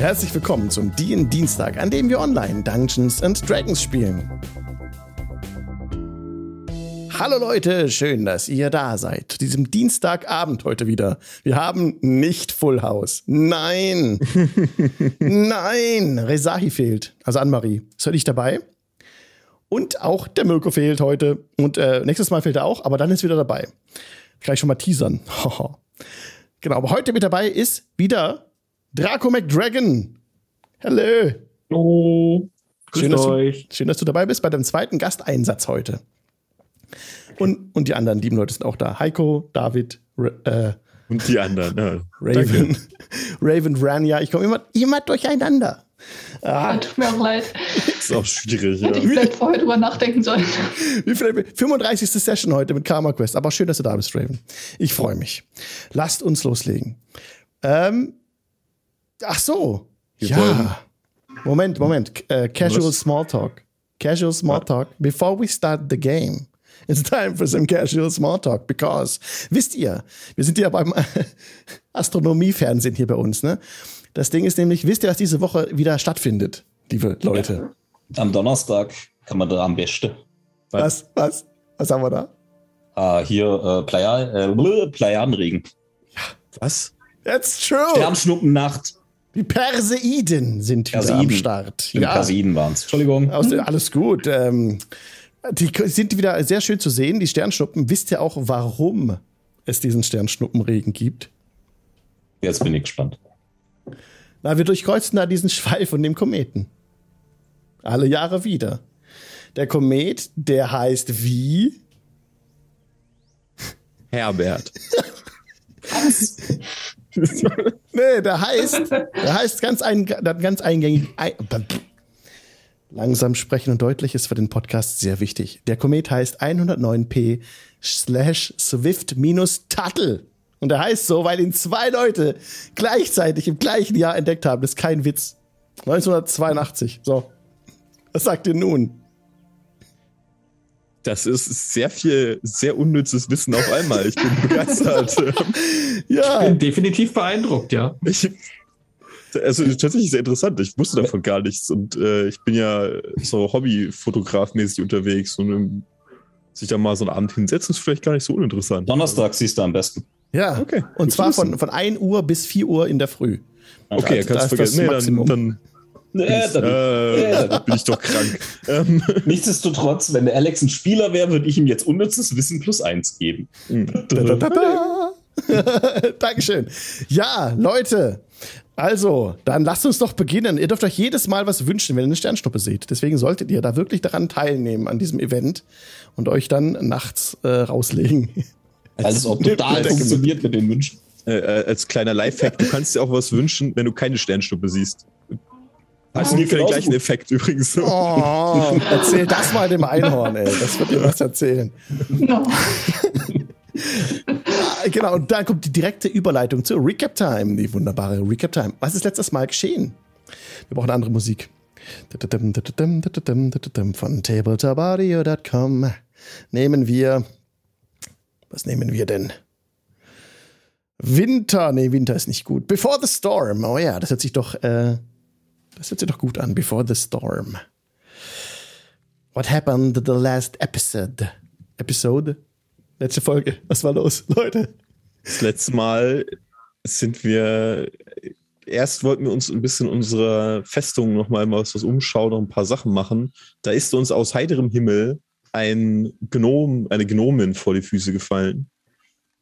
Herzlich willkommen zum DIN Dienstag, an dem wir online Dungeons and Dragons spielen. Hallo Leute, schön, dass ihr da seid. Zu diesem Dienstagabend heute wieder. Wir haben nicht Full House. Nein. Nein. Rezahi fehlt. Also Anne-Marie. Ist heute nicht dabei. Und auch der Mirko fehlt heute. Und äh, nächstes Mal fehlt er auch, aber dann ist wieder dabei. Kann ich schon mal teasern. genau, aber heute mit dabei ist wieder Draco McDragon. Hallo. Hallo. Schön dass, du, schön, dass du dabei bist bei deinem zweiten Gasteinsatz heute. Und, und die anderen lieben Leute sind auch da. Heiko, David, äh, und die anderen. Ja. Raven, Raven, Rania. Ich komme immer, immer durcheinander. Ah. tut mir auch leid. Ist auch schwierig. Hätte ja. ich vielleicht vorher drüber nachdenken sollen. Wie viel, 35. Session heute mit Karma Quest. Aber schön, dass du da bist, Raven. Ich freue mich. Lasst uns loslegen. Ähm, ach so. Wir ja. Wollen. Moment, Moment. Uh, casual Was? Small Talk. Casual Small Talk. Before we start the game. It's time for some casual small talk, because, wisst ihr, wir sind ja beim Astronomiefernsehen hier bei uns, ne? Das Ding ist nämlich, wisst ihr, was diese Woche wieder stattfindet, liebe Leute? Ja. Am Donnerstag kann man da am besten. Was? Was? Was haben wir da? Ah, hier äh, Playa, äh, Plejadenregen. Ja. Was? That's true. Sternschnuppennacht. Die Perseiden sind wieder Perseiden. am Start. Stimmt, ja. Perseiden waren es. Entschuldigung. alles gut. Ähm, die sind wieder sehr schön zu sehen, die Sternschnuppen. Wisst ihr auch, warum es diesen Sternschnuppenregen gibt? Jetzt bin ich gespannt. Na, wir durchkreuzen da diesen Schweif von dem Kometen. Alle Jahre wieder. Der Komet, der heißt wie? Herbert. Nee, der heißt, der heißt ganz, ein, ganz eingängig. Ein, Langsam sprechen und deutlich ist für den Podcast sehr wichtig. Der Komet heißt 109p slash Swift minus Tuttle. Und er heißt so, weil ihn zwei Leute gleichzeitig im gleichen Jahr entdeckt haben. Das ist kein Witz. 1982. So. Was sagt ihr nun? Das ist sehr viel, sehr unnützes Wissen auf einmal. Ich bin begeistert. ja. Ich bin definitiv beeindruckt, ja. Ich, also tatsächlich sehr interessant. Ich wusste davon gar nichts und äh, ich bin ja so Hobbyfotograf-mäßig unterwegs und um, sich da mal so einen Abend hinsetzen ist vielleicht gar nicht so uninteressant. Donnerstag siehst du am besten. Ja, okay. Und zwar von, von 1 Uhr bis 4 Uhr in der Früh. Okay, also, kannst du vergessen. Nee, dann, dann, ja, dann, äh, ja. bin ich doch krank. Ähm. Nichtsdestotrotz, wenn der Alex ein Spieler wäre, würde ich ihm jetzt unnützes Wissen plus eins geben. Da, da, da, Dankeschön. Ja, Leute, also, dann lasst uns doch beginnen. Ihr dürft euch jedes Mal was wünschen, wenn ihr eine Sternschnuppe seht. Deswegen solltet ihr da wirklich daran teilnehmen, an diesem Event und euch dann nachts äh, rauslegen. Also es auch total funktioniert mit den Wünschen. Äh, äh, als kleiner Lifehack, du kannst dir auch was wünschen, wenn du keine Sternschnuppe siehst. Hast du ungefähr den gleichen Effekt übrigens. Oh, erzähl das mal dem Einhorn, ey. Das wird dir was erzählen. No. genau, und dann kommt die direkte Überleitung zur Recap Time, die wunderbare Recap Time. Was ist letztes Mal geschehen? Wir brauchen andere Musik. Von tabletopaudio.com nehmen wir. Was nehmen wir denn? Winter, nee, Winter ist nicht gut. Before the Storm. Oh ja, das hört sich doch, äh, das hört sich doch gut an. Before the Storm. What happened the last episode? Episode? Letzte Folge. Was war los, Leute? Das letzte Mal sind wir. Erst wollten wir uns ein bisschen unsere Festung noch mal was umschauen und ein paar Sachen machen. Da ist uns aus heiterem Himmel ein Gnom, eine Gnomin vor die Füße gefallen.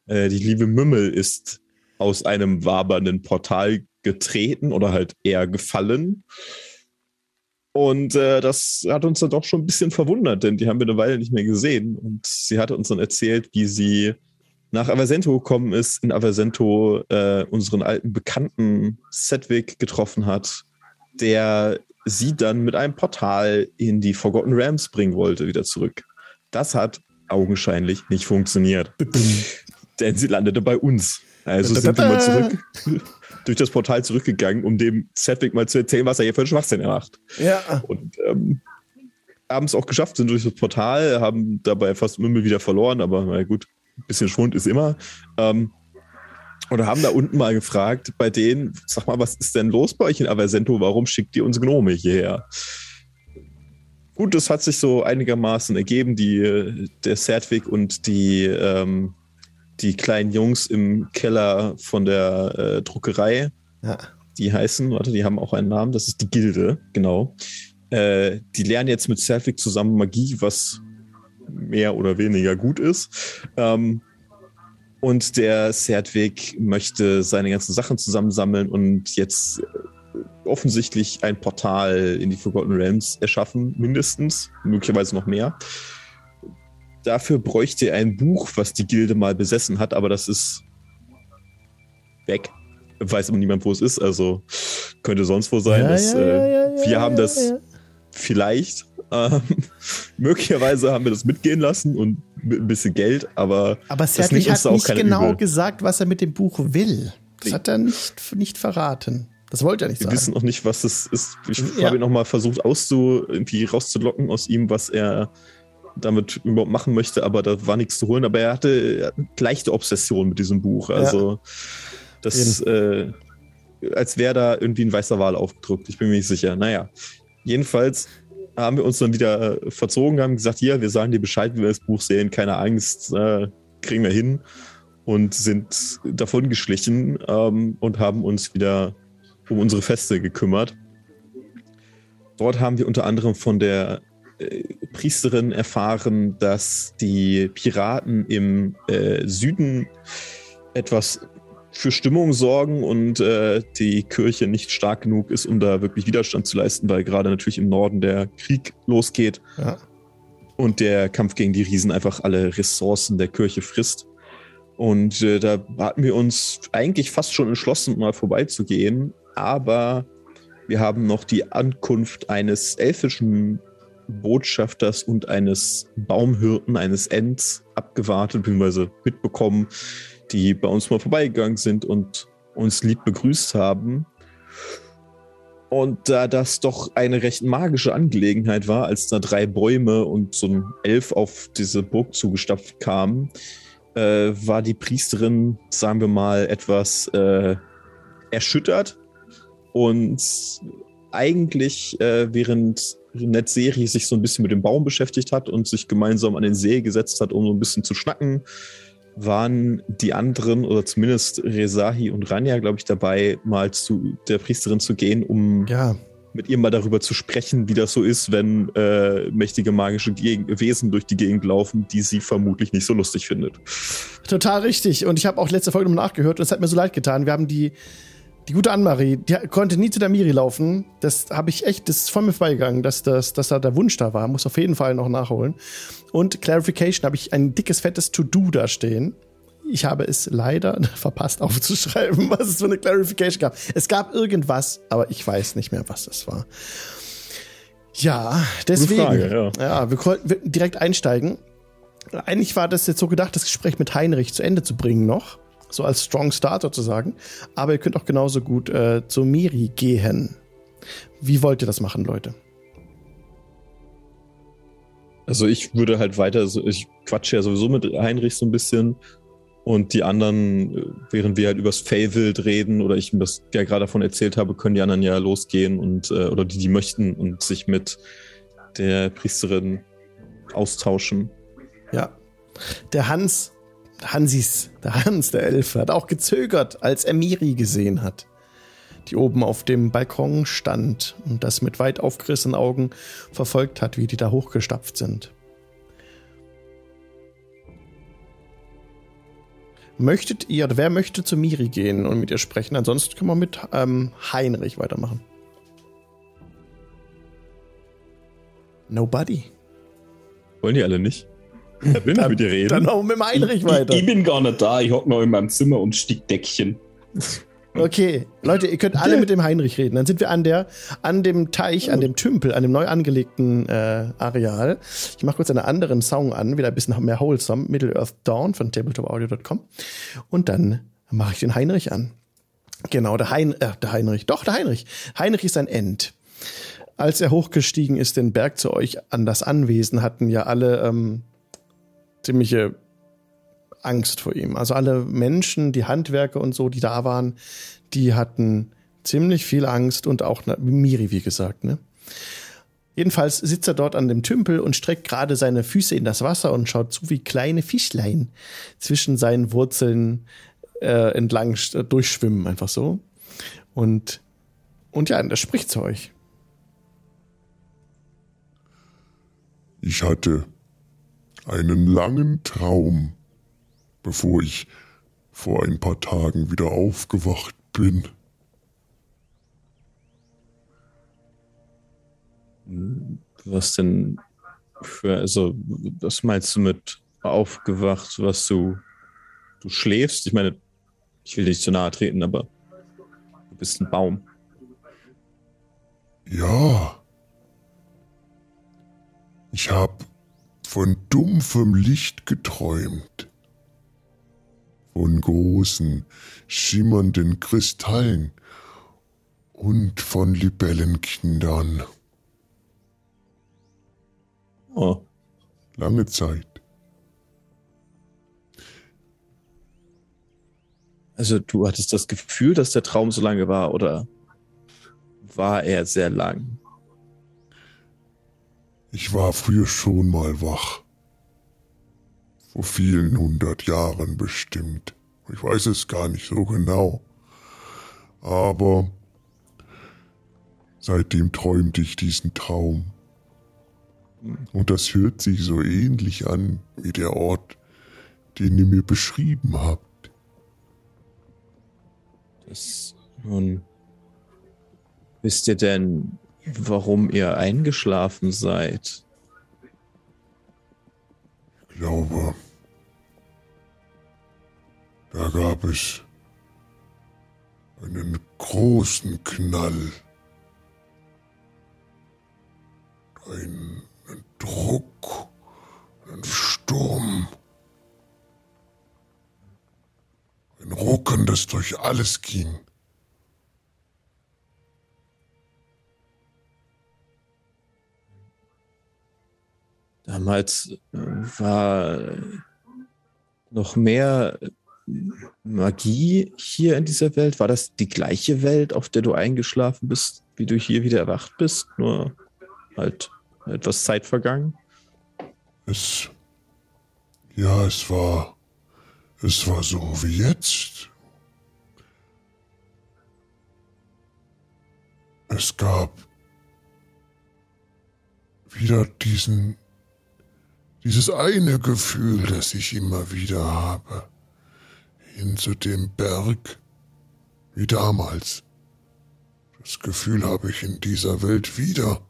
Äh, die liebe Mümmel ist aus einem wabernden Portal getreten oder halt eher gefallen. Und äh, das hat uns dann doch schon ein bisschen verwundert, denn die haben wir eine Weile nicht mehr gesehen. Und sie hatte uns dann erzählt, wie sie nach Aversento gekommen ist, in Aversento äh, unseren alten Bekannten Sedwick getroffen hat, der sie dann mit einem Portal in die Forgotten Rams bringen wollte, wieder zurück. Das hat augenscheinlich nicht funktioniert. denn sie landete bei uns. Also sind wir mal zurück durch das Portal zurückgegangen, um dem Sedwick mal zu erzählen, was er hier für einen Schwachsinn macht. Ja. Und ähm, haben es auch geschafft, sind durch das Portal, haben dabei fast Mümmel wieder verloren, aber na gut, ein bisschen Schwund ist immer. Ähm, Oder haben da unten mal gefragt, bei denen, sag mal, was ist denn los bei euch in Aversento? Warum schickt ihr uns Gnome hierher? Gut, das hat sich so einigermaßen ergeben. Die, der Serdwig und die, ähm, die kleinen Jungs im Keller von der äh, Druckerei, ja. die heißen, warte, die haben auch einen Namen, das ist die Gilde, genau. Äh, die lernen jetzt mit Serdwig zusammen Magie, was mehr oder weniger gut ist. Ähm, und der Serdweg möchte seine ganzen Sachen zusammensammeln und jetzt äh, offensichtlich ein Portal in die Forgotten Realms erschaffen, mindestens, möglicherweise noch mehr. Dafür bräuchte er ein Buch, was die Gilde mal besessen hat, aber das ist weg. Weiß immer niemand, wo es ist, also könnte sonst wo sein. Ja, dass, ja, äh, wir haben das vielleicht ähm, möglicherweise haben wir das mitgehen lassen und mit ein bisschen Geld, aber. Aber Sertlich hat nicht genau Übel. gesagt, was er mit dem Buch will. Das hat er nicht, nicht verraten. Das wollte er nicht sagen. Wir wissen noch nicht, was das ist. Ich ja. habe ihn noch mal versucht, auszu, irgendwie rauszulocken aus ihm, was er damit überhaupt machen möchte, aber da war nichts zu holen. Aber er hatte, leichte Obsession mit diesem Buch. Also, ja. das, äh, als wäre da irgendwie ein weißer Wal aufgedruckt. Ich bin mir nicht sicher. Naja, jedenfalls haben wir uns dann wieder äh, verzogen, haben gesagt, hier, wir sagen dir Bescheid, wenn wir das Buch sehen, keine Angst, äh, kriegen wir hin und sind davon geschlichen ähm, und haben uns wieder um unsere Feste gekümmert. Dort haben wir unter anderem von der Priesterin erfahren, dass die Piraten im äh, Süden etwas für Stimmung sorgen und äh, die Kirche nicht stark genug ist, um da wirklich Widerstand zu leisten, weil gerade natürlich im Norden der Krieg losgeht ja. und der Kampf gegen die Riesen einfach alle Ressourcen der Kirche frisst. Und äh, da hatten wir uns eigentlich fast schon entschlossen, mal vorbeizugehen, aber wir haben noch die Ankunft eines elfischen Botschafters und eines Baumhirten, eines Ents abgewartet, bzw. mitbekommen, die bei uns mal vorbeigegangen sind und uns lieb begrüßt haben. Und da das doch eine recht magische Angelegenheit war, als da drei Bäume und so ein Elf auf diese Burg zugestapft kamen, äh, war die Priesterin, sagen wir mal, etwas äh, erschüttert. Und eigentlich, äh, während Netzeri sich so ein bisschen mit dem Baum beschäftigt hat und sich gemeinsam an den See gesetzt hat, um so ein bisschen zu schnacken, waren die anderen oder zumindest Rezahi und Rania, glaube ich, dabei, mal zu der Priesterin zu gehen, um ja. mit ihr mal darüber zu sprechen, wie das so ist, wenn äh, mächtige magische Geg Wesen durch die Gegend laufen, die sie vermutlich nicht so lustig findet. Total richtig. Und ich habe auch letzte Folge nochmal nachgehört und es hat mir so leid getan. Wir haben die die gute Annemarie, die konnte nie zu der Miri laufen. Das habe ich echt, das ist von mir vorbeigegangen, dass, das, dass da der Wunsch da war. Muss auf jeden Fall noch nachholen. Und Clarification habe ich ein dickes, fettes To-Do da stehen. Ich habe es leider verpasst aufzuschreiben, was es für eine Clarification gab. Es gab irgendwas, aber ich weiß nicht mehr, was das war. Ja, deswegen. Frage, ja. ja, wir konnten direkt einsteigen. Eigentlich war das jetzt so gedacht, das Gespräch mit Heinrich zu Ende zu bringen noch so als Strong Start sozusagen. Aber ihr könnt auch genauso gut äh, zu Miri gehen. Wie wollt ihr das machen, Leute? Also ich würde halt weiter, ich quatsche ja sowieso mit Heinrich so ein bisschen und die anderen, äh, während wir halt übers Feywild reden oder ich ihm das ja gerade davon erzählt habe, können die anderen ja losgehen und äh, oder die, die möchten und sich mit der Priesterin austauschen. Ja. Der Hans Hansis, der Hans, der Elfe, hat auch gezögert, als er Miri gesehen hat, die oben auf dem Balkon stand und das mit weit aufgerissenen Augen verfolgt hat, wie die da hochgestapft sind. Möchtet ihr, wer möchte zu Miri gehen und mit ihr sprechen? Ansonsten können wir mit ähm, Heinrich weitermachen. Nobody. Wollen die alle nicht? Da will ich mit dir reden. Dann noch mit dem Heinrich weiter. Ich, ich, bin gar nicht da. Ich hocke noch in meinem Zimmer und stick Deckchen. Okay, Leute, ihr könnt alle mit dem Heinrich reden. Dann sind wir an der, an dem Teich, an dem Tümpel, an dem neu angelegten äh, Areal. Ich mache kurz einen anderen Song an, wieder ein bisschen mehr wholesome, Middle Earth Dawn von tabletopaudio.com. Und dann mache ich den Heinrich an. Genau, der, hein, äh, der Heinrich, doch, der Heinrich. Heinrich ist ein End. Als er hochgestiegen ist, den Berg zu euch an das Anwesen, hatten ja alle ähm, ziemliche Angst vor ihm. Also alle Menschen, die Handwerker und so, die da waren, die hatten ziemlich viel Angst und auch Miri, wie gesagt. Ne? Jedenfalls sitzt er dort an dem Tümpel und streckt gerade seine Füße in das Wasser und schaut zu, wie kleine Fischlein zwischen seinen Wurzeln äh, entlang durchschwimmen, einfach so. Und, und ja, das spricht zu euch. Ich hatte einen langen Traum, bevor ich vor ein paar Tagen wieder aufgewacht bin. Was denn für, also, was meinst du mit aufgewacht, was du, du schläfst? Ich meine, ich will nicht zu nahe treten, aber du bist ein Baum. Ja. Ich hab von dumpfem Licht geträumt. Von großen, schimmernden Kristallen und von Libellenkindern. Oh. Lange Zeit. Also du hattest das Gefühl, dass der Traum so lange war oder war er sehr lang? Ich war früher schon mal wach. Vor vielen hundert Jahren bestimmt. Ich weiß es gar nicht so genau. Aber seitdem träumte ich diesen Traum. Und das hört sich so ähnlich an wie der Ort, den ihr mir beschrieben habt. Das nun. Wisst ihr denn, warum ihr eingeschlafen seid? Ich glaube, da gab es einen großen Knall. Ein Druck, ein Sturm, ein Rucken, das durch alles ging. Damals äh, war noch mehr Magie hier in dieser Welt. War das die gleiche Welt, auf der du eingeschlafen bist, wie du hier wieder erwacht bist? Nur halt etwas Zeit vergangen? Es. Ja, es war. Es war so wie jetzt. Es gab wieder diesen. Dieses eine Gefühl, das ich immer wieder habe. Hin zu dem Berg. Wie damals. Das Gefühl habe ich in dieser Welt wieder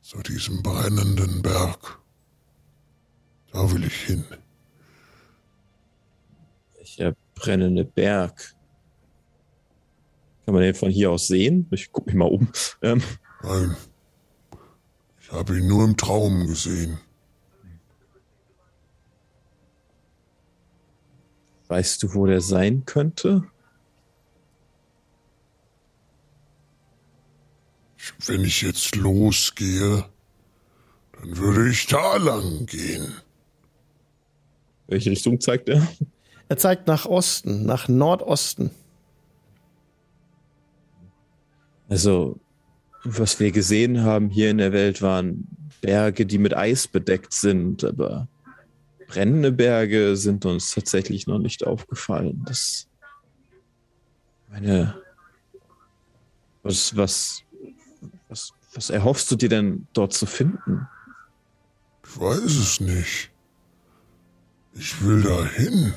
zu diesem brennenden Berg. Da will ich hin. Welcher brennende Berg? Kann man den von hier aus sehen? Ich gucke mich mal um. Ähm. Nein. Ich habe ihn nur im Traum gesehen. Weißt du, wo der sein könnte? Wenn ich jetzt losgehe, dann würde ich da lang gehen. Welche Richtung zeigt er? Er zeigt nach Osten, nach Nordosten. Also, was wir gesehen haben hier in der Welt waren Berge, die mit Eis bedeckt sind, aber brennende Berge sind uns tatsächlich noch nicht aufgefallen. Das meine was was was, was erhoffst du dir denn dort zu finden? Ich weiß es nicht. Ich will dahin.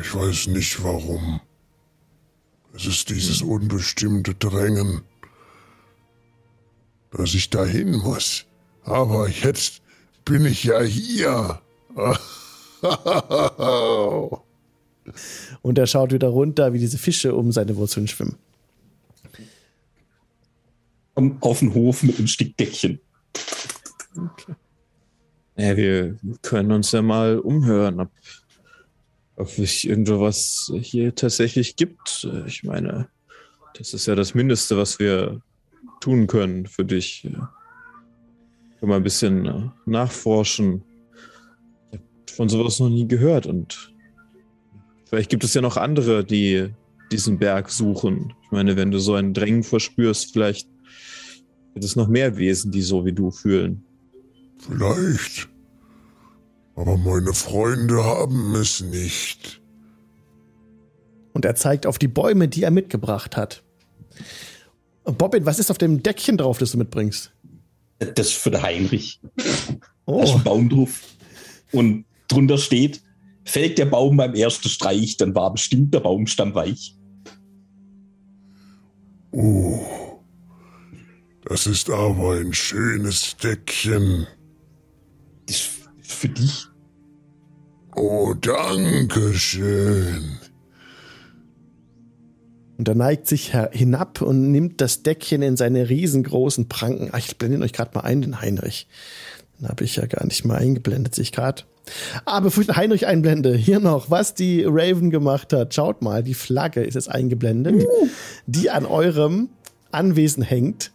Ich weiß nicht warum. Es ist dieses unbestimmte Drängen, dass ich dahin muss. Aber jetzt bin ich ja hier. Und er schaut wieder runter, wie diese Fische um seine Wurzeln schwimmen auf den Hof mit dem Stickdeckchen. Okay. Ja, wir können uns ja mal umhören, ob, ob es irgendwo was hier tatsächlich gibt. Ich meine, das ist ja das Mindeste, was wir tun können für dich. Können wir ein bisschen nachforschen. Von sowas noch nie gehört und vielleicht gibt es ja noch andere, die diesen Berg suchen. Ich meine, wenn du so ein Drängen verspürst, vielleicht gibt es noch mehr Wesen, die so wie du fühlen. Vielleicht. Aber meine Freunde haben es nicht. Und er zeigt auf die Bäume, die er mitgebracht hat. Bobbin, was ist auf dem Deckchen drauf, das du mitbringst? Das ist für den Heinrich. Oh. Da ist ein Baum drauf. Und drunter steht, fällt der Baum beim ersten Streich, dann war bestimmt der Baumstamm weich. Oh, das ist aber ein schönes Deckchen. Das ist für dich. Oh, danke schön. Und er neigt sich hinab und nimmt das Deckchen in seine riesengroßen Pranken. Ach, ich blende euch gerade mal ein, den Heinrich. Den habe ich ja gar nicht mal eingeblendet, sich gerade. Aber bevor ich den Heinrich einblende, hier noch, was die Raven gemacht hat. Schaut mal, die Flagge ist jetzt eingeblendet, uh. die an eurem Anwesen hängt.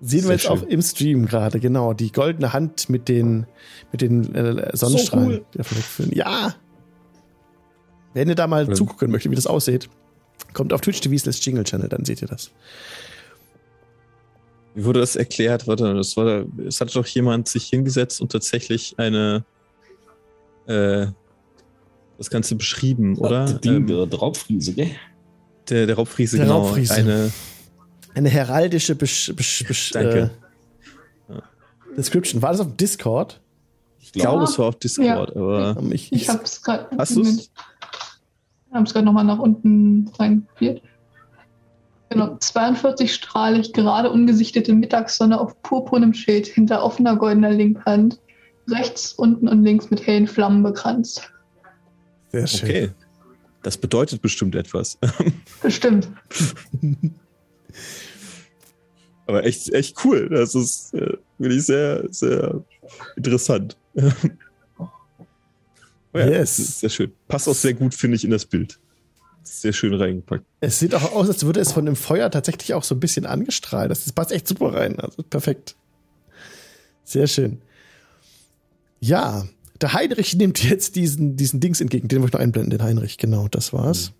Sehen Sehr wir jetzt schön. auch im Stream gerade, genau. Die goldene Hand mit den, mit den äh, Sonnenstrahlen. So cool. Ja. Wenn ihr da mal ja. zugucken möchtet, wie das aussieht, kommt auf Twitch TV slash Jingle Channel, dann seht ihr das. Wie wurde das erklärt? Warte, das war, es hat doch jemand sich hingesetzt und tatsächlich eine, äh, das Ganze beschrieben, oder? Der, Ding, ähm, der Raubfriese, gell? Der, der Raubfriese, der genau. Raubfriese. Eine, eine heraldische Besch, Besch, Besch, Danke. Äh, Description. War das auf Discord? Ich glaube, es war auf Discord, ja. aber. Ich, ich, ich hab's gerade. Hast du es? Ich hab's gerade nochmal nach unten reinkopiert. Genau, 42 strahlig, gerade ungesichtete Mittagssonne auf purpurnem Schild hinter offener goldener Linkhand. Rechts, unten und links mit hellen Flammen bekranzt. Sehr schön. Okay. Das bedeutet bestimmt etwas. Bestimmt. Aber echt, echt cool. Das ist äh, wirklich sehr, sehr interessant. oh ja, yes. Sehr schön. Passt auch sehr gut, finde ich, in das Bild sehr schön reingepackt. Es sieht auch aus, als würde es von dem Feuer tatsächlich auch so ein bisschen angestrahlt. Das passt echt super rein. Also perfekt. Sehr schön. Ja, der Heinrich nimmt jetzt diesen, diesen Dings entgegen. Den wollte ich noch einblenden, den Heinrich. Genau, das war's. Mhm.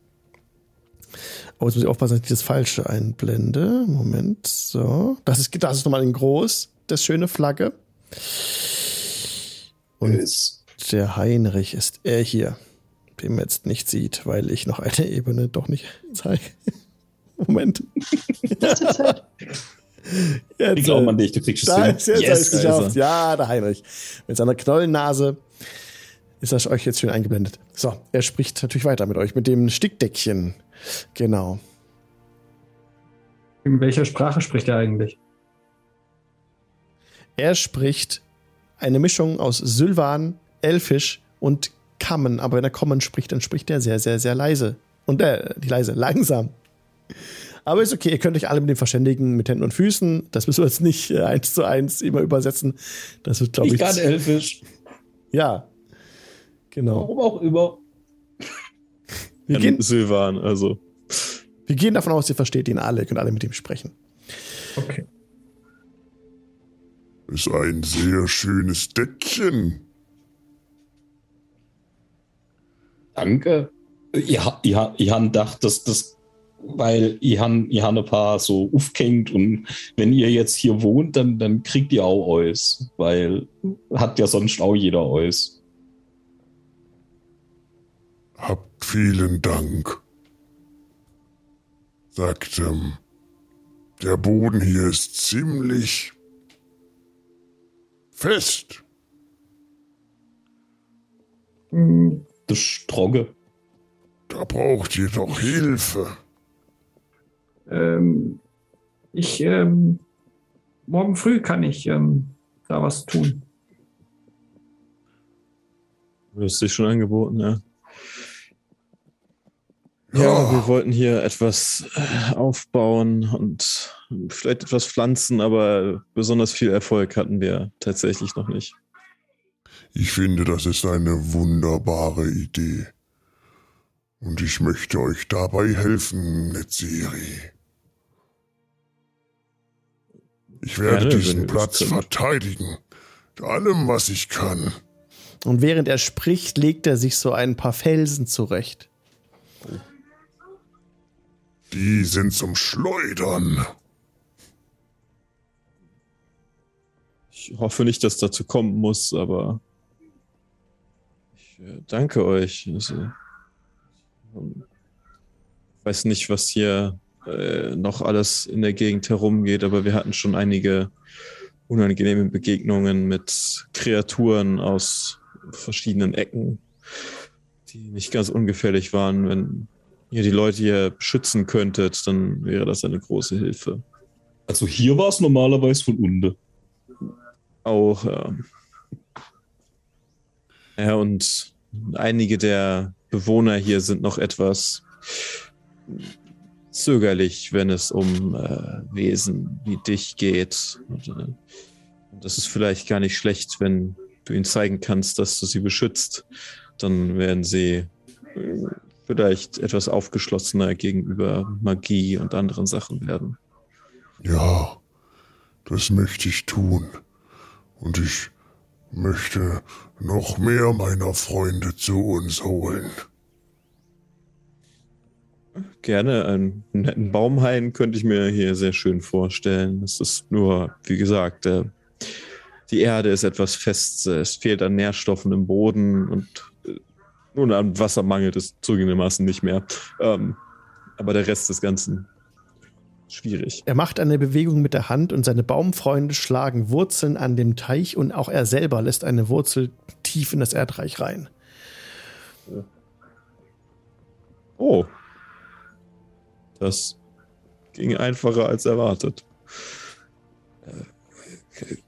Aber jetzt muss ich aufpassen, dass ich das Falsche einblende. Moment, so. Das ist, das ist nochmal in groß, das schöne Flagge. Und der Heinrich ist er hier den man jetzt nicht sieht, weil ich noch eine Ebene doch nicht zeige. Moment. Jetzt, ich glaube an dich, du kriegst es da hin. Ist jetzt yes, geschafft. Ja, der Heinrich. Mit seiner Knollennase ist das euch jetzt schön eingeblendet. So, er spricht natürlich weiter mit euch, mit dem Stickdeckchen. Genau. In welcher Sprache spricht er eigentlich? Er spricht eine Mischung aus Sylvan, Elfisch und Kammen, aber wenn er Kommen spricht, dann spricht er sehr, sehr, sehr leise. Und äh, die leise, langsam. Aber ist okay, ihr könnt euch alle mit dem verständigen mit Händen und Füßen. Das müssen wir jetzt nicht äh, eins zu eins immer übersetzen. Das wird, glaube ich. Ich kann Elfisch. Ja. Genau. Warum auch immer. Wir gehen, Silvan, also. Wir gehen davon aus, ihr versteht ihn alle, ihr könnt alle mit ihm sprechen. Okay. Ist ein sehr schönes Deckchen. Danke. Ja, ja, ich habe gedacht, dass das, weil ich habe ich hab ein paar so aufgehängt und wenn ihr jetzt hier wohnt, dann, dann kriegt ihr auch alles, weil hat ja sonst auch jeder alles. Habt vielen Dank. Sagt, ähm, der Boden hier ist ziemlich fest. Hm, das Strogge. Da braucht ihr doch Hilfe. Ähm, ich, ähm, morgen früh kann ich ähm, da was tun. Du hast dich schon angeboten, ja. Ja, wir wollten hier etwas äh, aufbauen und vielleicht etwas pflanzen, aber besonders viel Erfolg hatten wir tatsächlich noch nicht. Ich finde, das ist eine wunderbare Idee. Und ich möchte euch dabei helfen, Netzeri. Ich werde Gerne, diesen Platz verteidigen. Mit allem, was ich kann. Und während er spricht, legt er sich so ein paar Felsen zurecht. Die sind zum Schleudern. Ich hoffe nicht, dass dazu kommen muss, aber ich danke euch. Also, ähm, ich weiß nicht, was hier äh, noch alles in der Gegend herumgeht, aber wir hatten schon einige unangenehme Begegnungen mit Kreaturen aus verschiedenen Ecken, die nicht ganz ungefährlich waren. Wenn ihr die Leute hier schützen könntet, dann wäre das eine große Hilfe. Also hier war es normalerweise von unten. Auch, ähm, ja, und einige der Bewohner hier sind noch etwas zögerlich, wenn es um äh, Wesen wie dich geht. Und, äh, das ist vielleicht gar nicht schlecht, wenn du ihnen zeigen kannst, dass du sie beschützt. Dann werden sie äh, vielleicht etwas aufgeschlossener gegenüber Magie und anderen Sachen werden. Ja, das möchte ich tun. Und ich möchte noch mehr meiner Freunde zu uns holen. Gerne einen netten Baumhain könnte ich mir hier sehr schön vorstellen. Es ist nur, wie gesagt, äh, die Erde ist etwas fest, es fehlt an Nährstoffen im Boden und äh, nun an Wasser mangelt es zugegebenermaßen nicht mehr. Ähm, aber der Rest des Ganzen schwierig. Er macht eine Bewegung mit der Hand und seine Baumfreunde schlagen Wurzeln an dem Teich und auch er selber lässt eine Wurzel tief in das Erdreich rein. Oh. Das ging einfacher als erwartet. Äh,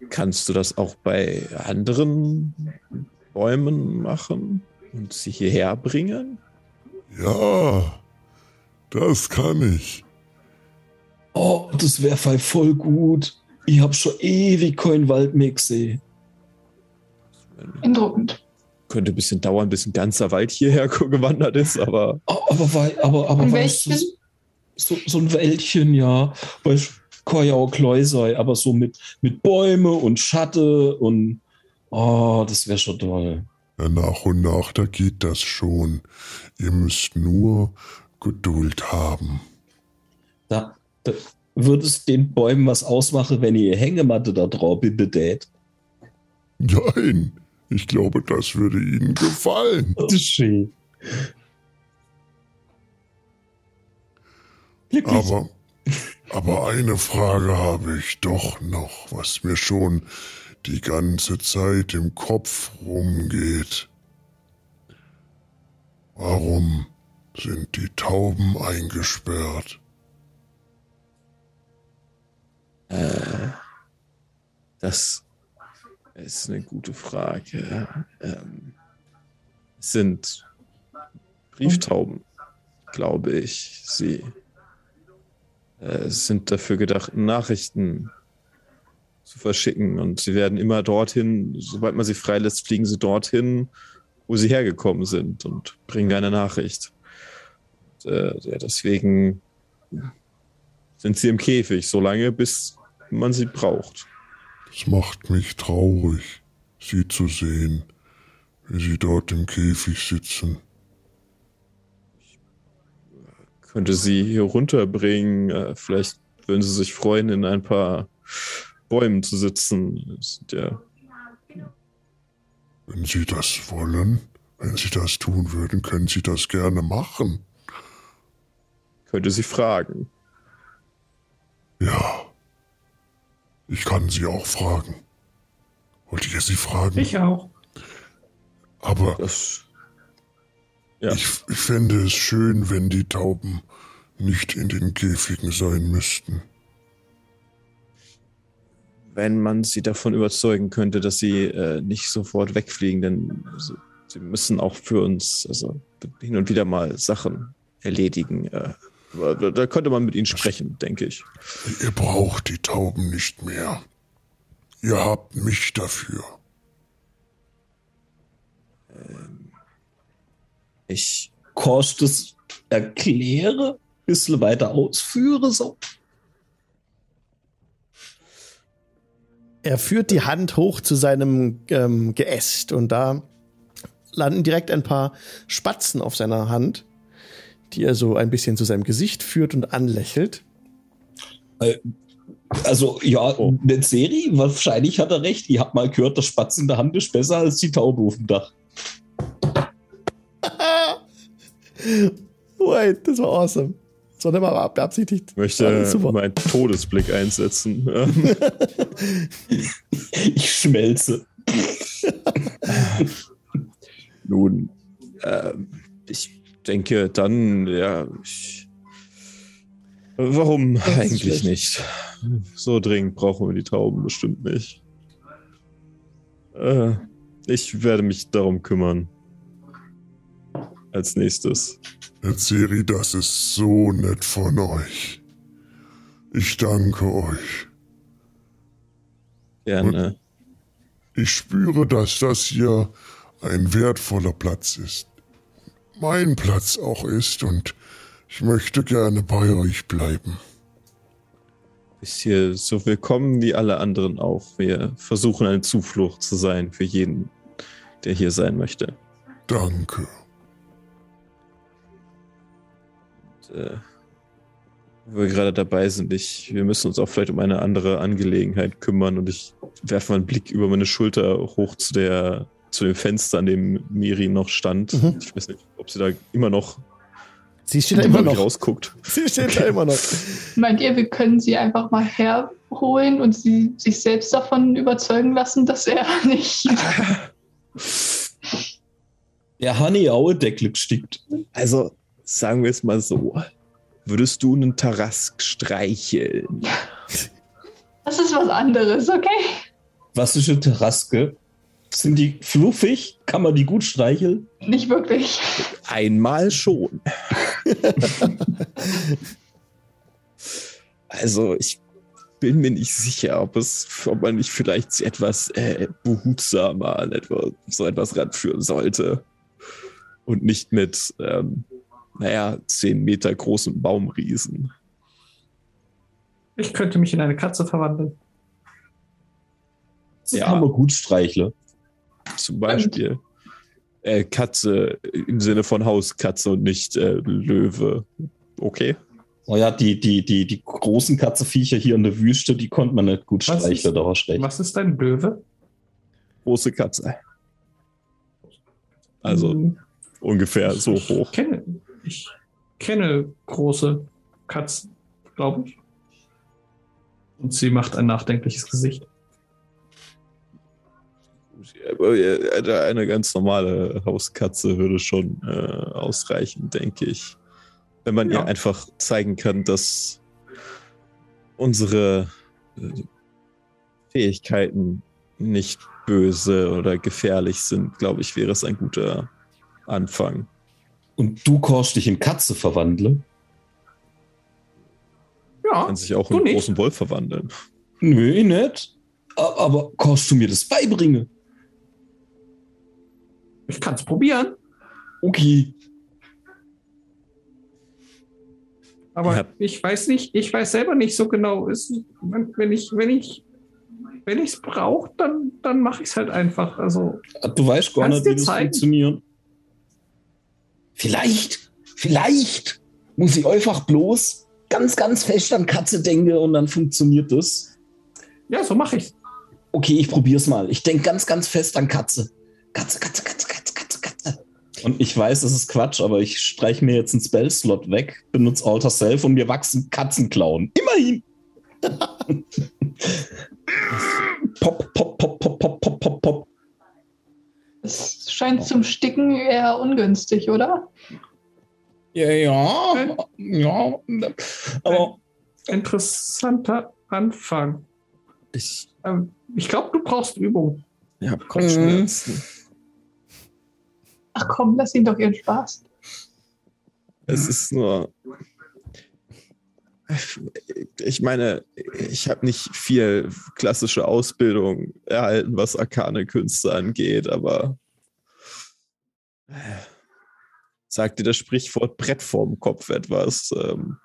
Kannst du das auch bei anderen Bäumen machen und sie hierher bringen? Ja, das kann ich. Oh, das wäre voll gut. Ich hab schon ewig keinen Wald mehr gesehen. Beeindruckend. Könnte ein bisschen dauern, bis ein ganzer Wald hierher gewandert ist, aber Oh, aber wei- aber, aber Ein weißt du, Wäldchen? so, so ein Wäldchen, ja. Weil kann ja auch Kleu sein, aber so mit, mit Bäume und Schatte und oh, das wäre schon toll. Ja, nach und nach, da geht das schon. Ihr müsst nur Geduld haben. Da würde es den Bäumen was ausmachen, wenn ihr Hängematte da drauf bedät. Nein, ich glaube, das würde Ihnen gefallen. Das ist schön. Aber, aber eine Frage habe ich doch noch, was mir schon die ganze Zeit im Kopf rumgeht. Warum sind die Tauben eingesperrt? Das ist eine gute Frage. Ähm, sind Brieftauben, glaube ich. Sie äh, sind dafür gedacht, Nachrichten zu verschicken. Und sie werden immer dorthin, sobald man sie freilässt, fliegen sie dorthin, wo sie hergekommen sind und bringen eine Nachricht. Und, äh, ja, deswegen sind sie im Käfig, solange bis man sie braucht. Es macht mich traurig, Sie zu sehen, wie Sie dort im Käfig sitzen. könnte sie hier runterbringen. Äh, vielleicht würden sie sich freuen, in ein paar Bäumen zu sitzen. Ja, Wenn Sie das wollen, wenn Sie das tun würden, können Sie das gerne machen. könnte sie fragen. Ja. Ich kann Sie auch fragen. Wollt ihr Sie fragen? Ich auch. Aber Das, ja. ich, ich fände es schön, wenn die Tauben nicht in den Käfigen sein müssten. wenn man sie davon überzeugen könnte, dass sie äh, nicht sofort wegfliegen, denn also, sie müssen auch für uns also hin und wieder mal Sachen erledigen. Äh, da, da könnte man mit ihnen sprechen, denke ich. Ihr braucht die Tauben nicht mehr. Ihr habt mich dafür. Ich Kannst du das erkläre, bisschen weiter ausführe, so? Er führt die Hand hoch zu seinem ähm, Geäst und da landen direkt ein paar Spatzen auf seiner Hand, die er so ein bisschen zu seinem Gesicht führt und anlächelt. Also, ja, Oh. eine Serie, wahrscheinlich hat er recht. Ihr habt mal gehört, der Spatz in der Hand ist besser als die Taube auf dem Dach. Wait, das war awesome. Das war nicht mal beabsichtigt. Ich möchte meinen Todesblick einsetzen. Ich schmelze. Nun, ähm, ich denke dann, ja, ich, warum eigentlich schlecht. nicht? So dringend brauchen wir die Tauben bestimmt nicht. Äh, ich werde mich darum kümmern. Als nächstes. Erzähli, das ist so nett von euch. Ich danke euch. Gerne. Ich spüre, dass das hier ein wertvoller Platz ist. Mein Platz auch ist und ich möchte gerne bei euch bleiben. Bist hier so willkommen wie alle anderen auch. Wir versuchen eine Zuflucht zu sein für jeden, der hier sein möchte. Danke. Und, äh, wo wir gerade dabei sind, ich, wir müssen uns auch vielleicht um eine andere Angelegenheit kümmern und ich werfe mal einen Blick über meine Schulter hoch zu der zu dem Fenster, an dem Miri noch stand. Mhm. Ich weiß nicht, ob sie da immer noch, Sie steht da immer noch. rausguckt. Sie steht da immer noch. Meint ihr, wir können sie einfach mal herholen und sie sich selbst davon überzeugen lassen, dass er nicht. Der Honey Aue Deckel stickt. Also, sagen wir es mal so. Würdest du einen Tarask streicheln? Das ist was anderes, okay? Was ist eine Terraske? Sind die fluffig? Kann man die gut streicheln? Nicht wirklich. Einmal schon. also, ich bin mir nicht sicher, ob es, ob man nicht vielleicht sie etwas äh, behutsamer an etwas, so etwas ranführen sollte. Und nicht mit, ähm, naja, zehn Meter großen Baumriesen. Ich könnte mich in eine Katze verwandeln. Das Ja. kann man gut streicheln. Zum Beispiel. Äh, Katze im Sinne von Hauskatze und nicht äh, Löwe. Okay. Oh ja, die, die, die, die großen Katzeviecher hier in der Wüste, die konnte man nicht gut Was streicheln, war schlecht. Was ist ein Löwe? Große Katze. Also Hm, ungefähr ich- so ich hoch. Kenne, ich kenne große Katzen, glaube ich. Und sie macht ein nachdenkliches Gesicht. Äh, Eine ganz normale Hauskatze würde schon äh, ausreichen, denke ich. Wenn man Ja. ihr einfach zeigen kann, dass unsere äh, Fähigkeiten nicht böse oder gefährlich sind, glaube ich, wäre es ein guter Anfang. Und du kannst dich in Katze verwandeln? Ja, Kann sich auch in einen nicht. großen Wolf verwandeln. Nö, ich nicht. Aber kannst du mir das beibringen? Ich kann es probieren. Okay. Aber Ja. ich weiß nicht, ich weiß selber nicht so genau. Ist, wenn ich, wenn ich, wenn ich es brauche, dann, dann mache ich es halt einfach. Also, Du weißt gar nicht, wie das zeigen. funktioniert. Vielleicht, vielleicht muss ich einfach bloß ganz, ganz fest an Katze denken und dann funktioniert das. ja, so mache ich Okay, ich probier's mal. Ich denke ganz, ganz fest an Katze, Katze, Katze, Katze. Und ich weiß, das ist Quatsch, aber ich streiche mir jetzt einen Spell-Slot weg, benutze Alter Self und mir wachsen Katzenklauen. Immerhin! pop, pop, pop, pop, pop, pop, pop, pop. Es scheint zum Sticken eher ungünstig, oder? Ja, ja, ja. Aber Interessanter Anfang. Ich, Ähm, ich glaube, du brauchst Übung. ich habe Kopfschmerzen. Ach komm, lass ihn doch ihren Spaß. Es ist nur. Ich meine, ich habe nicht viel klassische Ausbildung erhalten, was arkane Künste angeht, aber sagt dir das Sprichwort Brett vorm Kopf etwas? Ähm.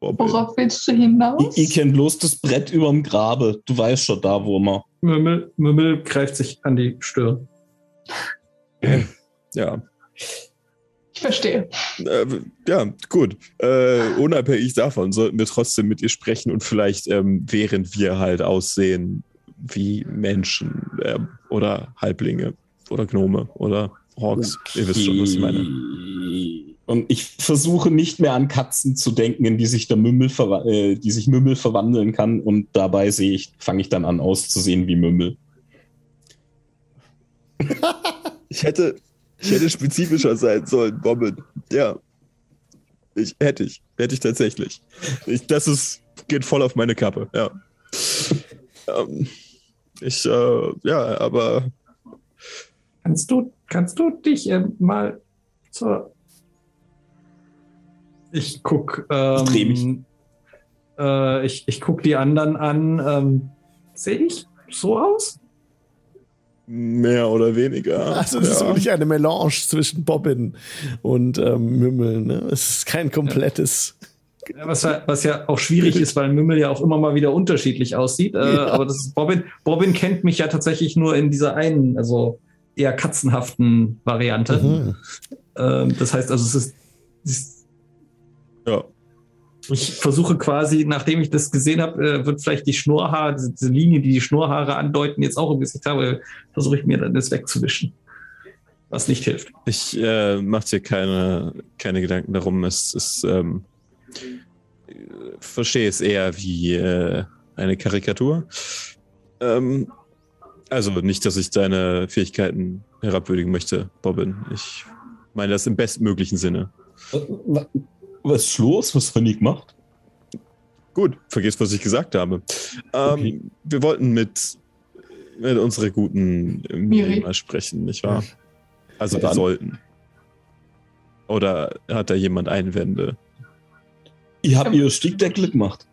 Worauf willst du hinaus? ich, ich kenne bloß das Brett überm Grabe. Du weißt schon da, wo man Mümmel, Mümmel greift sich an die Stirn. Ja. Ich verstehe. Äh, ja, gut. Äh, unabhängig davon sollten wir trotzdem mit ihr sprechen und vielleicht, ähm, während wir halt aussehen wie Menschen äh, oder Halblinge oder Gnome oder Orks. Ihr wisst schon, was ich meine. Und ich versuche nicht mehr an Katzen zu denken, in die sich der Mümmel, äh, die sich Mümmel verwandeln kann. Und dabei sehe ich, fange ich dann an auszusehen wie Mümmel. Ich hätte, ich hätte spezifischer sein sollen, Bobbin. Ja. Ich, hätte ich. Hätte ich tatsächlich. Ich, das ist, geht voll auf meine Kappe, ja. ähm, ich, äh, ja, aber Kannst du, kannst du dich ähm, mal zur. Ich guck. Ähm, Ich mich. Äh, ich, ich guck die anderen an. Ähm, Sehe ich so aus? Mehr oder weniger. Also das ist ja. wirklich eine Melange zwischen Bobbin und ähm, Mümmel. Ne? Es ist kein komplettes. Ja, Was, ja- was ja auch schwierig ist, weil Mümmel ja auch immer mal wieder unterschiedlich aussieht. Äh, Ja. Aber das ist Bobbin. Bobbin kennt mich ja tatsächlich nur in dieser einen, also eher katzenhaften Variante. Mhm. Ähm, das heißt also, es ist, es ist ja. Ich versuche quasi, nachdem ich das gesehen habe, äh, wird vielleicht die Schnurrhaare, diese, diese Linie, die die Schnurrhaare andeuten, jetzt auch im Gesicht habe, versuche ich mir dann das wegzuwischen. Was nicht hilft. Ich äh, mache dir keine, keine Gedanken darum. Es ist, ähm, äh, verstehe es eher wie äh, eine Karikatur. Ähm, also nicht, dass ich deine Fähigkeiten herabwürdigen möchte, Bobbin. Ich meine das im bestmöglichen Sinne. Wa- Was ist los? Was hat die gemacht? Gut, vergiss, was ich gesagt habe. Ähm, Okay. Wir wollten mit, mit unserer guten Miri. Mal sprechen, nicht wahr? Also Ja, wir sollten. Oder hat da jemand Einwände? Ihr habt ihr Stickdeckel gemacht.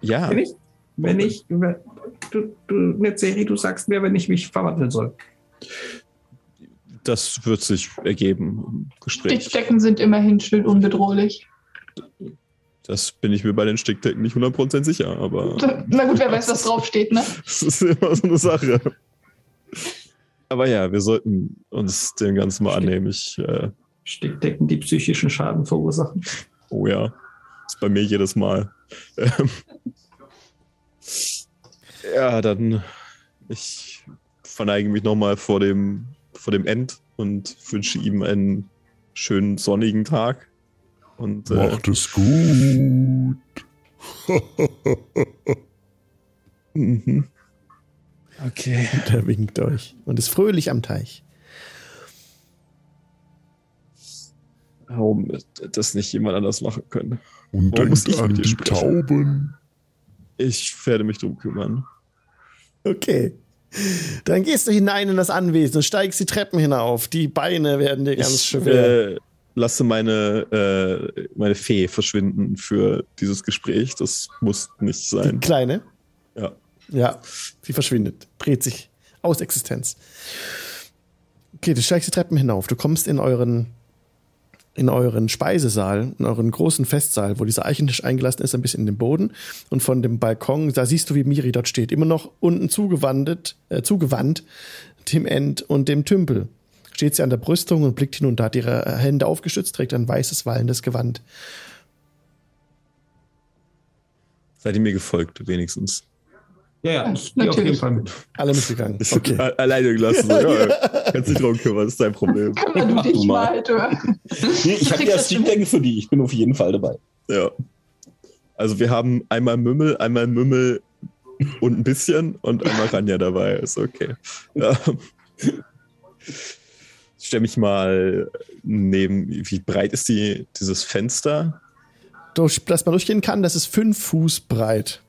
Ja, Wenn ich, wenn ich, du, du, Netzeri, du sagst mir, wenn ich mich verwandeln soll. Das wird sich ergeben Gespräch. Stickdecken sind immerhin schön unbedrohlich. Das bin ich mir bei den Stickdecken nicht 100% sicher, aber Na gut, wer weiß, was draufsteht, ne? das ist immer so eine Sache. Aber ja, wir sollten uns dem Ganzen mal annehmen. Ich, äh, Stickdecken, die psychischen Schaden verursachen. oh ja, ist bei mir jedes Mal. Ähm, ja, dann ich verneige mich nochmal vor dem, vor dem End und wünsche ihm einen schönen sonnigen Tag. Und äh, Macht es gut. mhm. okay. Der winkt euch und ist fröhlich am Teich. Warum das nicht jemand anders machen können? Und Warum muss denkt ich an die sprechen? Tauben. Ich werde mich drum kümmern. Okay. Dann gehst du hinein in das Anwesen und steigst die Treppen hinauf. Die Beine werden dir ganz ich schwer. äh, lasse meine, äh, meine Fee verschwinden für dieses Gespräch. Das muss nicht Die sein. kleine. Ja. Ja, sie verschwindet, dreht sich aus Existenz. Okay, du steigst die Treppen hinauf. Du kommst in euren, in euren Speisesaal, in euren großen Festsaal, wo dieser Eichentisch eingelassen ist, ein bisschen in den Boden. Und von dem Balkon, da siehst du, wie Miri dort steht. Immer noch unten zugewandet, äh, zugewandt dem End und dem Tümpel. Steht sie an der Brüstung und blickt hinunter, hat ihre Hände aufgestützt, trägt ein weißes, wallendes Gewand. Seid ihr mir gefolgt, wenigstens. Ja, ja, ich gehe auf jeden. Fall mit. Alle mitgegangen. Ich Okay. okay. alleine gelassen. So, ja, kannst dich drum kümmern, das ist dein Problem. Kümmer du Mach dich du mal. mal, du. Nee, ich habe ja Stickdeckel für die. Ich bin auf jeden Fall dabei. Ja. Also wir haben einmal Mümmel, einmal Mümmel und ein bisschen und einmal Ranja dabei. Ist okay. Ja. Ich stelle mich mal neben, wie breit ist die, dieses Fenster? durch, dass man durchgehen kann, das ist fünf Fuß breit.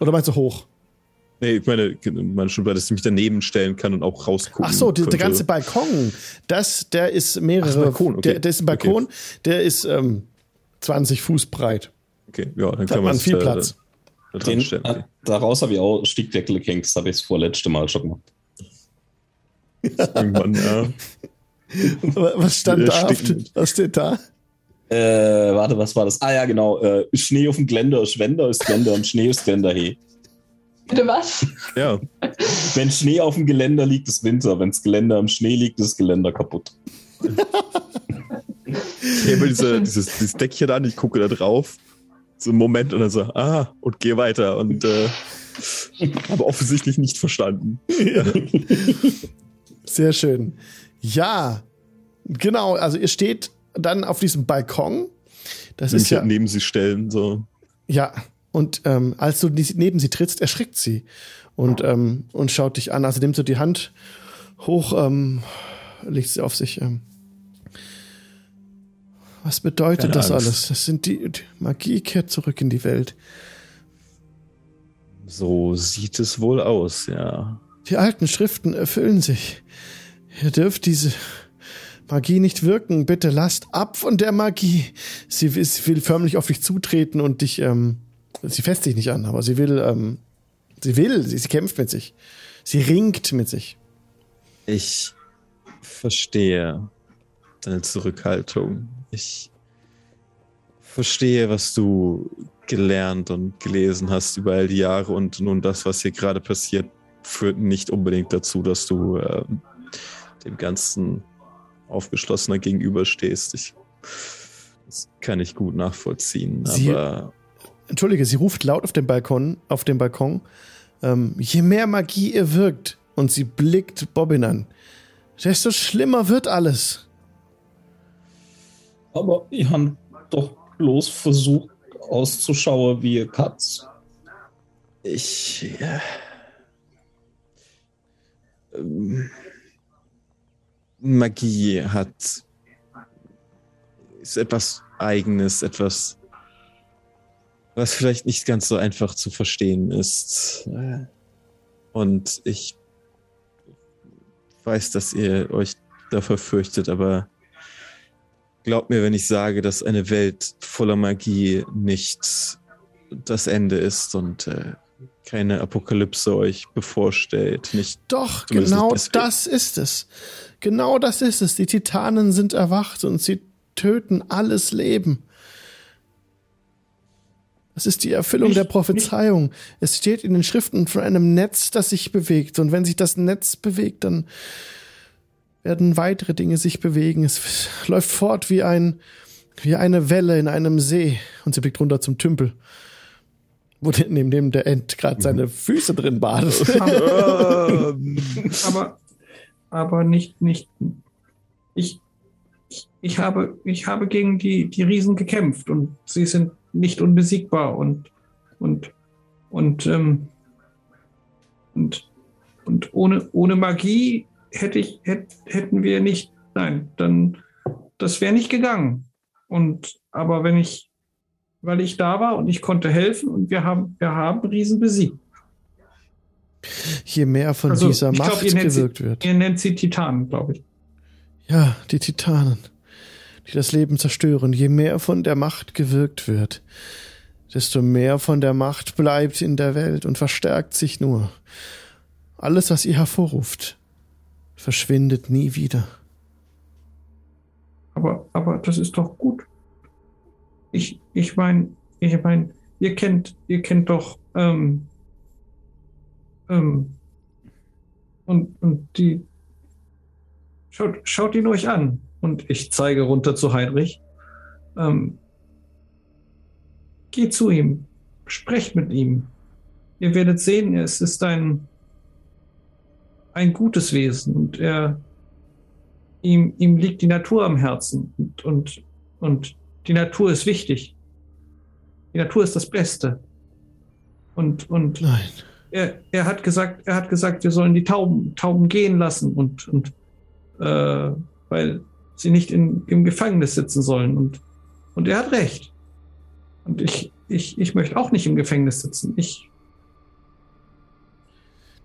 Oder meinst du hoch? Nee, ich meine, meine schon, dass ich mich daneben stellen kann und auch rausgucken. Ach so, die, der ganze Balkon, das, der ist mehrere. Ach, Balkon, okay. der, der ist ein Balkon, der ist ähm, 20 Fuß breit. Okay, ja, dann Da kann man sich viel da- Platz. Da dran Den, stellen. äh, daraus habe ich auch Stickdeckel gehängt. Das habe ich das vorletzte Mal schon gemacht. Irgendwann, ja. Was stand da? Auf, was steht da? Äh, warte, was war das? Ah ja, genau. Äh, Schnee auf dem Geländer ist Wender, ist Wender und Schnee ist Wender, hey. Bitte was? Ja. Wenn Schnee auf dem Geländer liegt, ist Winter. Wenn das Geländer am Schnee liegt, ist das Geländer kaputt. Ich hebe diese, dieses, dieses Deckchen an, ich gucke da drauf. So einen Moment und dann so, ah, und gehe weiter. Und äh, habe offensichtlich nicht verstanden. Sehr schön. Ja, genau. Also ihr steht dann auf diesem Balkon. Das ist Mich ja, halt neben sie stellen. So. ja. Und ähm, als du neben sie trittst, erschrickt sie und ähm, und schaut dich an. Also nimmt so die Hand hoch, ähm, legt sie auf sich. Ähm. Was bedeutet Keine das Angst. alles? Das sind die, die Magie kehrt zurück in die Welt. so sieht es wohl aus, ja. Die alten Schriften erfüllen sich. Ihr dürft diese Magie nicht wirken. Bitte lasst ab von der Magie. Sie, will- sie will förmlich auf dich zutreten und dich, ähm, sie fässt dich nicht an, aber sie will, ähm, sie will, sie, sie kämpft mit sich. Sie ringt mit sich. Ich verstehe deine Zurückhaltung. Ich verstehe, was du gelernt und gelesen hast über all die Jahre und nun das, was hier gerade passiert, führt nicht unbedingt dazu, dass du ähm, dem Ganzen aufgeschlossener gegenüberstehst. Ich, das kann ich gut nachvollziehen, Sie- aber Entschuldige, sie ruft laut auf dem Balkon, auf dem Balkon. Ähm, je mehr Magie ihr wirkt, und sie blickt Bobbin an, desto schlimmer wird alles. Aber ich habe doch bloß versucht auszuschauen wie eine Katz. Ich. Ja. Ähm, Magie hat. ist etwas Eigenes, etwas, was vielleicht nicht ganz so einfach zu verstehen ist. Und ich weiß, dass ihr euch davor fürchtet, aber glaubt mir, wenn ich sage, dass eine Welt voller Magie nicht das Ende ist und äh, keine Apokalypse euch bevorsteht. Nicht Doch, genau nicht deswegen. das ist es. Genau das ist es. Die Titanen sind erwacht und sie töten alles Leben. Das ist die Erfüllung Nicht- der Prophezeiung. Es steht in den Schriften von einem Netz, das sich bewegt. Und wenn sich das Netz bewegt, dann werden weitere Dinge sich bewegen. Es läuft fort wie ein, wie eine Welle in einem See. Und sie blickt runter zum Tümpel. Wo neben dem der Ent gerade seine Füße drin badet. aber, aber nicht, nicht. Ich, ich, ich, habe, ich habe gegen die, die Riesen gekämpft und sie sind nicht unbesiegbar und, und, und, ähm, und, und ohne, ohne Magie hätte ich, hätt, hätten wir nicht, nein, dann, das wäre nicht gegangen. Und, aber wenn ich, weil ich da war und ich konnte helfen und wir haben, wir haben Riesen besiegt. Je mehr von Also, dieser glaub, Macht ihr nennt sie- gewirkt wird. Ihr nennt sie Titanen, glaube ich. Ja, die Titanen, die das Leben zerstören. Je mehr von der Macht gewirkt wird, desto mehr von der Macht bleibt in der Welt und verstärkt sich nur. Alles, was ihr hervorruft, verschwindet nie wieder. Aber, aber das ist doch gut. Ich, ich meine, ich mein, ihr kennt, ihr kennt doch, ähm, ähm, und, und die, schaut, schaut ihn euch an. Und ich zeige runter zu Heinrich. Ähm, geht zu ihm, sprecht mit ihm. Ihr werdet sehen, es ist ein, ein gutes Wesen und er, ihm, ihm liegt die Natur am Herzen und, und, und die Natur ist wichtig. Die Natur ist das Beste. Und, und Nein. er, er hat gesagt, er hat gesagt, wir sollen die Tauben, Tauben gehen lassen und, und äh, weil sie nicht in, im Gefängnis sitzen sollen. Und, und er hat recht. Und ich, ich, ich möchte auch nicht im Gefängnis sitzen. Ich,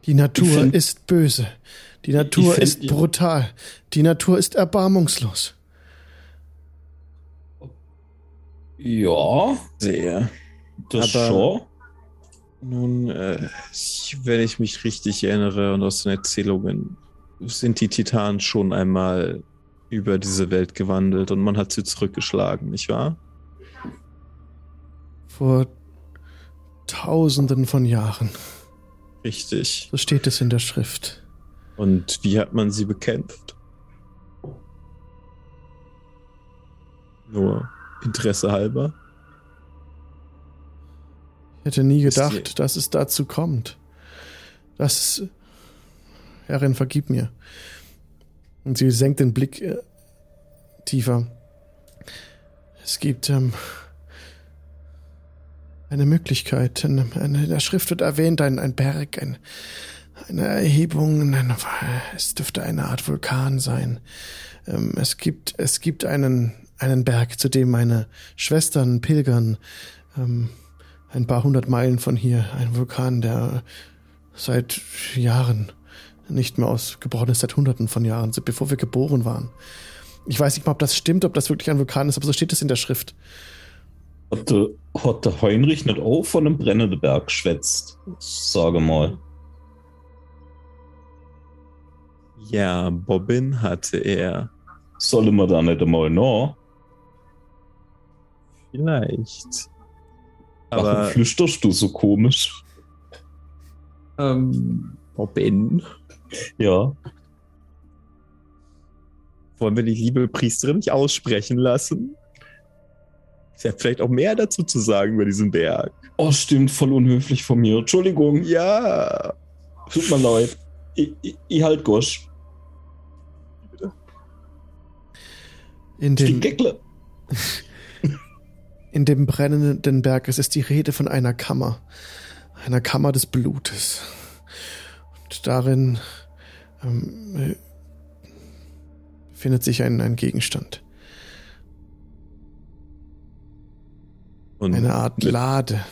Die Natur Ich find- ist böse. Die Natur find, ist ja. brutal. Die Natur ist erbarmungslos. Ja, sehr. das Aber- schon. Nun, äh, ich- wenn ich mich richtig erinnere und aus den Erzählungen, sind die Titanen schon einmal über diese Welt gewandelt und man hat sie zurückgeschlagen, nicht wahr? Vor tausenden von Jahren. Richtig. So steht es in der Schrift. Und wie hat man sie bekämpft? Nur Interesse halber. Ich hätte nie gedacht, dass es dazu kommt. Das. Herrin, vergib mir. Und sie senkt den Blick äh, tiefer. Es gibt ähm, eine Möglichkeit. In, in der Schrift wird erwähnt, ein, ein Berg, ein, eine Erhebung. Ein, es dürfte eine Art Vulkan sein. Ähm, es gibt, es gibt einen, einen Berg, zu dem meine Schwestern pilgern. Ähm, ein paar hundert Meilen von hier. Ein Vulkan, der seit Jahren nicht mehr ausgebrochen ist, seit hunderten von Jahren, seit- bevor wir geboren waren. Ich weiß nicht mal, ob das stimmt, ob das wirklich ein Vulkan ist, aber so steht es in der Schrift. Hat der, hat der Heinrich nicht auch von einem brennenden Berg schwätzt? Sage mal. Ja, Bobbin hatte er. Soll man da nicht einmal noch? Vielleicht. Warum Aber flüsterst du so komisch? Ähm, Bobbin, Ja. wollen wir die liebe Priesterin nicht aussprechen lassen? Sie hat vielleicht auch mehr dazu zu sagen über diesen Berg. Oh, stimmt, voll unhöflich von mir. Entschuldigung, Ja. tut mir leid. Ich, ich, ich halt Gosch. In Geckle. in dem brennenden Berg es ist die Rede von einer Kammer. Einer Kammer des Blutes. Und darin ähm, äh, befindet sich ein, ein Gegenstand. Und Eine Art Lade.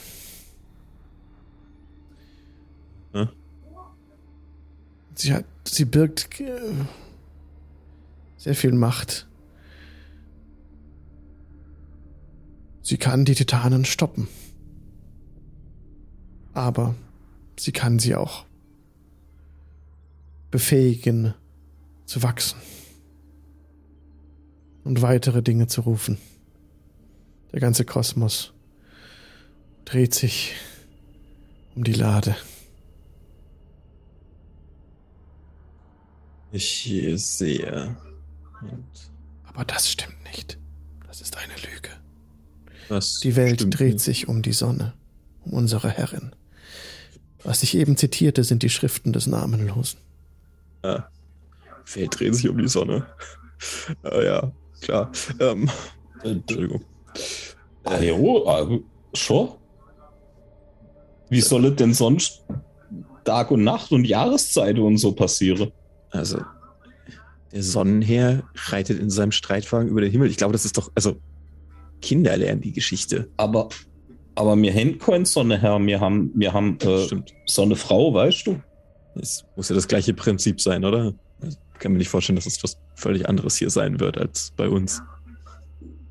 Sie hat, sie birgt äh, sehr viel Macht. Sie kann die Titanen stoppen. Aber sie kann sie auch befähigen zu wachsen und weitere Dinge zu rufen. Der ganze Kosmos dreht sich um die Lade. Ich sehe. Und Aber das stimmt nicht. Das ist eine Lüge. Das Die Welt stimmt dreht nicht. sich um die Sonne, um unsere Herrin. Was ich eben zitierte, sind die Schriften des Namenlosen. Ja. Welt dreht sich um die Sonne. Ah, ja, klar. Ähm, Entschuldigung. Ah, jo, ah, schon. Wie soll es denn sonst Tag und Nacht und Jahreszeit und so passieren? Also, der Sonnenherr reitet in seinem Streitwagen über den Himmel. Ich glaube, das ist doch, also, Kinder lernen die Geschichte. Aber, aber wir haben keine Sonne, Herr. Wir haben, wir haben äh, Stimmt. so eine Frau, weißt du? Es muss ja das gleiche Prinzip sein, oder? Ich kann mir nicht vorstellen, dass es was völlig anderes hier sein wird als bei uns.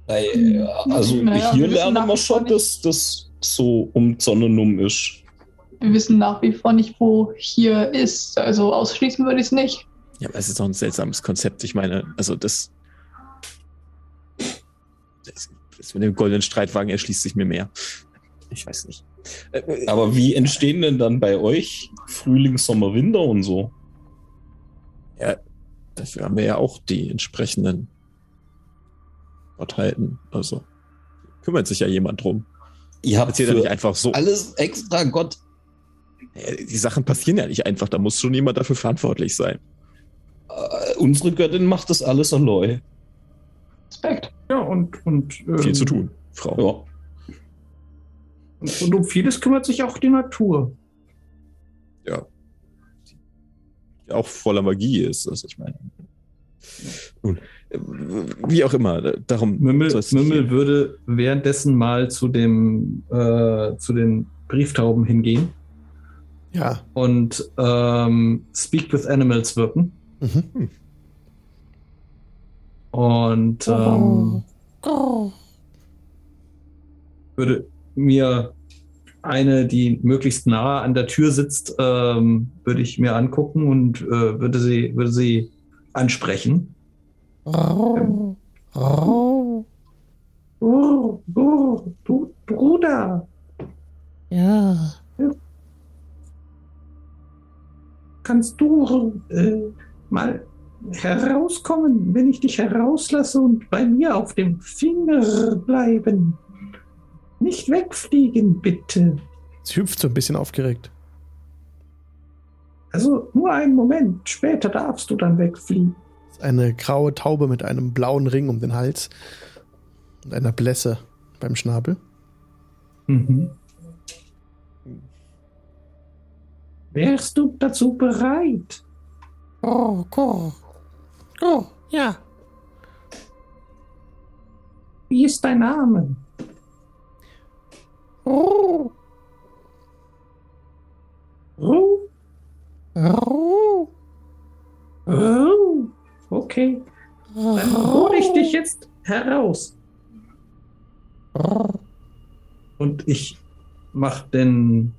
Äh, Also Naja, hier wir wissen lernen wir schon, dass das so um Sonne rum ist. Wir wissen nach wie vor nicht, wo hier ist. Also ausschließen würde ich es nicht. Ja, aber es ist doch ein seltsames Konzept. Ich meine, also das. Das, das mit dem goldenen Streitwagen erschließt sich mir mehr. Ich weiß nicht. Äh, Aber wie entstehen denn dann bei euch Frühling, Sommer, Winter und so? Ja, dafür haben wir ja auch die entsprechenden Gottheiten. Also kümmert sich ja jemand drum. Ihr habt Passiert ja nicht einfach so. alles extra Gott. Die Sachen passieren ja nicht einfach. Da muss schon jemand dafür verantwortlich sein. Äh, unsere Göttin macht das alles allein. Respekt. Ja, und, und, ähm, Viel zu tun, Frau. Ja. Und, und um vieles kümmert sich auch die Natur. Ja. Die auch voller Magie ist. Also ich meine. Nun, wie auch immer. Darum. Mümmel, Mümmel würde währenddessen mal zu dem äh, zu den Brieftauben hingehen Ja. und ähm, Speak with Animals wirken. Mhm. Und ähm, würde mir eine, die möglichst nah an der Tür sitzt, ähm, würde ich mir angucken und äh, würde sie würde sie ansprechen. Oh, oh, du Bruder. Ja. kannst du äh, mal herauskommen, wenn ich dich herauslasse und bei mir auf dem Finger bleiben? Nicht wegfliegen, bitte. Sie hüpft so ein bisschen aufgeregt. Also nur einen Moment, später darfst du dann wegfliegen. Das ist eine graue Taube mit einem blauen Ring um den Hals und einer Blässe beim Schnabel. Mhm. Wärst du dazu bereit? Oh, oh, oh, ja. Wie ist dein Name? Oh, Oh, oh, oh. Okay, dann hole ich dich jetzt heraus. Und ich mache den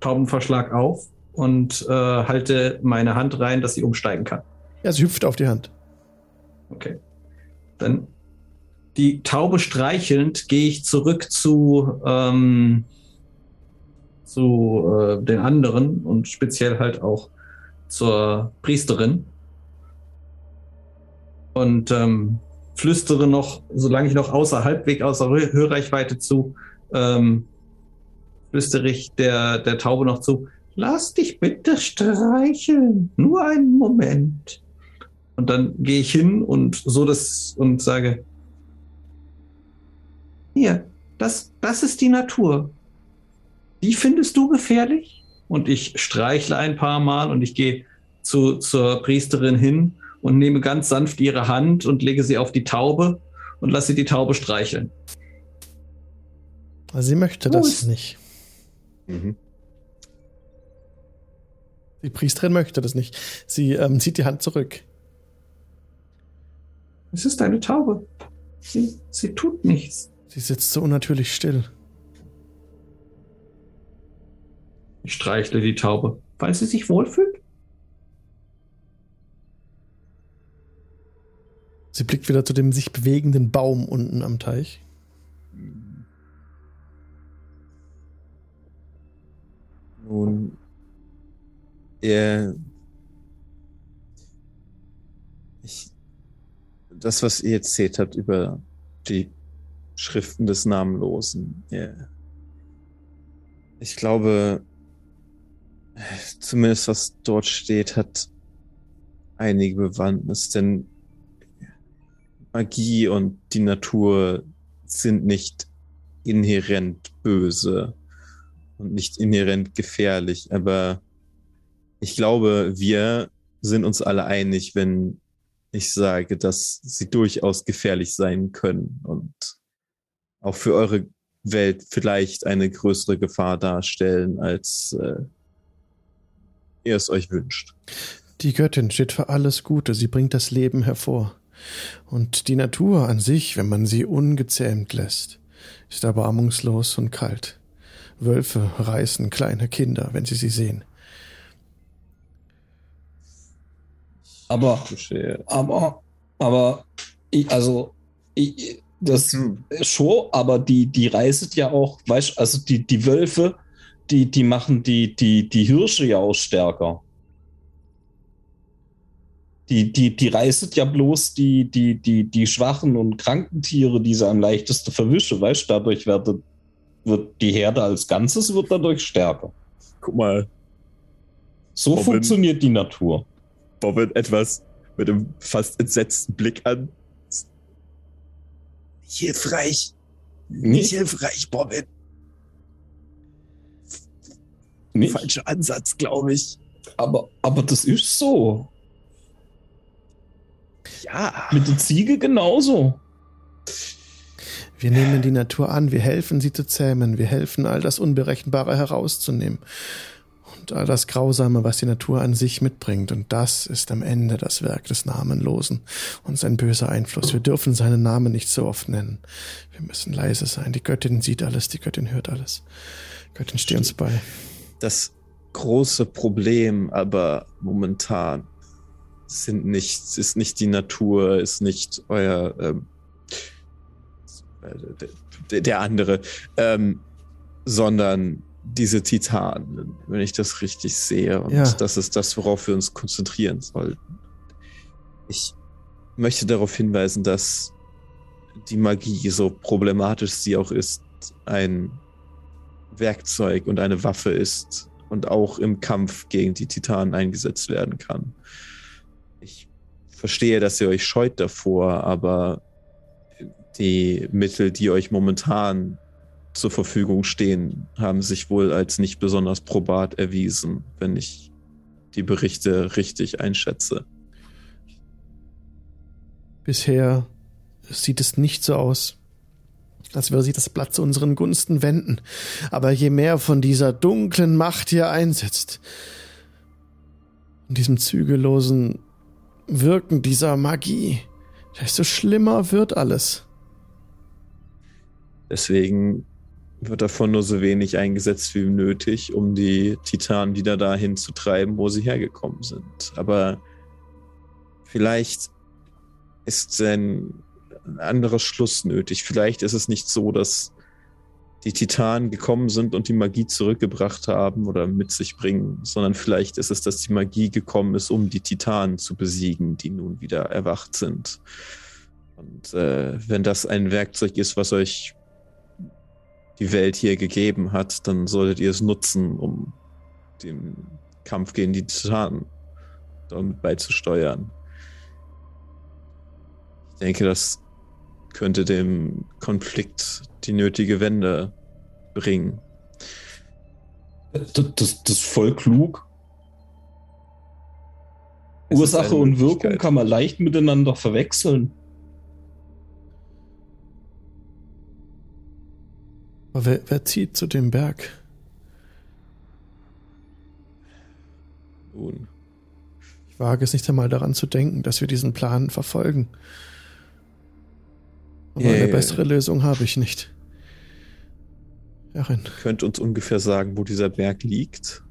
Taubenverschlag auf und äh, halte meine Hand rein, dass sie umsteigen kann. Ja, sie hüpft auf die Hand. Okay. Dann die Taube streichelnd gehe ich zurück zu, ähm, zu äh, den anderen und speziell halt auch zur Priesterin. Und ähm, flüstere noch, solange ich noch außer halbweg außer Hör- Hörreichweite zu, ähm, flüstere ich der, der Taube noch zu. Lass dich bitte streicheln. Nur einen Moment. Und dann gehe ich hin und so das und sage, hier, das, das ist die Natur. Die findest du gefährlich? Und ich streichle ein paar Mal und ich gehe zu, zur Priesterin hin und nehme ganz sanft ihre Hand und lege sie auf die Taube und lasse die Taube streicheln. Also sie möchte Wo das nicht. Mhm. Die Priesterin möchte das nicht. Sie ähm, zieht die Hand zurück. Es ist eine Taube. Sie, sie tut nichts. Sie sitzt so unnatürlich still. Ich streichle die Taube, weil sie sich wohlfühlt. Sie blickt wieder zu dem sich bewegenden Baum unten am Teich. Nun, er. Ich, das, was ihr erzählt habt über die Schriften des Namenlosen, ja. ich glaube, zumindest was dort steht, hat einige Bewandtnis, denn Magie und die Natur sind nicht inhärent böse und nicht inhärent gefährlich, aber ich glaube, wir sind uns alle einig, wenn ich sage, dass sie durchaus gefährlich sein können und auch für eure Welt vielleicht eine größere Gefahr darstellen, als äh, ihr es euch wünscht. Die Göttin steht für alles Gute, sie bringt das Leben hervor. Und die Natur an sich, wenn man sie ungezähmt lässt, ist erbarmungslos und kalt. Wölfe reißen kleine Kinder, wenn sie sie sehen. Aber, Verstehe. aber, aber, ich, also, ich, das Hm. schon, aber die, die reiset ja auch, weißt also die, die Wölfe, die, die machen die, die, die Hirsche ja auch stärker. Die, die, die reiset ja bloß die, die, die, die schwachen und kranken Tiere, die sie am leichtesten verwischen, weißt dadurch wird, wird die Herde als Ganzes wird dadurch stärker. Guck mal, So Robin. funktioniert die Natur. Bobbin etwas mit einem fast entsetzten Blick an. Nicht hilfreich. Nicht hilfreich, Bobbin. Nicht? Falscher Ansatz, glaube ich. Aber, aber das ist so. Ja. Mit der Ziege genauso. Wir nehmen die Natur an, wir helfen sie zu zähmen, wir helfen all das Unberechenbare herauszunehmen all das Grausame, was die Natur an sich mitbringt. Und das ist am Ende das Werk des Namenlosen und sein böser Einfluss. Wir dürfen seinen Namen nicht so oft nennen. Wir müssen leise sein. Die Göttin sieht alles, die Göttin hört alles. Göttin, steh uns bei. Das große Problem aber momentan sind nicht, ist nicht die Natur, ist nicht euer ähm, äh, der, der andere, ähm, sondern diese Titanen, wenn ich das richtig sehe. Und Ja. das ist das, worauf wir uns konzentrieren sollten. Ich möchte darauf hinweisen, dass die Magie, so problematisch sie auch ist, ein Werkzeug und eine Waffe ist und auch im Kampf gegen die Titanen eingesetzt werden kann. Ich verstehe, dass ihr euch scheut davor, aber die Mittel, die euch momentan zur Verfügung stehen, haben sich wohl als nicht besonders probat erwiesen, wenn ich die Berichte richtig einschätze. Bisher sieht es nicht so aus, als würde sich das Blatt zu unseren Gunsten wenden. Aber je mehr von dieser dunklen Macht hier einsetzt, in diesem zügellosen Wirken dieser Magie, desto schlimmer wird alles. Deswegen wird davon nur so wenig eingesetzt wie nötig, um die Titanen wieder dahin zu treiben, wo sie hergekommen sind. Aber vielleicht ist ein anderer Schluss nötig. Vielleicht ist es nicht so, dass die Titanen gekommen sind und die Magie zurückgebracht haben oder mit sich bringen, sondern vielleicht ist es, dass die Magie gekommen ist, um die Titanen zu besiegen, die nun wieder erwacht sind. Und äh, wenn das ein Werkzeug ist, was euch die Welt hier gegeben hat, dann solltet ihr es nutzen, um den Kampf gegen die Titanen damit beizusteuern. Ich denke, das könnte dem Konflikt die nötige Wende bringen. Das, das, das ist voll klug. Es Ursache und Wirkung kann man leicht miteinander verwechseln. Aber wer, wer zieht zu dem Berg? Nun, Ich wage es nicht einmal daran zu denken, dass wir diesen Plan verfolgen. Aber Ja, eine bessere Lösung habe ich nicht. Erin, könnt uns ungefähr sagen, wo dieser Berg liegt?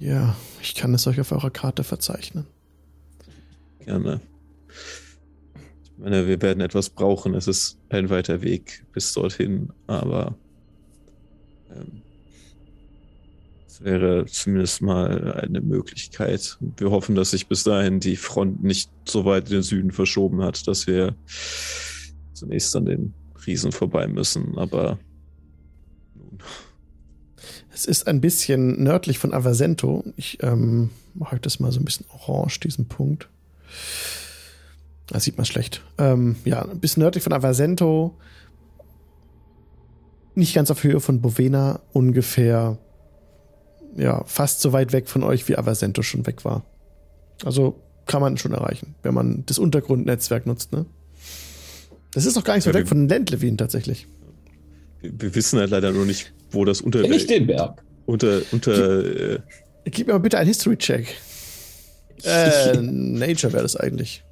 ja, ich kann es euch auf eurer Karte verzeichnen. Gerne. Wir werden etwas brauchen. Es ist ein weiter Weg bis dorthin, aber ähm, es wäre zumindest mal eine Möglichkeit. Wir hoffen, dass sich bis dahin die Front nicht so weit in den Süden verschoben hat, dass wir zunächst an den Riesen vorbei müssen. Aber nun, Es ist ein bisschen nördlich von Avasento. Ich ähm, mache das mal so ein bisschen orange, diesen Punkt. Da sieht man schlecht. Ähm, ja, ein bisschen nördlich von Avasento. Nicht ganz auf Höhe von Bovena, ungefähr, ja, fast so weit weg von euch, wie Avasento schon weg war. Also kann man schon erreichen, wenn man das Untergrundnetzwerk nutzt, ne? Das ist noch gar nicht so Ja, weg von Lentlewin tatsächlich. wir, wir wissen halt leider nur nicht, wo das unter, ich den Berg. unter, unter äh, Gib mir mal bitte einen History-Check. Äh, Nature wäre das eigentlich.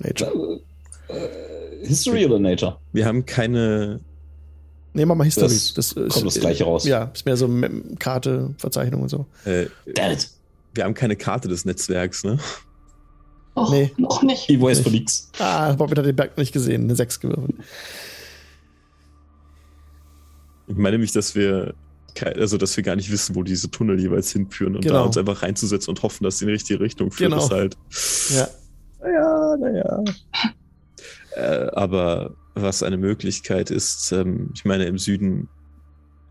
Nature. Äh, History oder Nature? wir haben keine Nee, mach mal History. Das Das, ist, kommt das Gleiche raus. Ja, ist mehr so Karte, Verzeichnung und so. äh, Damn it. wir haben keine Karte des Netzwerks, ne? Och, Nee. noch nicht. Ich weiß von nix. Ah, Bob hat den Berg noch nicht gesehen. Eine 6 gewürfelt. Ich meine nämlich, dass wir also dass wir gar nicht wissen, wo diese Tunnel jeweils hinführen und da Genau. uns einfach reinzusetzen und hoffen, dass sie in die richtige Richtung führen, Genau. ist halt. Ja. Naja, naja. äh, aber was eine Möglichkeit ist, ähm, ich meine, im Süden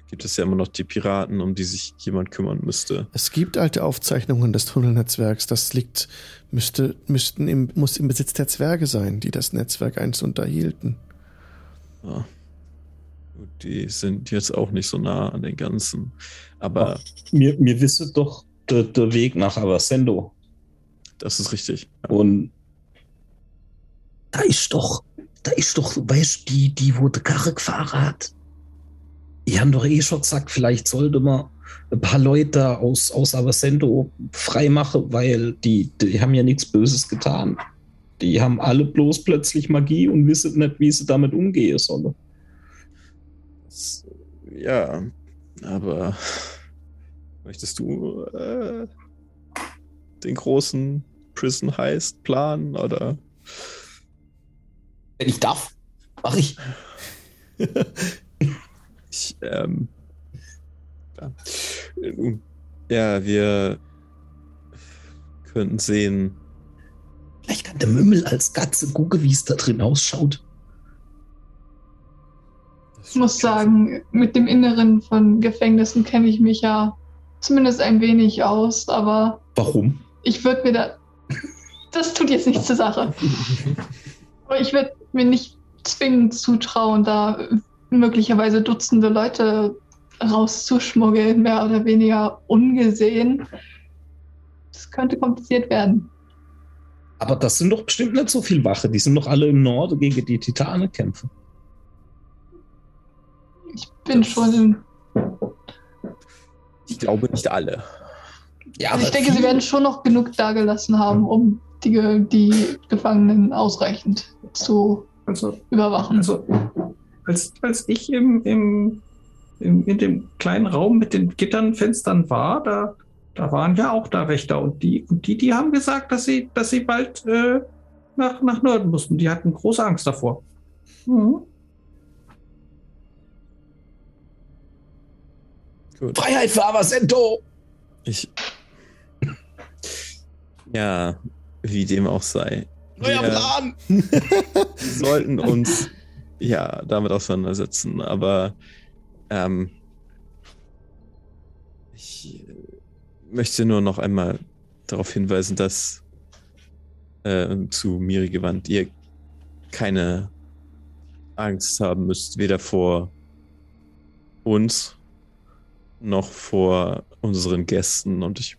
gibt es ja immer noch die Piraten, um die sich jemand kümmern müsste. Es gibt alte Aufzeichnungen des Tunnelnetzwerks. Das liegt, müsste, müssten im, muss im Besitz der Zwerge sein, die das Netzwerk einst unterhielten. Ja. Gut, Die sind jetzt auch nicht so nah an den Ganzen. Aber Mir, mir wisse doch der, der Weg nach Avasendo. das ist richtig. Und da ist doch, da ist doch, weißt du, die, die, wo der Karre gefahren hat. Die haben doch eh schon gesagt, vielleicht sollte man ein paar Leute aus, aus Avasendo freimachen, weil die, die haben ja nichts Böses getan. Die haben alle bloß plötzlich Magie und wissen nicht, wie sie damit umgehen sollen. Ja, aber möchtest du äh, den großen Prison Heist planen oder? Wenn ich darf, mach ich. Ich, ähm, Ja, wir könnten sehen. Vielleicht kann der Mümmel als Katze gucken, wie es da drin ausschaut. Ich muss sagen, mit dem Inneren von Gefängnissen kenne ich mich ja zumindest ein wenig aus, aber Warum? ich würde mir da. Das tut jetzt nichts zur Sache. Aber ich würde mir nicht zwingend zutrauen, da möglicherweise Dutzende Leute rauszuschmuggeln, mehr oder weniger ungesehen. Das könnte kompliziert werden. Aber das sind doch bestimmt nicht so viel Wache. Die sind doch alle im Norden gegen die Titanen kämpfen. Ich bin schon in. Ich glaube nicht alle. Ja, Also ich denke, sie werden schon noch genug dagelassen haben, um die, die Gefangenen ausreichend zu Also, überwachen. also als, als ich im, im, im, in dem kleinen Raum mit den Gitternfenstern war, da, da waren ja auch da Wächter und die, und die, die haben gesagt, dass sie, dass sie bald äh, nach, nach Norden mussten. Die hatten große Angst davor. Mhm. Gut. Freiheit für Avasento! Ich. Ja, wie dem auch sei. Neuer Wir Plan! sollten uns ja damit auseinandersetzen, aber ähm, ich äh, möchte nur noch einmal darauf hinweisen, dass äh, zu Miri gewandt ihr keine Angst haben müsst, weder vor uns noch vor unseren Gästen und ich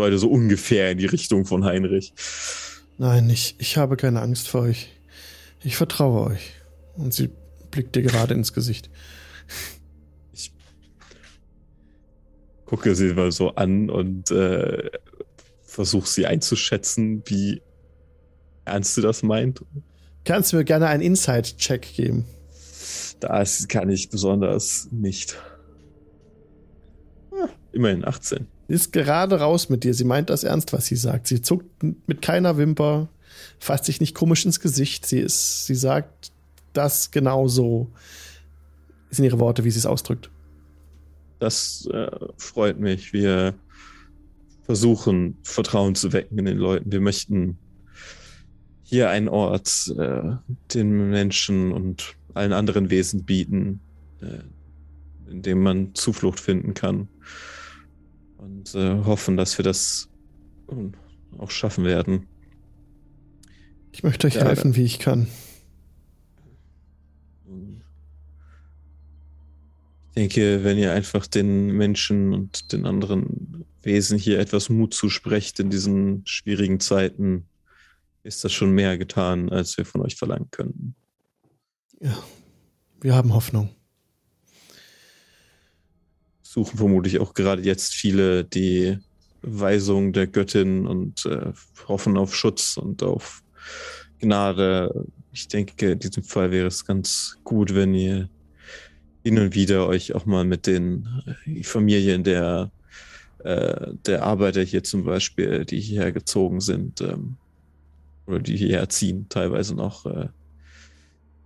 deute so ungefähr in die Richtung von Heinrich. Nein, ich, ich habe keine Angst vor euch. Ich vertraue euch. Und sie blickt dir gerade ins Gesicht. Ich gucke sie mal so an und äh, versuche sie einzuschätzen, wie ernst sie das meint. Kannst du mir gerne einen Inside-Check geben? Das kann ich besonders nicht. Immerhin 18. Ist gerade raus mit dir. Sie meint das ernst, was sie sagt. Sie zuckt mit keiner Wimper, fasst sich nicht komisch ins Gesicht. Sie ist, sie sagt das genau so. Sind ihre Worte, wie sie es ausdrückt. Das äh, freut mich. Wir versuchen, Vertrauen zu wecken in den Leuten. Wir möchten hier einen Ort äh, den Menschen und allen anderen Wesen bieten, äh, in dem man Zuflucht finden kann. Und äh, hoffen, dass wir das ähm, auch schaffen werden. Ich möchte euch Ja, helfen, wie ich kann. Ich denke, wenn ihr einfach den Menschen und den anderen Wesen hier etwas Mut zusprecht in diesen schwierigen Zeiten, ist das schon mehr getan, als wir von euch verlangen könnten. Ja, wir haben Hoffnung. Suchen vermutlich auch gerade jetzt viele die Weisung der Göttin und äh, hoffen auf Schutz und auf Gnade. Ich denke, in diesem Fall wäre es ganz gut, wenn ihr hin und wieder euch auch mal mit den äh, Familien der, äh, der Arbeiter hier zum Beispiel, die hierher gezogen sind, ähm, oder die hierher ziehen, teilweise noch. Äh,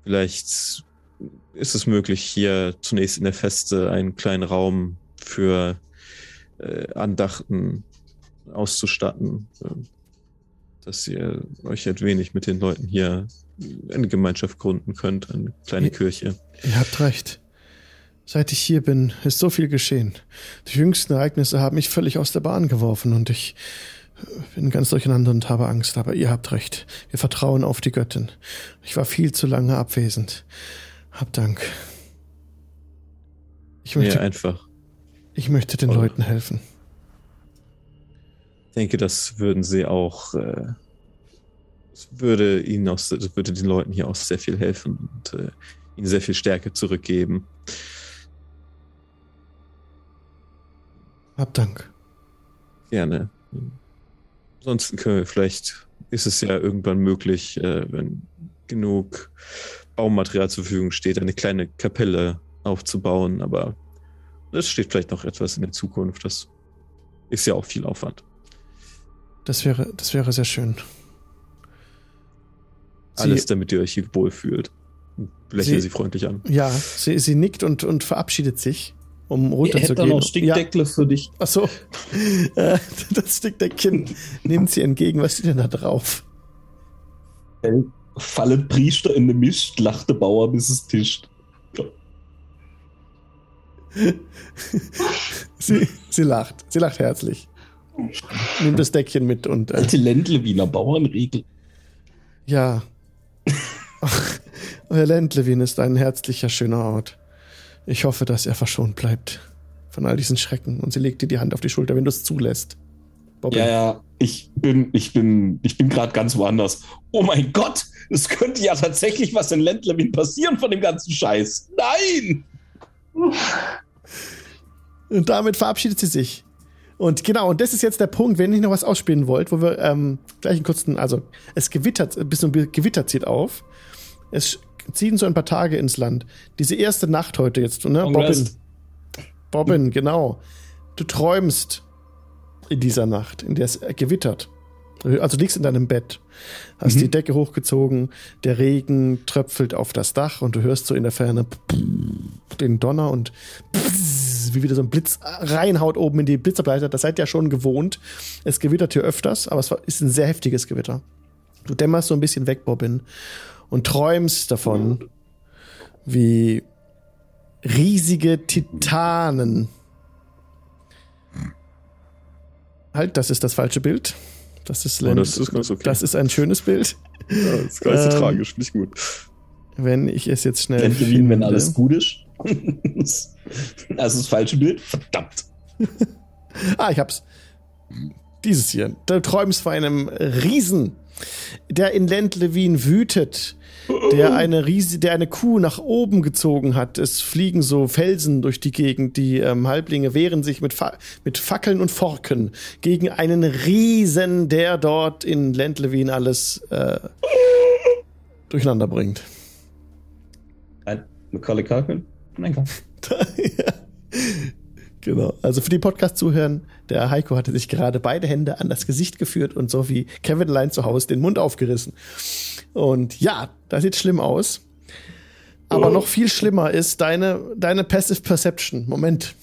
vielleicht ist es möglich, hier zunächst in der Feste einen kleinen Raum für äh, Andachten auszustatten, äh, dass ihr euch ein wenig mit den Leuten hier eine Gemeinschaft gründen könnt, eine kleine Ja. Kirche. Ihr habt recht. Seit ich hier bin, ist so viel geschehen. Die jüngsten Ereignisse haben mich völlig aus der Bahn geworfen und ich äh, bin ganz durcheinander und habe Angst. Aber ihr habt recht. Wir vertrauen auf die Göttin. Ich war viel zu lange abwesend. Hab Dank. Ich möchte, Ja, einfach. ich möchte den Oh. Leuten helfen. Ich denke, das würden sie auch, äh, es würde ihnen auch, das würde den Leuten hier auch sehr viel helfen und äh, ihnen sehr viel Stärke zurückgeben. Hab Dank. Gerne. Ansonsten können wir vielleicht, ist es ja irgendwann möglich, äh, wenn genug Baumaterial zur Verfügung steht, eine kleine Kapelle aufzubauen, aber das steht vielleicht noch etwas in der Zukunft. Das ist ja auch viel Aufwand. Das wäre, das wäre sehr schön. Sie- Alles, damit ihr euch hier wohlfühlt. Lächle Sie- sie freundlich an. Ja, sie, sie nickt und, und verabschiedet sich. um Ich hätte runterzugehen. noch Stickdeckle für dich. Achso, äh, das Stickdeckchen nimmt sie entgegen. Was steht denn da drauf? Fallet Priester in de Mischt, lachte Bauer, bis es tischt. Sie, sie lacht. Sie lacht herzlich. Nimmt das Deckchen mit und äh, Alte Ländle Wiener Bauernregel. ja. Ach, euer Ländlewin ist ein herzlicher, schöner Ort. Ich hoffe, dass er verschont bleibt von all diesen Schrecken. Und sie legt dir die Hand auf die Schulter, wenn du es zulässt. Bobby. Ja, ja, ich bin, ich bin, ich bin gerade ganz woanders. Oh mein Gott, es könnte ja tatsächlich was in Ländlewin passieren von dem ganzen Scheiß. Nein! Und damit verabschiedet sie sich. Und genau, und das ist jetzt der Punkt, wenn ihr noch was ausspielen wollt, wo wir ähm, gleich einen kurzen, also es gewittert, ein bisschen Gewitter zieht auf. Es ziehen so ein paar Tage ins Land. Diese erste Nacht heute jetzt, ne? Bobbin. Bobbin, genau. Du träumst in dieser Nacht, in der es gewittert. Also liegst in deinem Bett, hast Mhm. die Decke hochgezogen, der Regen tröpfelt auf das Dach und du hörst so in der Ferne den Donner und wie wieder so ein Blitz reinhaut oben in die Blitzableiter. Das seid ihr ja schon gewohnt. Es gewittert hier öfters, aber es ist ein sehr heftiges Gewitter. Du dämmerst so ein bisschen weg, Bobbin, und träumst davon, wie riesige Titanen. Halt, das ist das falsche Bild. Das ist, Oh, das ist ganz okay. das ist ein schönes Bild. ja, das ist gar nicht so Ähm, tragisch, ich gut. Wenn ich es jetzt schnell wenn finde. alles gut ist. das ist das falsche Bild. Verdammt. Ah, ich hab's. Dieses hier. Du träumst von einem Riesen, der in Ländlewin wütet, der eine Riese, der eine Kuh nach oben gezogen hat. Es fliegen so Felsen durch die Gegend. Die ähm, Halblinge wehren sich mit, Fa mit Fackeln und Forken gegen einen Riesen, der dort in Ländlewin alles äh, durcheinander bringt. Ein Macaulay Culkin? Mein Gott. ja. Genau. Also für die Podcast-Zuhören, der Heiko hatte sich gerade beide Hände an das Gesicht geführt und so wie Kevin allein zu Hause den Mund aufgerissen. Und ja, das sieht schlimm aus. Aber noch viel schlimmer ist deine, deine Passive Perception. Moment.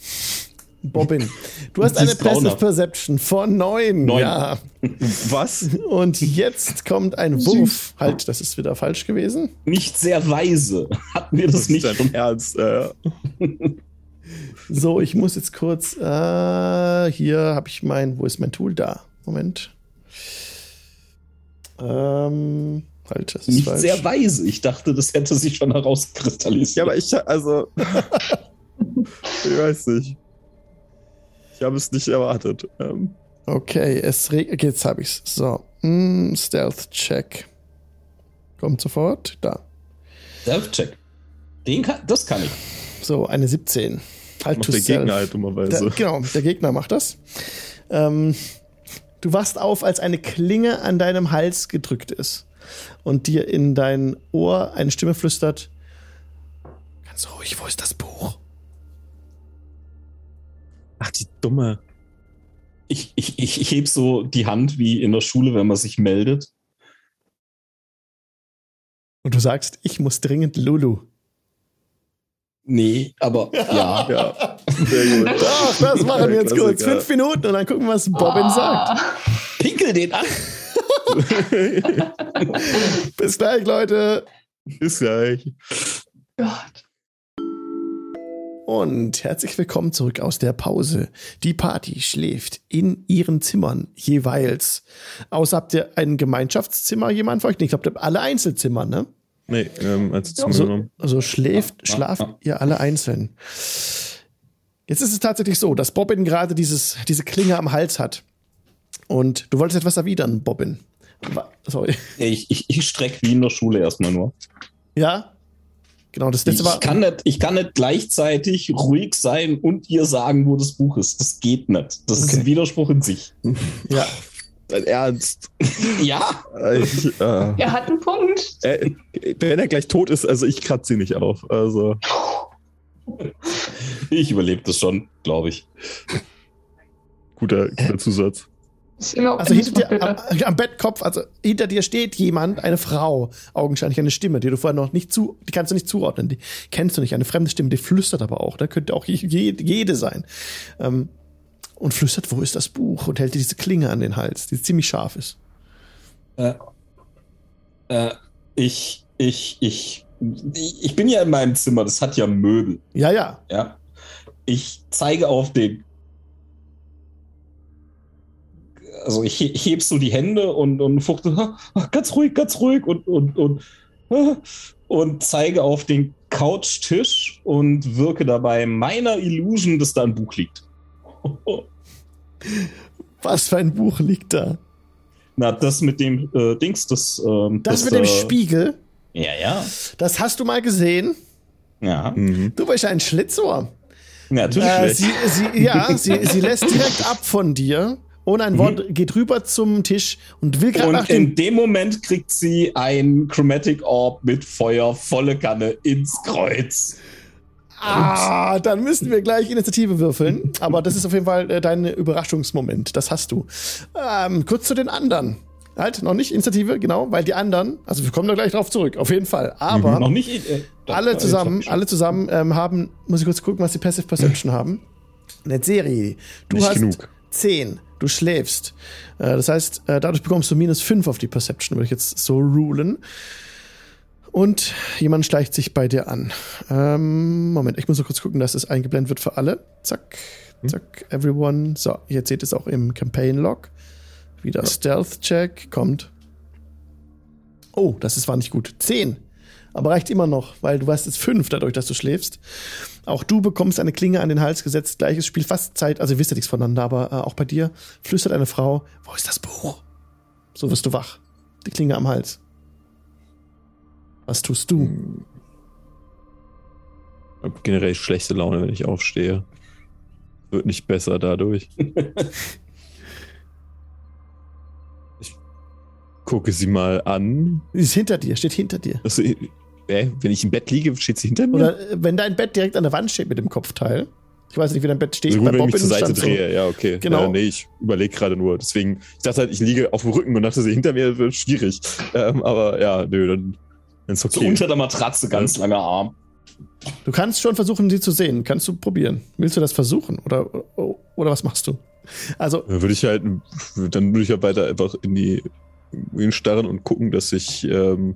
Bobbin. Du hast eine Passive grauenhaft. Perception von neun. Neun. Ja. Was? Und jetzt kommt ein Wurf. Halt, das ist wieder falsch gewesen. Nicht sehr weise. Hatten wir das, nicht ist schon? dein Ernst. Äh, So, ich muss jetzt kurz. Äh, hier habe ich mein. Wo ist mein Tool? Da. Moment. Ähm, halt, das ist Nicht falsch. sehr weise. Ich dachte, das hätte sich schon herauskristallisiert. ja, aber ich, also. ich weiß nicht. Ich habe es nicht erwartet. Ähm, Okay, es regnet. Jetzt habe ich's. So. Hm, Stealth-Check. Kommt sofort. Da. Self-Check. Den kann, das kann ich. So, eine 17. Halt macht der self. Gegner halt dummerweise. Der, genau, der Gegner macht das. Ähm, du wachst auf, als eine Klinge an deinem Hals gedrückt ist und dir in dein Ohr eine Stimme flüstert: Ganz ruhig, wo ist das Buch? Ach, die dumme. Ich, ich, ich, ich heb so die Hand wie in der Schule, wenn man sich meldet. Und du sagst: Ich muss dringend Lulu. Nee, aber ja. Ja, sehr gut. Ach, das machen wir jetzt kurz. Fünf Minuten und dann gucken, was Bobbin Ah. sagt. Pinkel den an. Bis gleich, Leute. Ist gleich. Gott. Und herzlich willkommen zurück aus der Pause. Die Party schläft in ihren Zimmern jeweils. Außer habt ihr ein Gemeinschaftszimmer, jemand von euch? Ich glaube, ihr habt alle Einzelzimmer, ne? Nee, ähm, als zum So, genommen. also schläft, Ja, schlaft ja. ihr alle einzeln. Jetzt ist es tatsächlich so, dass Bobbin gerade dieses, diese Klinge am Hals hat. Und du wolltest etwas erwidern, Bobbin. Sorry. Ich, ich, ich strecke wie in der Schule erstmal nur. Ja? Genau, das letzte Ich war. kann, nicht, ich kann nicht gleichzeitig ruhig sein und ihr sagen, wo das Buch ist. Das geht nicht. Das ist Okay. ein Widerspruch in sich. Ja. Dein Ernst. Ja, Ich, äh, Er hat einen Punkt. äh, wenn er gleich tot ist, also ich kratze sie nicht auf. Also, ich überlebe das schon, glaube ich. guter, guter Zusatz. Also hinter dir, am, am Bettkopf, also hinter dir steht jemand, eine Frau, augenscheinlich eine Stimme, die du vorher noch nicht zu, die kannst du nicht zuordnen, die kennst du nicht, eine fremde Stimme, die flüstert aber auch, da könnte auch je, jede sein. Ähm, und flüstert, wo ist das Buch? Und hält diese Klinge an den Hals, die ziemlich scharf ist. Äh, äh, ich, ich, ich, ich bin ja in meinem Zimmer, das hat ja Möbel, Ja, ja. ja. Ich zeige auf den. Also ich he- heb so die Hände und, und fuchte, "Ah, ah, ganz ruhig, ganz ruhig und, und, und, ah", und zeige auf den Couchtisch und wirke dabei meiner Illusion, dass da ein Buch liegt. Was für ein Buch liegt da? Na, das mit dem äh, Dings, das. Ähm, Das, mit dem äh, Spiegel, Ja, ja. das hast du mal gesehen. Ja, Mhm. Du bist ein Schlitzohr. natürlich. Äh, sie, sie, ja, sie, sie lässt direkt ab von dir. Ohne ein Wort geht rüber zum Tisch und will gerade nach Mhm. Und in dem. dem Moment kriegt sie ein Chromatic Orb mit Feuer volle Kanne ins Kreuz. Ah, dann müssen wir gleich Initiative würfeln. Aber das ist auf jeden Fall äh, dein Überraschungsmoment. Das hast du. Ähm, kurz zu den anderen. Halt, noch nicht Initiative, genau, weil die anderen, also wir kommen da gleich drauf zurück, auf jeden Fall. Aber Noch nicht. Äh, da- alle äh, zusammen, alle zusammen ähm, haben, muss ich kurz gucken, was die Passive Perception haben. Eine Serie. Du Nicht hast genug. 10. Du schläfst. Äh, das heißt, äh, dadurch bekommst du minus 5 auf die Perception, würde ich jetzt so rulen. Und jemand schleicht sich bei dir an. Ähm, Moment, ich muss nur kurz gucken, dass es eingeblendet wird für alle. Zack, zack, everyone. So, jetzt seht ihr es auch im Campaign-Log. Wieder Stealth-Check kommt. Oh, das ist, war nicht gut. 10. Aber reicht immer noch, weil du weißt jetzt 5 dadurch, dass du schläfst. Auch du bekommst eine Klinge an den Hals gesetzt. Gleiches Spiel, fast Zeit. Also ihr wisst ja nichts voneinander, aber äh, auch bei dir flüstert eine Frau, wo ist das Buch? So wirst du wach. Die Klinge am Hals. Was tust du? Hab generell schlechte Laune, wenn ich aufstehe. Wird nicht besser dadurch. ich gucke sie mal an. Sie ist hinter dir, steht hinter dir. Also, äh, wenn ich im Bett liege, steht sie hinter mir? Oder äh, wenn dein Bett direkt an der Wand steht mit dem Kopfteil. Ich weiß nicht, wie dein Bett steht. also gut, wenn ich mich zur Seite stand so. drehe, ja, okay. Genau. Ja, nee, ich überlege gerade nur. Deswegen, ich dachte halt, ich liege auf dem Rücken und dachte, sie hinter mir wird schwierig. Ähm, aber ja, nö, dann, dann ist So okay. unter der Matratze, ganz langer Arm. Du kannst schon versuchen, sie zu sehen. Kannst du probieren. Willst du das versuchen? Oder, oder was machst du? Also, Dann würde ich halt, dann würde ich halt weiter einfach in die in den starren und gucken, dass ich ähm,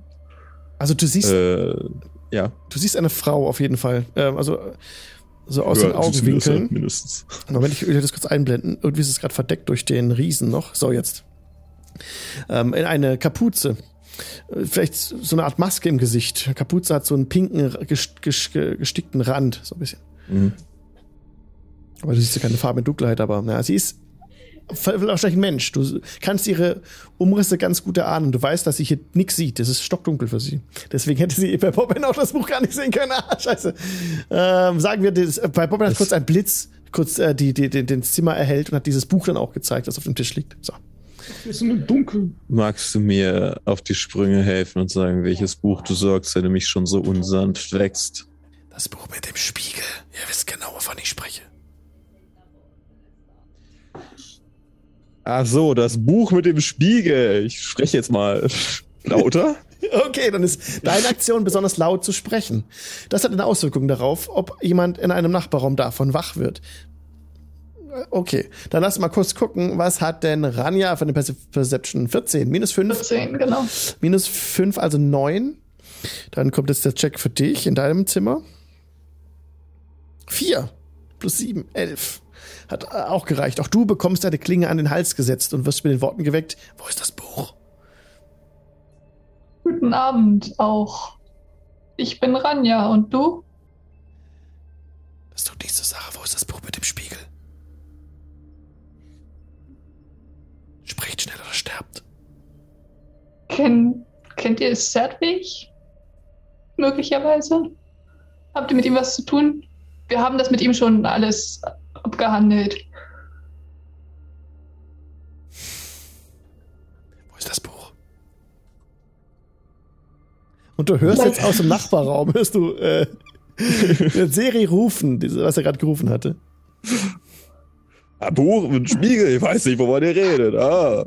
also du siehst, äh, ja du siehst eine Frau auf jeden Fall. Ähm, also so aus höher- den Augenwinkeln. halt mindestens. Moment, ich will das kurz einblenden. Irgendwie ist es gerade verdeckt durch den Riesen noch. So, jetzt. Ähm, in eine Kapuze. Äh, Vielleicht so eine Art Maske im Gesicht. Kapuze hat so einen pinken, ges- ges- gestickten Rand, so ein bisschen. Mhm. Aber du siehst ja keine Farbe in Dunkelheit, aber na, sie ist wahrscheinlich ein Mensch. Du kannst ihre Umrisse ganz gut erahnen. Du weißt, dass sie hier nichts sieht. Es ist stockdunkel für sie. Deswegen hätte sie bei Bobbin auch das Buch gar nicht sehen können. Ah, scheiße. Ähm, sagen wir, das, bei Bobbin hat Das- kurz ein Blitz kurz äh, die, die, die, den Zimmer erhellt und hat dieses Buch dann auch gezeigt, das auf dem Tisch liegt. So. Wir sind im Dunkeln. Magst du mir auf die Sprünge helfen und sagen, welches Buch du sorgst, wenn du mich schon so unsanft wächst? Das Buch mit dem Spiegel. Ihr wisst genau, wovon ich spreche. Ach so, das Buch mit dem Spiegel. Ich spreche jetzt mal lauter. Okay, dann ist deine Aktion besonders laut zu sprechen. Das hat eine Auswirkung darauf, ob jemand in einem Nachbarraum davon wach wird. Okay, dann lass mal kurz gucken, was hat denn Ranja von der Perce- Perception 14? Minus 5, 14, genau. minus 5, also 9. Dann kommt jetzt der Check für dich in deinem Zimmer. 4 plus 7, 11. Hat äh, auch gereicht. Auch du bekommst deine Klinge an den Hals gesetzt und wirst mit den Worten geweckt. Wo ist das Buch? Guten Abend auch. Ich bin Ranja und du? Das tut nichts zur Sache. Wo ist das Buch mit dem Spiegel? Sprecht schnell oder sterbt. Kenn, kennt ihr Sedwig? Möglicherweise? Habt ihr mit ihm was zu tun? Wir haben das mit ihm schon alles abgehandelt. Wo ist das Buch? Und du hörst jetzt aus dem Nachbarraum, hörst du äh, Serie rufen, was er gerade gerufen hatte. Ein Buch, ein Spiegel, ich weiß nicht, wovon ihr redet. Ah.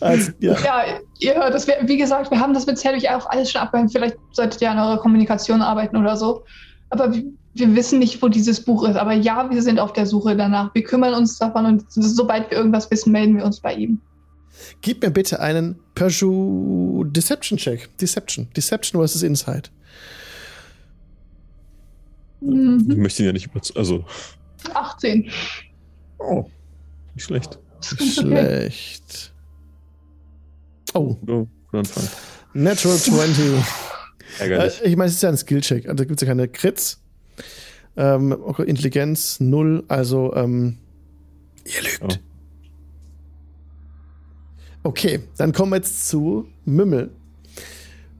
Also, ja. Ja, ihr hört. Wir, wie gesagt, wir haben das bisher durch auch alles schon abgehängt. Vielleicht solltet ihr an eurer Kommunikation arbeiten oder so. Aber wir, wissen nicht, wo dieses Buch ist. Aber ja, wir sind auf der Suche danach. Wir kümmern uns davon und sobald wir irgendwas wissen, melden wir uns bei ihm. Gib mir bitte einen Peugeot Deception Check. Deception. Deception versus Insight. Ich Mhm. möchte ihn ja nicht überzeugen. Also, 18. oh, nicht schlecht. Schlecht. Oh, Oh, guter Anfang. Natural 20. Ärgerlich. Äh, ich meine, es ist ja ein Skill-Check. Also da gibt es ja keine Crits. Ähm, okay, Intelligenz 0. Also, ähm, ihr lügt. Okay, dann kommen wir jetzt zu Mümmel.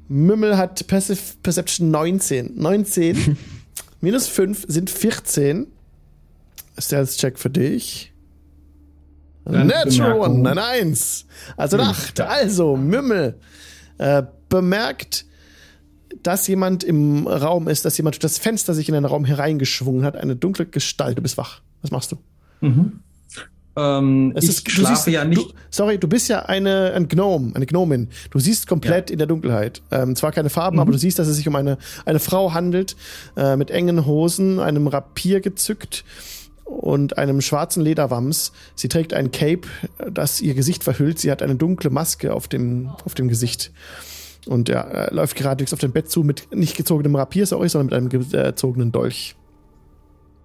Mümmel hat Passive Perception 19. 19 minus 5 sind 14. Stealth-Check für dich. Natural. One, ein 1. Also eine 8. Also, Mümmel äh, bemerkt, dass jemand im Raum ist, dass jemand durch das Fenster sich in den Raum hereingeschwungen hat. Eine dunkle Gestalt. Du bist wach. Was machst du? Mhm. Ähm, Es ich ist, du schlafe siehst, ja nicht. Du, sorry, du bist ja eine, ein Gnome, eine Gnomin. Du siehst komplett in der Dunkelheit. Ähm, zwar keine Farben, Mhm. aber du siehst, dass es sich um eine, eine Frau handelt, äh, mit engen Hosen, einem Rapier gezückt und einem schwarzen Lederwams. Sie trägt ein Cape, das ihr Gesicht verhüllt. Sie hat eine dunkle Maske auf dem, auf dem Gesicht. Und ja, er läuft geradewegs auf dein Bett zu mit nicht gezogenem Rapier, sorry, sondern mit einem gezogenen Dolch.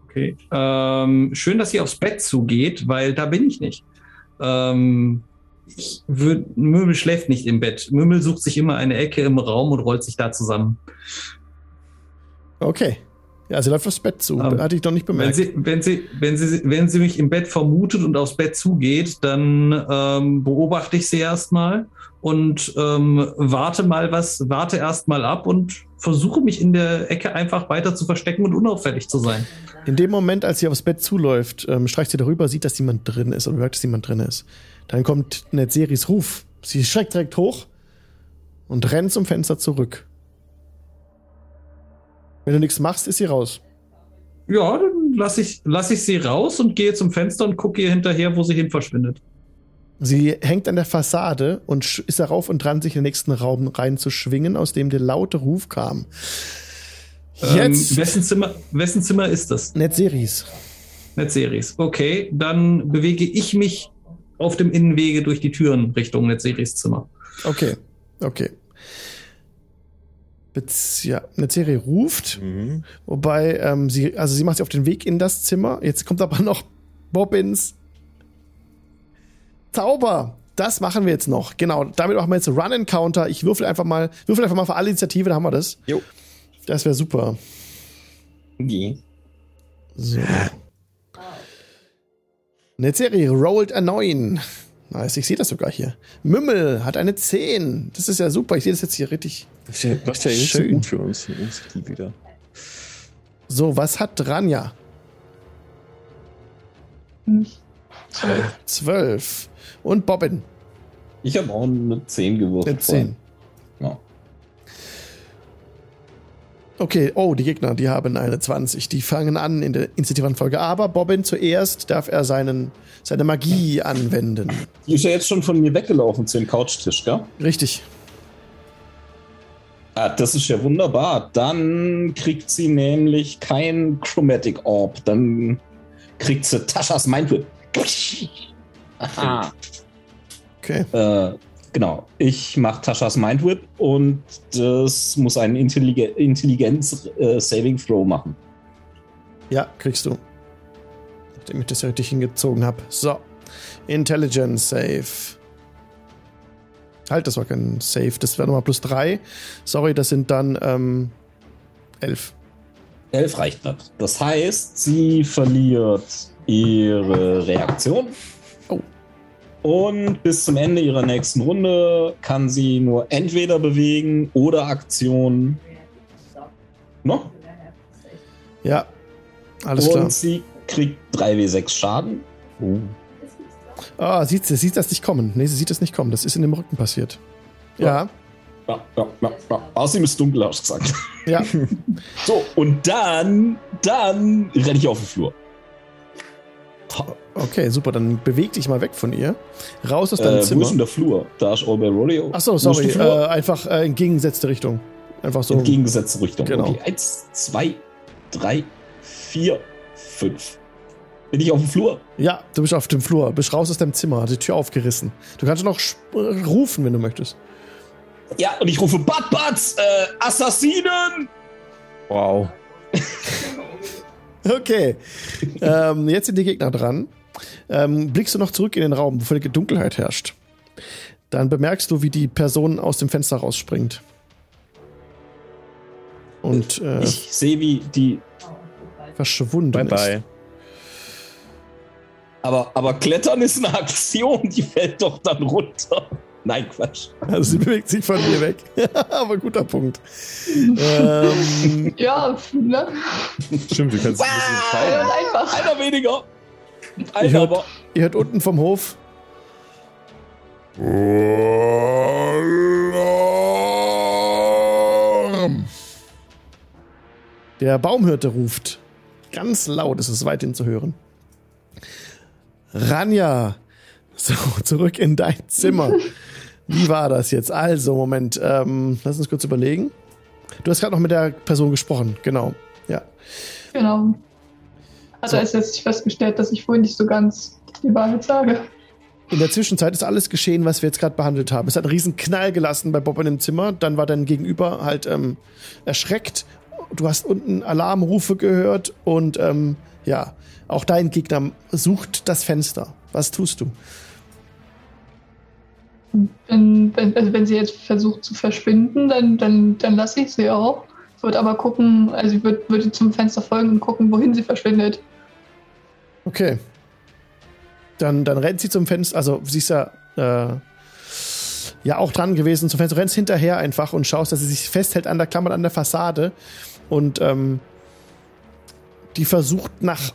Okay. Ähm, schön, dass sie aufs Bett zugeht, weil da bin ich nicht. Ähm, ich würd, Möbel schläft nicht im Bett. Möbel sucht sich immer eine Ecke im Raum und rollt sich da zusammen. Okay. Ja, sie läuft aufs Bett zu. Ähm, Hatte ich noch nicht Wenn bemerkt. sie, wenn, sie, wenn, sie, wenn sie mich im Bett vermutet und aufs Bett zugeht, dann ähm, beobachte ich sie erstmal und ähm, warte mal was, warte erstmal ab und versuche mich in der Ecke einfach weiter zu verstecken und unauffällig zu sein. In dem Moment, als sie aufs Bett zuläuft, ähm, streicht sie darüber, sieht, dass jemand drin ist oder merkt, dass jemand drin ist. Dann kommt Netzeris Ruf. Sie schreckt direkt hoch und rennt zum Fenster zurück. Wenn du nichts machst, ist sie raus. Ja, dann lasse ich, lass ich sie raus und gehe zum Fenster und gucke ihr hinterher, wo sie hin verschwindet. Sie hängt an der Fassade und ist darauf und dran, sich in den nächsten Raum reinzuschwingen, aus dem der laute Ruf kam. Jetzt Ähm, wessen, Zimmer, wessen Zimmer ist das? Netzeris. Netzeris. Okay, dann bewege ich mich auf dem Innenwege durch die Türen Richtung Netzeris Zimmer. Okay, okay. Ja, Netzeri ruft. Mhm. Wobei, ähm, sie, also sie macht sich auf den Weg in das Zimmer. Jetzt kommt aber noch Bobbins Zauber. Das machen wir jetzt noch. Genau, damit machen wir jetzt Run Encounter. Ich würfel einfach mal, würfel einfach mal für alle Initiative, da haben wir das. Jo. Das wäre super. Okay. So. Netzeri rollt a 9. Nice, ich sehe das sogar hier. Mümmel hat eine 10. Das ist ja super. Ich sehe das jetzt hier richtig. Das ist ja, nicht so Schön. gut für uns. uns die wieder. So, was hat Ranja? Zwölf. 12. Und Bobbin Ich habe auch eine 10 gewürfelt. mit 10. Okay, oh, die Gegner, die haben eine 20. Die fangen an in der Initiativanfolge. Aber Bobbin zuerst darf er seinen, seine Magie anwenden. Die ist ja jetzt schon von mir weggelaufen zu dem Couchtisch, gell? Richtig. Ah, das ist ja wunderbar. Dann kriegt sie nämlich kein Chromatic Orb. Dann kriegt sie Taschas Mindwhip. Aha. Okay. Äh, genau. Ich mache Taschas Mindwhip und das muss einen Intelligen Intelligenz-Saving Throw machen. Ja, kriegst du. Nachdem ich das ja richtig hingezogen habe. So. Intelligence Save. Halt, das war kein Save. Das wäre nochmal plus 3. Sorry, das sind dann ähm, 11. Elf reicht nicht. Das heißt, sie verliert ihre Reaktion. Oh. Und bis zum Ende ihrer nächsten Runde kann sie nur entweder bewegen oder Aktion. No? Ja. Alles und klar. sie kriegt 3w6 Schaden. Ah, sieht sie, sieht das nicht kommen. Nee, sie sieht das nicht kommen. Das ist in dem Rücken passiert. Ja. Ja, ja, ja, ja. Außerdem ist dunkel, hast du gesagt. Ja. So, und dann, dann renne ich auf den Flur. Okay, super. Dann beweg dich mal weg von ihr. Raus aus deinem Äh, wo Zimmer. ist denn der Flur? Da ist All bei Rodeo. Achso, Wo sorry. Äh, einfach äh, entgegengesetzte Richtung. Einfach so. Entgegengesetzte Richtung. Genau. Okay, eins, zwei, drei, vier, fünf. Bin ich auf dem Flur? Ja, du bist auf dem Flur. Bist raus aus deinem Zimmer. Hat die Tür aufgerissen. Du kannst noch äh, rufen, wenn du möchtest. Ja, und ich rufe Bad Bads, äh, Assassinen! Wow. Okay. ähm, jetzt sind die Gegner dran. Ähm, blickst du noch zurück in den Raum, wo völlige Dunkelheit herrscht. Dann bemerkst du, wie die Person aus dem Fenster rausspringt. Und äh, Ich sehe, wie die. verschwunden Bye ist. bye. Aber, aber Klettern ist eine Aktion, die fällt doch dann runter. Nein, Quatsch. Also sie bewegt sich von mir weg. Aber guter Punkt. ähm, Ja, ne? Stimmt, du kannst ein bisschen einfach. Einer weniger. Ich Einer hör- aber. ihr hört unten vom Hof. Alarm! Der Baumhirte ruft. Ganz laut ist es weithin zu hören. Ranja, so, zurück in dein Zimmer. Wie war das jetzt? Also, Moment, ähm, lass uns kurz überlegen. Du hast gerade noch mit der Person gesprochen, genau. Ja. Genau. Also So. ist jetzt festgestellt, dass ich vorhin nicht so ganz die Wahrheit sage. In der Zwischenzeit ist alles geschehen, was wir jetzt gerade behandelt haben. Es hat einen riesen Knall gelassen bei Bob in dem Zimmer. Dann war dein Gegenüber halt ähm, erschreckt. Du hast unten Alarmrufe gehört und ähm, ja, auch dein Gegner sucht das Fenster. Was tust du? Wenn, wenn, also wenn sie jetzt versucht zu verschwinden, dann, dann, dann lasse ich sie auch. Ich würde aber gucken, also ich würde würd zum Fenster folgen und gucken, wohin sie verschwindet. Okay. Dann, dann rennt sie zum Fenster. Also, sie ist ja, äh, ja auch dran gewesen zum Fenster. Du rennst hinterher einfach und schaust, dass sie sich festhält an der Klammer, an der Fassade. Und ähm, die versucht nach,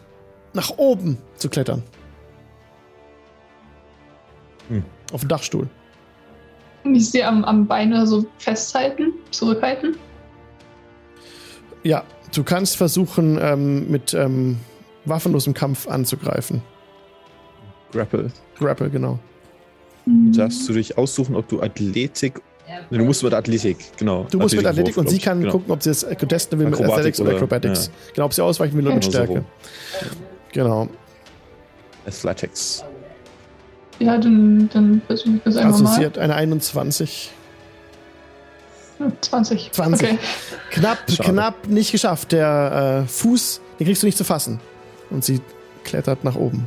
nach oben zu klettern. Hm. Auf den Dachstuhl. Und ich sie am, am Bein oder so festhalten, zurückhalten. Ja, du kannst versuchen, ähm, mit ähm, waffenlosem Kampf anzugreifen. Grapple. Grapple, genau. Darfst du dich aussuchen, ob du Athletik. Nee, du musst mit Athletik, genau. Du musst mit Athletik und glaub sie kann genau. gucken, ob sie es contesten will mit Akrobatik Athletics oder oder- Acrobatics. Genau, ob sie ausweichen will oder mit Stärke. Genau. Athletics. Ja, dann, dann versuche ich das einfach Also mal. sie hat eine 21. 20. 20. Okay. Knapp, Schade. knapp nicht geschafft. Der äh, Fuß, den kriegst du nicht zu fassen. Und sie klettert nach oben.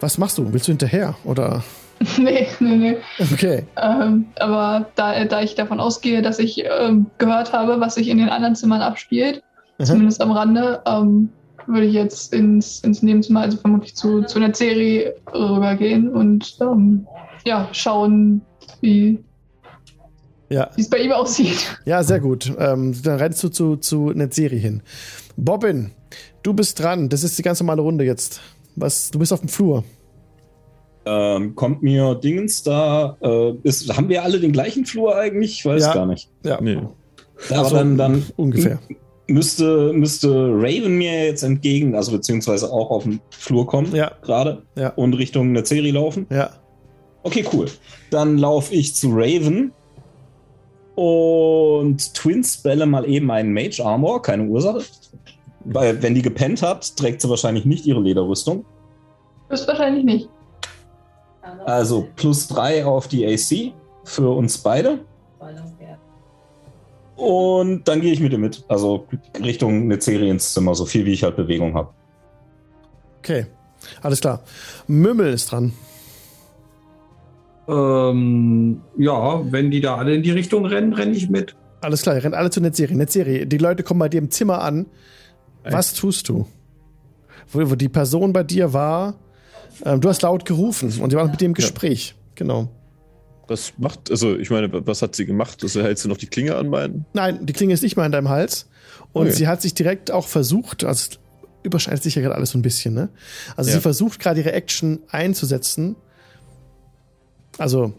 Was machst du? Willst du hinterher? Oder? nee, nee, nee. Okay. Ähm, aber da, da ich davon ausgehe, dass ich ähm, gehört habe, was sich in den anderen Zimmern abspielt, Aha. zumindest am Rande, ähm, würde ich jetzt ins, ins Nebenzimmer, also vermutlich zu, zu einer Serie rübergehen und ähm, ja, schauen, wie Ja. wie es bei ihm aussieht. Ja, sehr gut. Ähm, dann rennst du zu, zu Netzeri hin. Bobbin, du bist dran. Das ist die ganz normale Runde jetzt. Was, du bist auf dem Flur. Ähm, kommt mir Dingens da. Äh, ist, haben wir alle den gleichen Flur eigentlich? Ich weiß Ja. gar nicht. Ja, Nee. Aber so, dann, dann ungefähr. Müsste, müsste Raven mir jetzt entgegen, also beziehungsweise auch auf den Flur kommen, Ja. gerade, Ja. und Richtung eine Serie laufen. Ja. Okay, cool. Dann laufe ich zu Raven und Twin-Spelle mal eben einen Mage Armor, keine Ursache. Weil, wenn die gepennt hat, trägt sie wahrscheinlich nicht ihre Lederrüstung. Das wahrscheinlich nicht. Also plus drei auf die AC für uns beide. Und dann gehe ich mit ihr mit. Also Richtung Nezeri ins Zimmer, so viel wie ich halt Bewegung habe. Okay. Alles klar. Mümmel ist dran. Ähm, ja, wenn die da alle in die Richtung rennen, renne ich mit. Alles klar, ihr rennt alle zu Netzeri. Netzeri, die Leute kommen bei dir im Zimmer an. Was tust du? Wo, wo die Person bei dir war, ähm, du hast laut gerufen und die waren mit dir im Gespräch. Genau. Was macht, also ich meine, was hat sie gemacht? Also hält sie noch die Klinge an beiden? Nein, die Klinge ist nicht mehr in deinem Hals. Und Okay. sie hat sich direkt auch versucht, also überschneidet sich ja gerade alles so ein bisschen, ne? Also Ja. sie versucht gerade ihre Action einzusetzen. Also,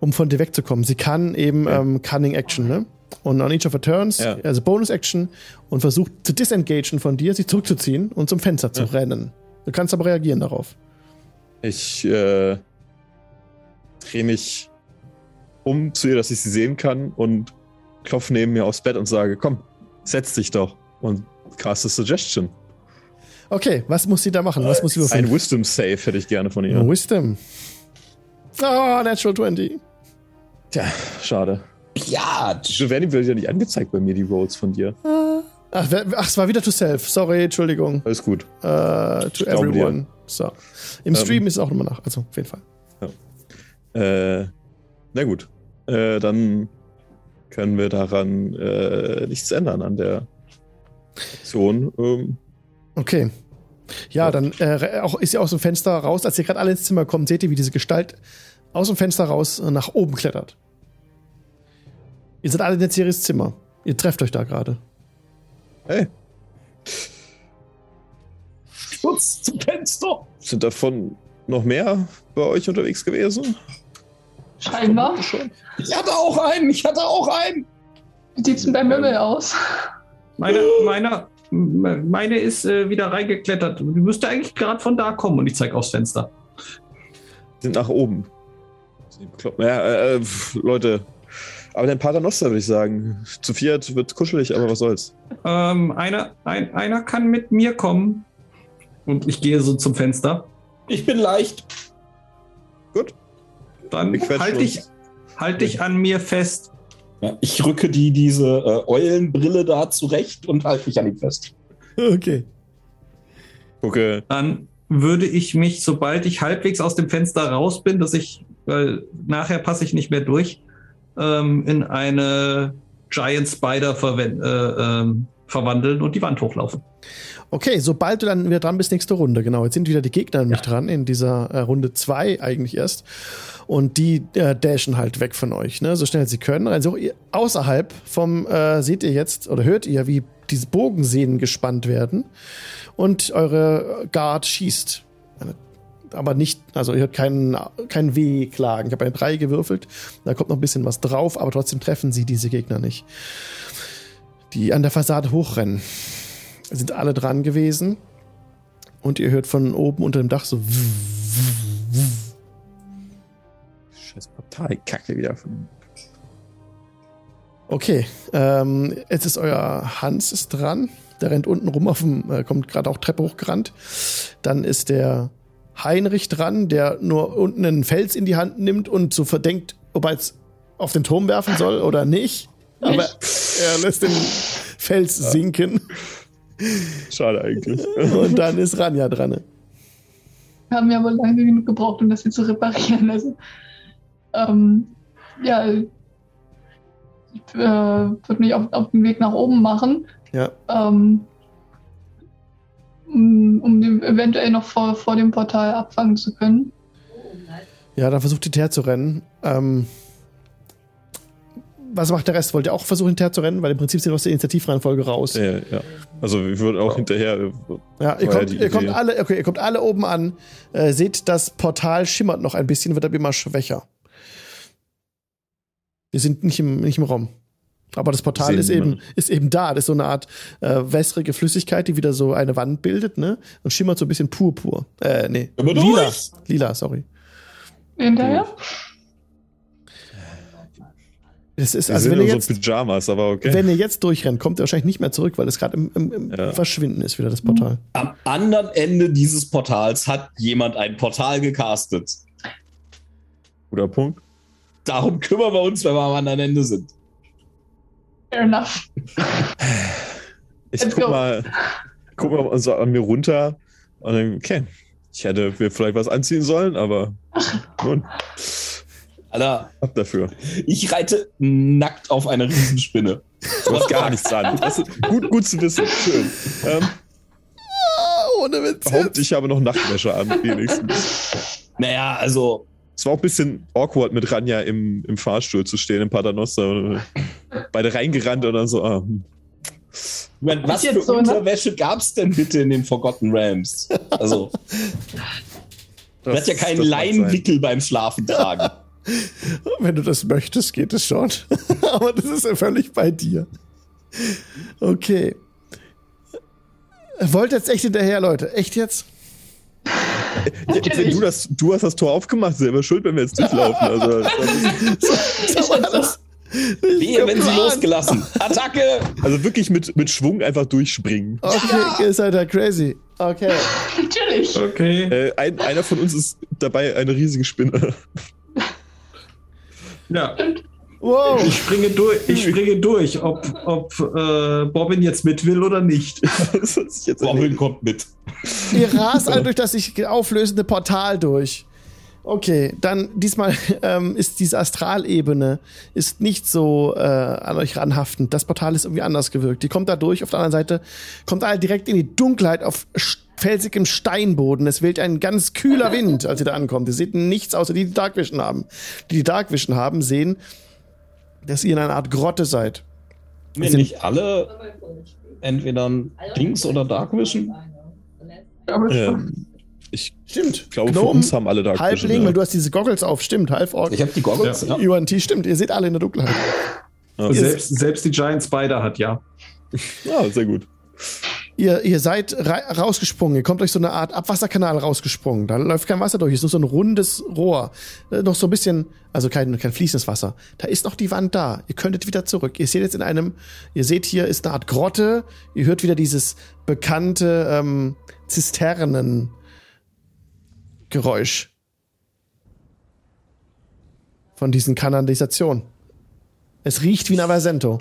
um von dir wegzukommen. Sie kann eben Ja. ähm, Cunning Action, ne? Und on each of her turns, Ja. also Bonus-Action, und versucht zu disengagen von dir, sich zurückzuziehen und zum Fenster zu rennen. Du kannst aber reagieren darauf. Ich äh, drehe mich um zu ihr, dass ich sie sehen kann und klopfe neben mir aufs Bett und sage, komm, setz dich doch und cast a Suggestion. Okay, was muss sie da machen? Was muss sie würfeln? Ein Wisdom Save hätte ich gerne von ihr. Wisdom. Oh, Natural 20. Tja, schade. Ja, So werden die ja nicht angezeigt bei mir, die Rolls von dir. Ach, wer- ach, es war wieder to self. Sorry, Entschuldigung. Alles gut. Äh, to dir. everyone. So. Im Ähm. Stream ist es auch nochmal nach. Also, auf jeden Fall. Äh, na gut. Äh, dann können wir daran äh, nichts ändern an der Aktion. Ähm, Okay. Ja, dann äh, auch, ist sie aus dem Fenster raus. Als ihr gerade alle ins Zimmer kommt, seht ihr, wie diese Gestalt aus dem Fenster raus äh, nach oben klettert. Ihr seid alle in der Series Zimmer. Ihr trefft euch da gerade. hey, Schutz zum Fenster. sind davon noch mehr bei euch unterwegs gewesen? Scheinbar. Ich hatte auch einen, ich hatte auch einen. Wie sieht's denn bei Möbel aus? Meine, meiner, m- meine ist äh, wieder reingeklettert. Die müsste eigentlich gerade von da kommen und ich zeige aufs Fenster. Sind nach oben. Ja, äh, äh, Leute. Aber dein Paternoster würde ich sagen. Zu viert wird kuschelig, aber was soll's. Ähm, einer, ein, einer kann mit mir kommen. Und ich gehe so zum Fenster. Ich bin leicht. Dann Wir quetschen halte ich, uns. halt ich an mir fest. Ja, ich rücke die, diese äh, Eulenbrille da zurecht und halte mich an ihm fest. Okay. Gucke, Dann würde ich mich, sobald ich halbwegs aus dem Fenster raus bin, dass ich, weil nachher passe ich nicht mehr durch, ähm, in eine Giant Spider verwen- äh, ähm, verwandeln und die Wand hochlaufen. Okay, sobald du dann wieder dran bist, nächste Runde, genau. Jetzt sind wieder die Gegner nämlich dran, in dieser äh, Runde 2 eigentlich erst. Und die äh, dashen halt weg von euch, ne? so schnell sie können. Also ihr, außerhalb vom, äh, seht ihr jetzt, oder hört ihr, wie diese Bogensehnen gespannt werden und eure Guard schießt. Aber nicht, also ihr hört keinen, keinen Wehklagen. Ich habe eine 3 gewürfelt, da kommt noch ein bisschen was drauf, aber trotzdem treffen sie diese Gegner nicht. Die an der Fassade hochrennen sind alle dran gewesen. Und ihr hört von oben unter dem Dach so. scheiß Parteikacke wieder. Okay, ähm, jetzt ist euer Hans ist dran. Der rennt unten rum auf dem, äh, kommt gerade auch Treppe hochgerannt. Dann ist der Heinrich dran, der nur unten einen Fels in die Hand nimmt und so verdenkt, ob er jetzt auf den Turm werfen soll oder nicht. Aber er lässt den Fels sinken. Schade eigentlich. Und dann ist Ranja dran. Wir haben ja wohl lange genug gebraucht, um das hier zu reparieren. Also, ähm, ja, ich äh, würde mich auf, auf den Weg nach oben machen, Ja. ähm, um, um den eventuell noch vor, vor dem Portal abfangen zu können. Ja, dann versucht hinterher zu rennen. Ähm, was macht der Rest? Wollt ihr auch versuchen, hinterher zu rennen? Weil im Prinzip sind wir aus der Initiativreihenfolge raus. ja, ja. Also wir würden auch hinterher. äh, Ja, ihr ja kommt, ihr kommt alle, okay, ihr kommt alle oben an, äh, seht, das Portal schimmert noch ein bisschen, wird aber immer schwächer. Wir sind nicht im, nicht im Raum. Aber das Portal ist eben, ist eben da. Das ist so eine Art äh, wässrige Flüssigkeit, die wieder so eine Wand bildet, ne? Und schimmert so ein bisschen purpur. Äh, nee. Aber Lila. Lila, sorry. Hinterher? Das ist, Wir also sind wenn ihr, jetzt, Pyjamas, aber okay. wenn ihr jetzt durchrennt, kommt ihr wahrscheinlich nicht mehr zurück, weil es gerade im, im, im Ja. Verschwinden ist wieder das Portal. Am anderen Ende dieses Portals hat jemand ein Portal gecastet. Guter Punkt. Darum kümmern wir uns, wenn wir am anderen Ende sind. Fair enough. Ich Let's guck go. mal, guck mal so an mir runter und dann, okay, ich hätte mir vielleicht was anziehen sollen, aber nun, Alter, ab dafür. ich reite nackt auf eine Riesenspinne. Du hast gar nichts an. Gut, gut zu wissen. Schön. Ähm, ohne Witz. behaupte, ich habe noch Nachtwäsche an, wenigstens. Naja, also, Es war auch ein bisschen awkward, mit Ranja im, im Fahrstuhl zu stehen, im Paternoster. Beide reingerannt und dann so, ah, hm. ich mein, was für jetzt so, ne? Unterwäsche gab's denn bitte in den Forgotten Realms? Also, du das, hast ja keinen. Leinenwickel beim Schlafen tragen. Wenn du das möchtest, geht es schon. Aber das ist ja völlig bei dir. Okay. Wollt jetzt echt hinterher, Leute? Echt jetzt? Du, das, du hast das Tor aufgemacht, selber schuld, wenn wir jetzt durchlaufen. Also, das ist- So war das. Wehe, wenn sie losgelassen. Attacke! also wirklich mit, mit Schwung einfach durchspringen. Okay, ihr seid ja crazy. Okay. Natürlich. Okay. Äh, ein, einer von uns ist dabei eine riesige Spinne. Ja, Wow. ich springe durch, ich springe durch ob, ob äh, Bobbin jetzt mit will oder nicht. Erledigt. kommt mit. Ihr rast alle durch das sich auflösende Portal durch. Okay, dann diesmal ähm, ist diese Astralebene ist nicht so äh, an euch ranhaftend. Das Portal ist irgendwie anders gewirkt. Die kommt da durch. Auf der anderen Seite kommt alle direkt in die Dunkelheit auf sch- felsigem Steinboden. Es weht ein ganz kühler Wind, als ihr da ankommt. Ihr seht nichts außer die, die Dark Vision haben. Die, die Dark Vision haben, sehen, dass ihr in einer Art Grotte seid. Wir Sind- nicht alle entweder Dings oder Dark Vision? Aber schon. Ähm, ich Stimmt. glaube, für Gnome, uns haben alle Dark Halbling, ja. weil du hast diese Goggles auf. Stimmt, Halborg. Ich habe die Goggles. Ja. UNT, stimmt. Ihr seht alle in der Dunkelheit. Selbst, selbst die Giant Spider hat ja. Ah, sehr gut. Ihr, ihr seid ra rausgesprungen, ihr kommt durch so eine Art Abwasserkanal rausgesprungen. Da läuft kein Wasser durch, es ist nur so ein rundes Rohr. Äh, Noch so ein bisschen, also kein, kein fließendes Wasser. Da ist noch die Wand da. Ihr könntet wieder zurück. Ihr seht jetzt in einem, ihr seht hier ist eine Art Grotte. Ihr hört wieder dieses bekannte ähm, Zisternen-Geräusch. Von diesen Kanalisationen. Es riecht wie ein Avasento.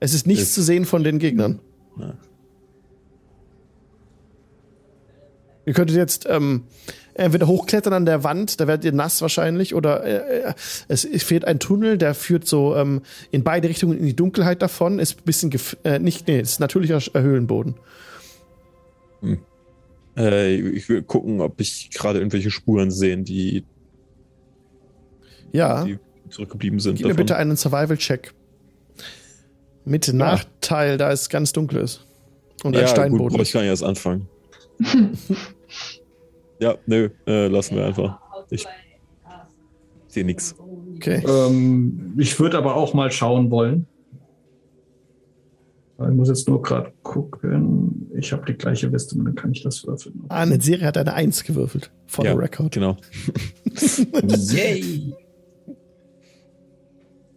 Es ist nichts Es- zu sehen von den Gegnern. Ja. Ihr könntet jetzt ähm, entweder hochklettern an der Wand, da werdet ihr nass wahrscheinlich, oder äh, äh, es, fehlt ein Tunnel, der führt so ähm, in beide Richtungen in die Dunkelheit davon. Ist ein bisschen gef äh, nicht, nee, ist natürlicher äh, Höhlenboden. Äh, ich will gucken, ob ich gerade irgendwelche Spuren sehe, die, Ja, die zurückgeblieben sind. gib mir davon. bitte einen Survival-Check. Mit Nachteil, da es ganz dunkel ist. Und ein ja, gut, Steinboden. brauche ich gar nicht erst anfangen. ja, nö, äh, lassen wir einfach. Ich sehe nichts. okay. Ähm, ich würde aber auch mal schauen wollen. Ich muss jetzt nur gerade gucken. Ich habe die gleiche Liste, dann kann ich das würfeln. Ah, eine Serie hat eine Eins gewürfelt. For ja, the record. Genau. Yay!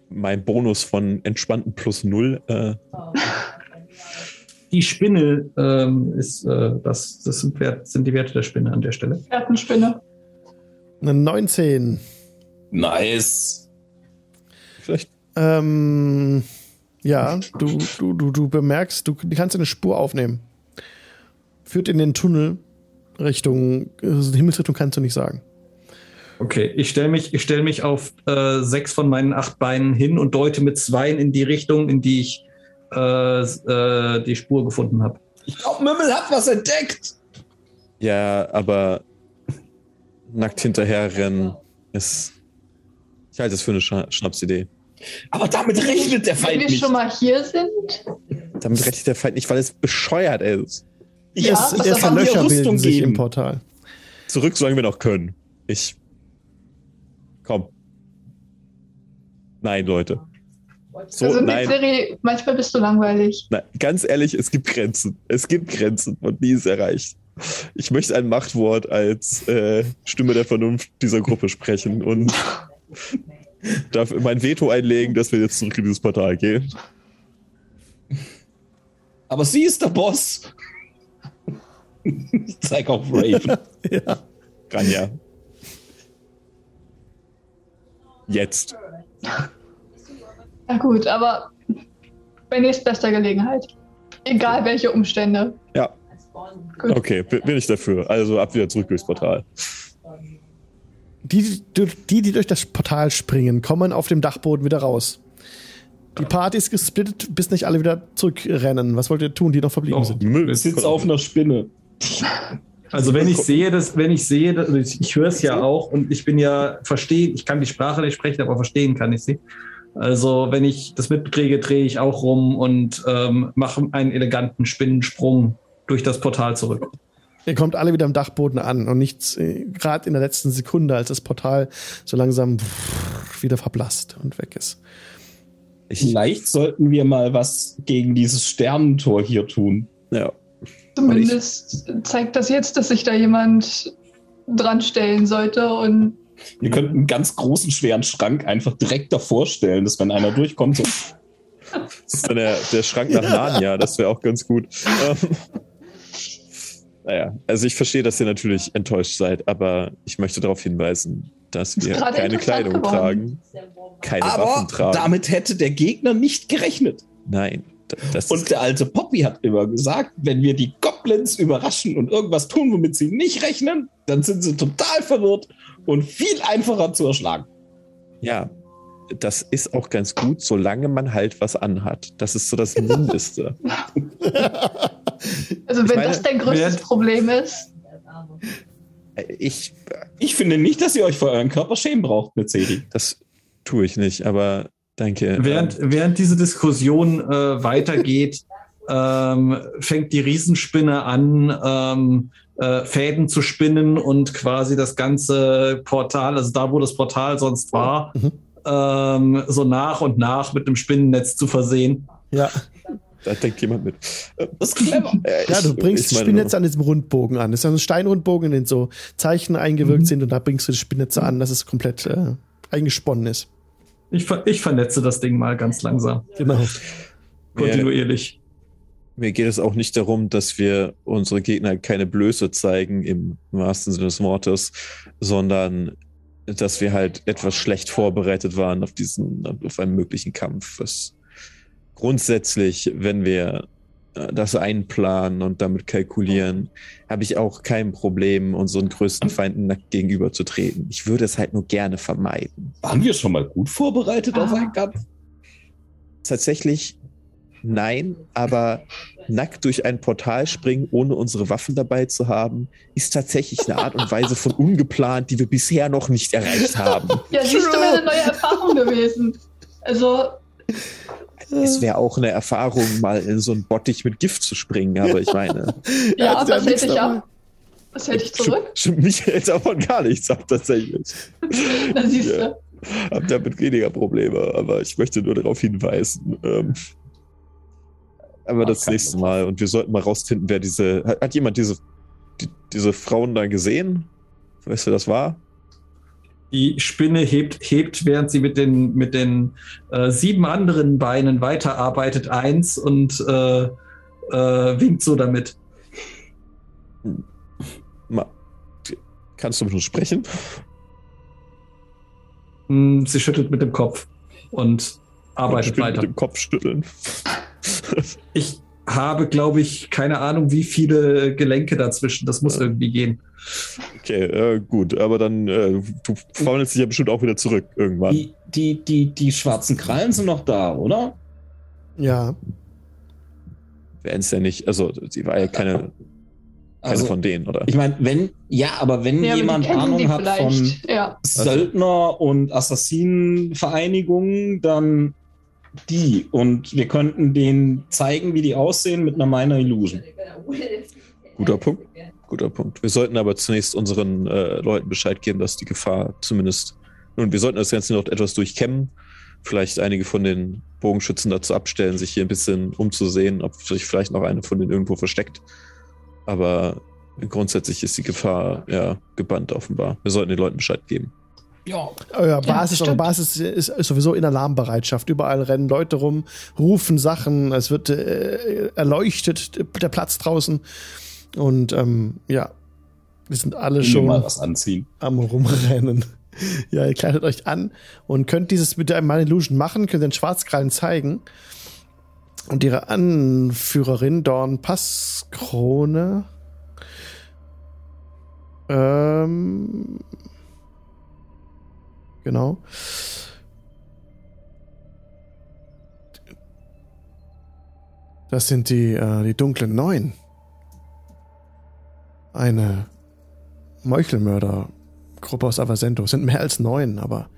Mein Bonus von entspannten plus null. Äh, Die Spinne ähm, ist äh, das, das sind, Wert, sind die Werte der Spinne an der Stelle. Erdenspinne. Eine 19. Nice. vielleicht. Ähm, ja, du, du, du, du bemerkst, du kannst eine Spur aufnehmen. Führt in den Tunnel Richtung, also die Himmelsrichtung kannst du nicht sagen. Okay, ich stelle mich, ich stell mich auf äh, sechs von meinen acht Beinen hin und deute mit zweien in die Richtung, in die ich äh, äh, die Spur gefunden habe. Ich glaube, Mümmel hat was entdeckt. Ja, aber nackt hinterherrennen ist. Ich halte es für eine Scha Schnapsidee. Aber damit rechnet der Wenn Feind wir nicht. schon mal hier sind, Damit rechnet der Feind nicht, weil es bescheuert ist. Ich Ja, Erst, was erst Löcher bilden Rüstung sich im Portal. Zurück, solange wir noch können. Ich. Komm. Nein, Leute. So, also nein. Serie, manchmal bist du langweilig. Nein, ganz ehrlich, es gibt Grenzen. Es gibt Grenzen und nie ist erreicht. Ich möchte ein Machtwort als äh, Stimme der Vernunft dieser Gruppe sprechen und darf mein Veto einlegen, dass wir jetzt zurück in dieses Portal gehen. Aber sie ist der Boss. ich zeig auf Raven. Ja. Ranja. Jetzt. Ja gut, aber bei nächstbester Gelegenheit. Egal welche Umstände. Ja, Gut. okay, bin ich dafür. Also ab wieder zurück durchs Portal. Die, die, die, durch das Portal springen, kommen auf dem Dachboden wieder raus. Die Party ist gesplittet, bis nicht alle wieder zurückrennen. Was wollt ihr tun, die noch verblieben Oh. sind? Müll. Du sitzt auf einer Spinne. Also wenn ich sehe, dass, wenn ich sehe, dass, ich, ich höre es ja auch und ich bin ja verstehen, ich kann die Sprache nicht sprechen, aber verstehen kann ich sie. Also wenn ich das mitkriege, drehe ich auch rum und ähm, mache einen eleganten Spinnensprung durch das Portal zurück. Ihr kommt alle wieder am Dachboden an und nichts, äh, gerade in der letzten Sekunde, als das Portal so langsam wieder verblasst und weg ist. Ich, Vielleicht sollten wir mal was gegen dieses Sternentor hier tun. ja. Zumindest zeigt das jetzt, dass sich da jemand dran stellen sollte und Wir könnten einen ganz großen, schweren Schrank einfach direkt davor stellen, dass wenn einer durchkommt, so, Das ist dann der, der Schrank nach Narnia, das wäre auch ganz gut. Ähm, naja, also ich verstehe, dass ihr natürlich enttäuscht seid, aber ich möchte darauf hinweisen, dass wir keine Kleidung geworden. tragen, keine aber Waffen tragen. damit hätte der Gegner nicht gerechnet. Nein, das Und der alte Poppy hat immer gesagt, wenn wir die Goblins überraschen und irgendwas tun, womit sie nicht rechnen, dann sind sie total verwirrt und viel einfacher zu erschlagen. ja, das ist auch ganz gut, solange man halt was anhat. Das ist so das Mindeste. also wenn meine, das dein größtes Problem ist, Ich, Ich finde nicht, dass ihr euch vor euren Körper schämen braucht mit Cedi. das tue ich nicht, aber danke. Während, während diese Diskussion äh, weitergeht, ähm, fängt die Riesenspinne an, ähm, äh, Fäden zu spinnen und quasi das ganze Portal, also da, wo das Portal sonst war, Mhm. ähm, so nach und nach mit einem Spinnennetz zu versehen. Ja, Da denkt jemand mit. Das ist clever. Äh, ja du bringst meine Spinnnetze an diesem Rundbogen an. Das ist ein Steinrundbogen, in den so Zeichen eingewirkt Mhm. sind und da bringst du die Spinnnetze an, dass es komplett äh, eingesponnen ist. Ich, ver ich vernetze das Ding mal ganz langsam, Genau. Mir, kontinuierlich. mir geht es auch nicht darum, dass wir unsere Gegner keine Blöße zeigen im wahrsten Sinne des Wortes, sondern dass wir halt etwas schlecht vorbereitet waren auf diesen, auf einen möglichen Kampf. Was grundsätzlich, wenn wir das einplanen und damit kalkulieren, habe ich auch kein Problem, unseren größten Feinden nackt gegenüberzutreten. Ich würde es halt nur gerne vermeiden. Waren wir schon mal gut vorbereitet auf Ah. einen Kampf? Tatsächlich nein, aber nackt durch ein Portal springen, ohne unsere Waffen dabei zu haben, ist tatsächlich eine Art und Weise von ungeplant, die wir bisher noch nicht erreicht haben. ja, siehst du, wäre eine neue Erfahrung gewesen. Also, Es wäre auch eine Erfahrung, mal in so einen Bottich mit Gift zu springen, aber ich meine, ja, ja nichts hätte ich ab? Was hätte ich zurück? mich hält davon gar nichts ab, tatsächlich. Da siehst Ja. du. Hab damit weniger Probleme, aber ich möchte nur darauf hinweisen. Ähm, aber Ach, das nächste Problem. Mal und wir sollten mal rausfinden, wer diese. Hat, hat jemand diese, die, diese Frauen da gesehen? Weißt du, wer das war? Die Spinne hebt, hebt während sie mit den, mit den äh, sieben anderen Beinen weiterarbeitet, eins und äh, äh, winkt so damit. Ma, kannst du mit uns sprechen? Hm, Sie schüttelt mit dem Kopf und arbeitet weiter. Mit dem Kopf schütteln. Ich habe, glaube ich, keine Ahnung, wie viele Gelenke dazwischen. Das muss Ja. irgendwie gehen. Okay, äh, gut, aber dann, äh, du faumelst dich ja bestimmt auch wieder zurück irgendwann. Die, die, die, die schwarzen Krallen sind noch da, oder? Ja. Wären es ja nicht, also sie war ja keine, keine Also, von denen, oder? ich meine, wenn, ja, aber wenn Ja, jemand Ahnung hat von vielleicht. Ja. Söldner- und Assassinenvereinigungen, dann die. Und wir könnten denen zeigen, wie die aussehen mit einer Minor Illusion. Guter Punkt. Guter Punkt. Wir sollten aber zunächst unseren äh, Leuten Bescheid geben, dass die Gefahr zumindest. Nun, wir sollten das Ganze noch etwas durchkämmen. Vielleicht einige von den Bogenschützen dazu abstellen, sich hier ein bisschen umzusehen, ob sich vielleicht noch eine von denen irgendwo versteckt. Aber grundsätzlich ist die Gefahr ja gebannt offenbar. Wir sollten den Leuten Bescheid geben. Ja. Euer Basis, eure stimmt. Basis ist, ist sowieso in Alarmbereitschaft. Überall rennen Leute rum, rufen Sachen, es wird äh, erleuchtet, der Platz draußen. Und ähm, ja, wir sind alle Ich schon mal was anziehen. am Rumrennen. Ja, ihr kleidet euch an und könnt dieses mit einem Mind Illusion machen, könnt den Schwarzkrallen zeigen. Und ihre Anführerin, Dorn Passkrone, ähm, genau. Das sind die, äh, die dunklen Neun. Eine Meuchelmörder-Gruppe aus Avasento. Es sind mehr als neun, aber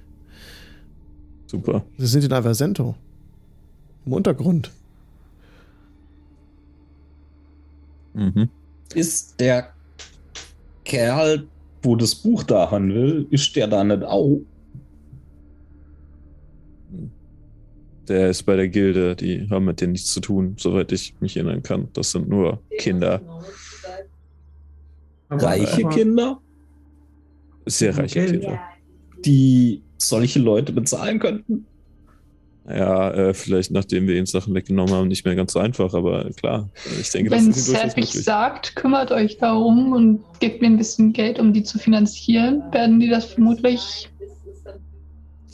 Super. sie sind in Avasento. Im Untergrund. Mhm. Ist der Kerl, wo das Buch da haben will, ist der da nicht auch? Der ist bei der Gilde, die haben mit denen nichts zu tun, soweit ich mich erinnern kann. Das sind nur Kinder. Reiche Kinder, Sehr reiche Geld. Kinder. die solche Leute bezahlen könnten? Ja, äh, vielleicht nachdem wir ihnen Sachen weggenommen haben, nicht mehr ganz so einfach, aber klar, ich denke, Wenn das ist sagt, kümmert euch darum und gebt mir ein bisschen Geld, um die zu finanzieren, werden die das vermutlich.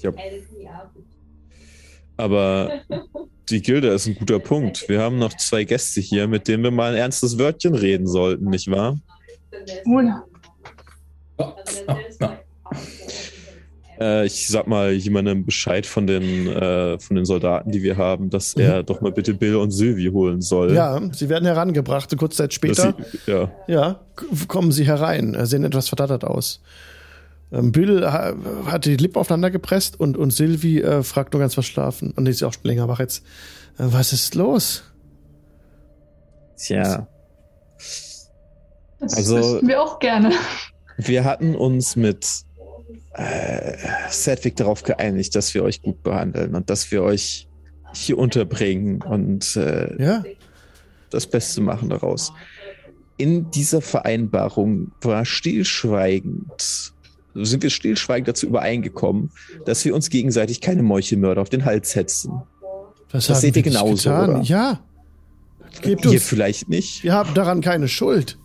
Ja, aber die Gilde ist ein guter Punkt. Wir haben noch zwei Gäste hier, mit denen wir mal ein ernstes Wörtchen reden sollten, nicht wahr? Oder? Ja, ja, ja. Äh, ich sag mal jemandem Bescheid von den, äh, von den Soldaten, die wir haben, dass er doch mal bitte Bill und Sylvie holen soll. Ja, sie werden herangebracht. und Kurze Zeit später sie, ja. kommen sie herein, äh, sehen etwas verdattert aus. Ähm, Bill ha hat die Lippen aufeinander gepresst und, und Sylvie äh, fragt nur ganz verschlafen. Und die ist ja auch schon länger wach jetzt. Äh, was ist los? Tja, Das Also- wüssten wir auch gerne. wir hatten uns mit äh, Sedwick darauf geeinigt, dass wir euch gut behandeln und dass wir euch hier unterbringen und äh, Ja, das Beste machen daraus. In dieser Vereinbarung war stillschweigend, sind wir stillschweigend dazu übereingekommen, dass wir uns gegenseitig keine Meuchelmörder auf den Hals hetzen. das, Das seht ihr genauso, getan. oder? Ja. Gebt Ihr uns. vielleicht nicht. Wir haben daran keine Schuld.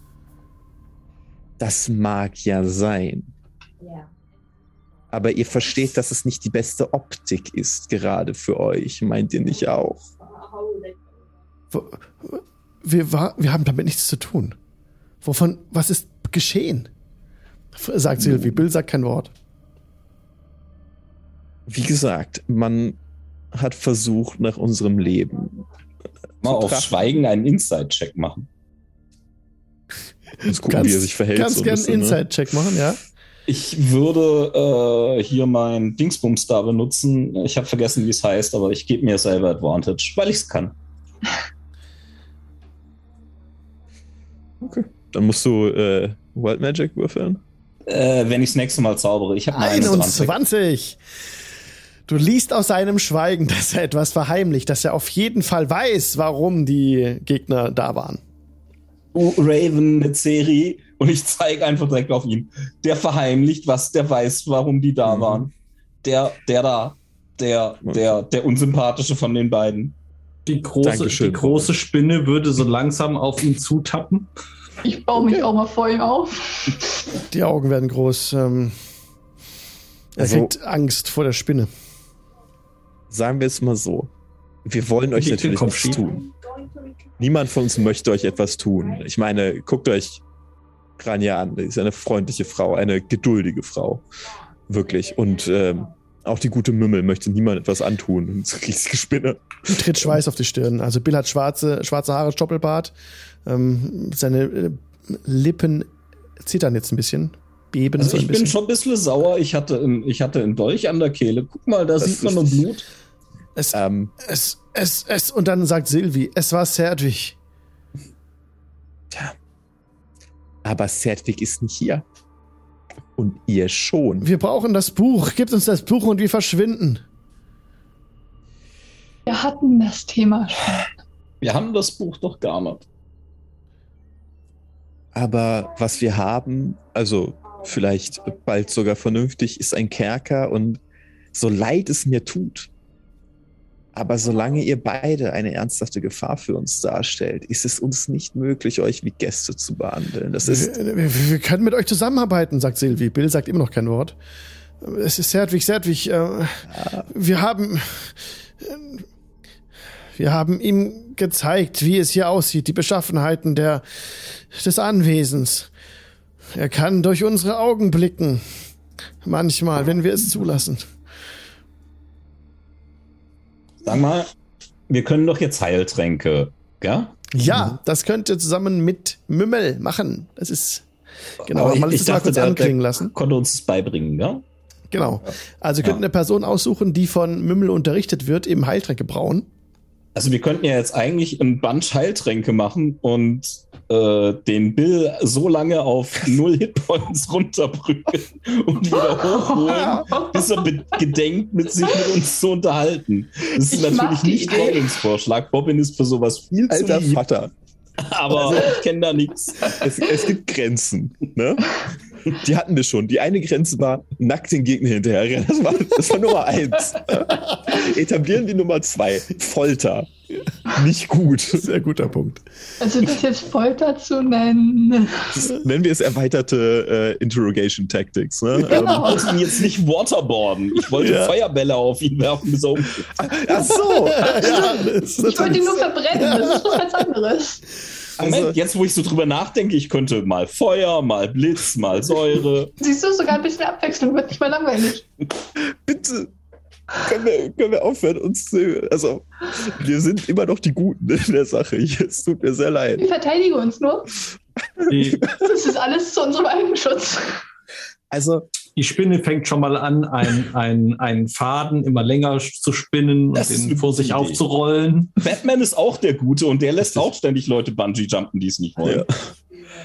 Das mag ja sein. Aber ihr versteht, dass es nicht die beste Optik ist, gerade für euch. Meint ihr nicht auch? Wir, war, wir haben damit nichts zu tun. Wovon, was ist geschehen? Sagt Sylvie. Bill sagt kein Wort. Wie gesagt, man hat versucht, nach unserem Leben Mal auf trachten. Schweigen einen Inside-Check machen. Uns gucken, wie er sich verhält. Ganz so ein gern einen ne? Inside-Check machen, ja. Ich würde äh, hier mein Dingsbums da benutzen. Ich habe vergessen, wie es heißt, aber ich gebe mir selber Advantage, weil ich es kann. Dann musst du äh, Wild Magic würfeln. Äh, wenn ich das nächste Mal zaubere. Ich habe eine 21. 21. Du liest aus seinem Schweigen, dass er etwas verheimlicht, dass er auf jeden Fall weiß, warum die Gegner da waren. Oh, Raven mit Seri und ich zeige einfach direkt auf ihn. Der verheimlicht was, der weiß, warum die da Mhm. waren. Der, der da, der, der, der unsympathische von den beiden. Die große, Dankeschön. die große Spinne würde so langsam auf ihn zutappen. Ich baue mich auch mal vor ihm auf. Die Augen werden groß. Ähm, er Also- kriegt Angst vor der Spinne. Sagen wir es mal so. Wir wollen euch natürlich nichts tun. Niemand von uns möchte euch etwas tun. Ich meine, guckt euch Grania an. Sie ist eine freundliche Frau, eine geduldige Frau. Wirklich. Und ähm, auch die gute Mümmel möchte niemand etwas antun. Und so riesige Spinne. Tritt Schweiß auf die Stirn. Also Bill hat schwarze, schwarze Haare, Stoppelbart. Ähm, seine äh, Lippen zittern jetzt ein bisschen. Beben Also so ein ich bin bisschen. schon ein bisschen sauer. Ich hatte, einen, ich hatte einen Dolch an der Kehle. Guck mal, da Das sieht man nur. Blut. Es, Ähm, es, es, es, und dann sagt Sylvie, es war Serdwig. aber Sedwick ist nicht hier. Und ihr schon. Wir brauchen das Buch. Gib uns das Buch und wir verschwinden. Wir hatten das Thema schon. Wir haben das Buch doch gar nicht. Aber was wir haben, also vielleicht bald sogar vernünftig, ist ein Kerker und so leid es mir tut. Aber solange ihr beide eine ernsthafte Gefahr für uns darstellt, ist es uns nicht möglich, euch wie Gäste zu behandeln. Das ist, Wir, wir, wir können mit euch zusammenarbeiten, sagt Sylvie. Bill sagt immer noch kein Wort. Es ist Serdwig, Serdwig. Äh, wir haben. Wir haben ihm gezeigt, wie es hier aussieht, die Beschaffenheiten der, des Anwesens. Er kann durch unsere Augen blicken. Manchmal, wenn wir es zulassen. Sag mal, wir können doch jetzt Heiltränke, gell? Ja, das könnt ihr zusammen mit Mümmel machen. Das ist. Genau, Aber mal, das mal kurz der, anklingen lassen. konnte uns das beibringen, gell? Genau. Also ihr könnt Ja. eine Person aussuchen, die von Mümmel unterrichtet wird, im Heiltränke brauen. Also wir könnten ja jetzt eigentlich ein Bunch Heiltränke machen und äh, den Bill so lange auf null Hitpoints runterbrücken und wieder hochholen, bis er gedenkt, mit sich mit uns zu unterhalten. Das ist Ich natürlich nicht. Robins Vorschlag. Robin ist für sowas viel Alter zu lieb, Vater. aber ich kenne da nichts. Es, es gibt Grenzen. Ne? Die hatten wir schon. Die eine Grenze war nackt den Gegner hinterher. Das war, das war Nummer eins. Etablieren die Nummer zwei. Folter. Nicht gut. Sehr guter Punkt. Also das jetzt Folter zu nennen. Das nennen wir es erweiterte äh, Interrogation Tactics. Ne? Ich Genau. wollte ihn jetzt nicht waterboarden. Ich wollte Ja. Feuerbälle auf ihn werfen, bis. Ähm, ach so. Ja, das ist Ich wollte ihn nur verbrennen, das ist was ganz Moment, Also- jetzt wo ich so drüber nachdenke, ich könnte mal Feuer, mal Blitz, mal Säure. Siehst du, sogar ein bisschen Abwechslung wird nicht mehr langweilig. Bitte. Können wir, können wir aufhören, uns zu. Also, wir sind immer noch die Guten in der Sache. Es tut mir sehr leid. Wir verteidigen uns nur. Die, Das ist alles zu unserem Eigenschutz. Also, die Spinne fängt schon mal an, ein- ein- einen Faden immer länger zu spinnen Das und ist den vor sich Idee. aufzurollen. Batman ist auch der Gute und der lässt auch ständig Leute Bungee jumpen, die es nicht wollen.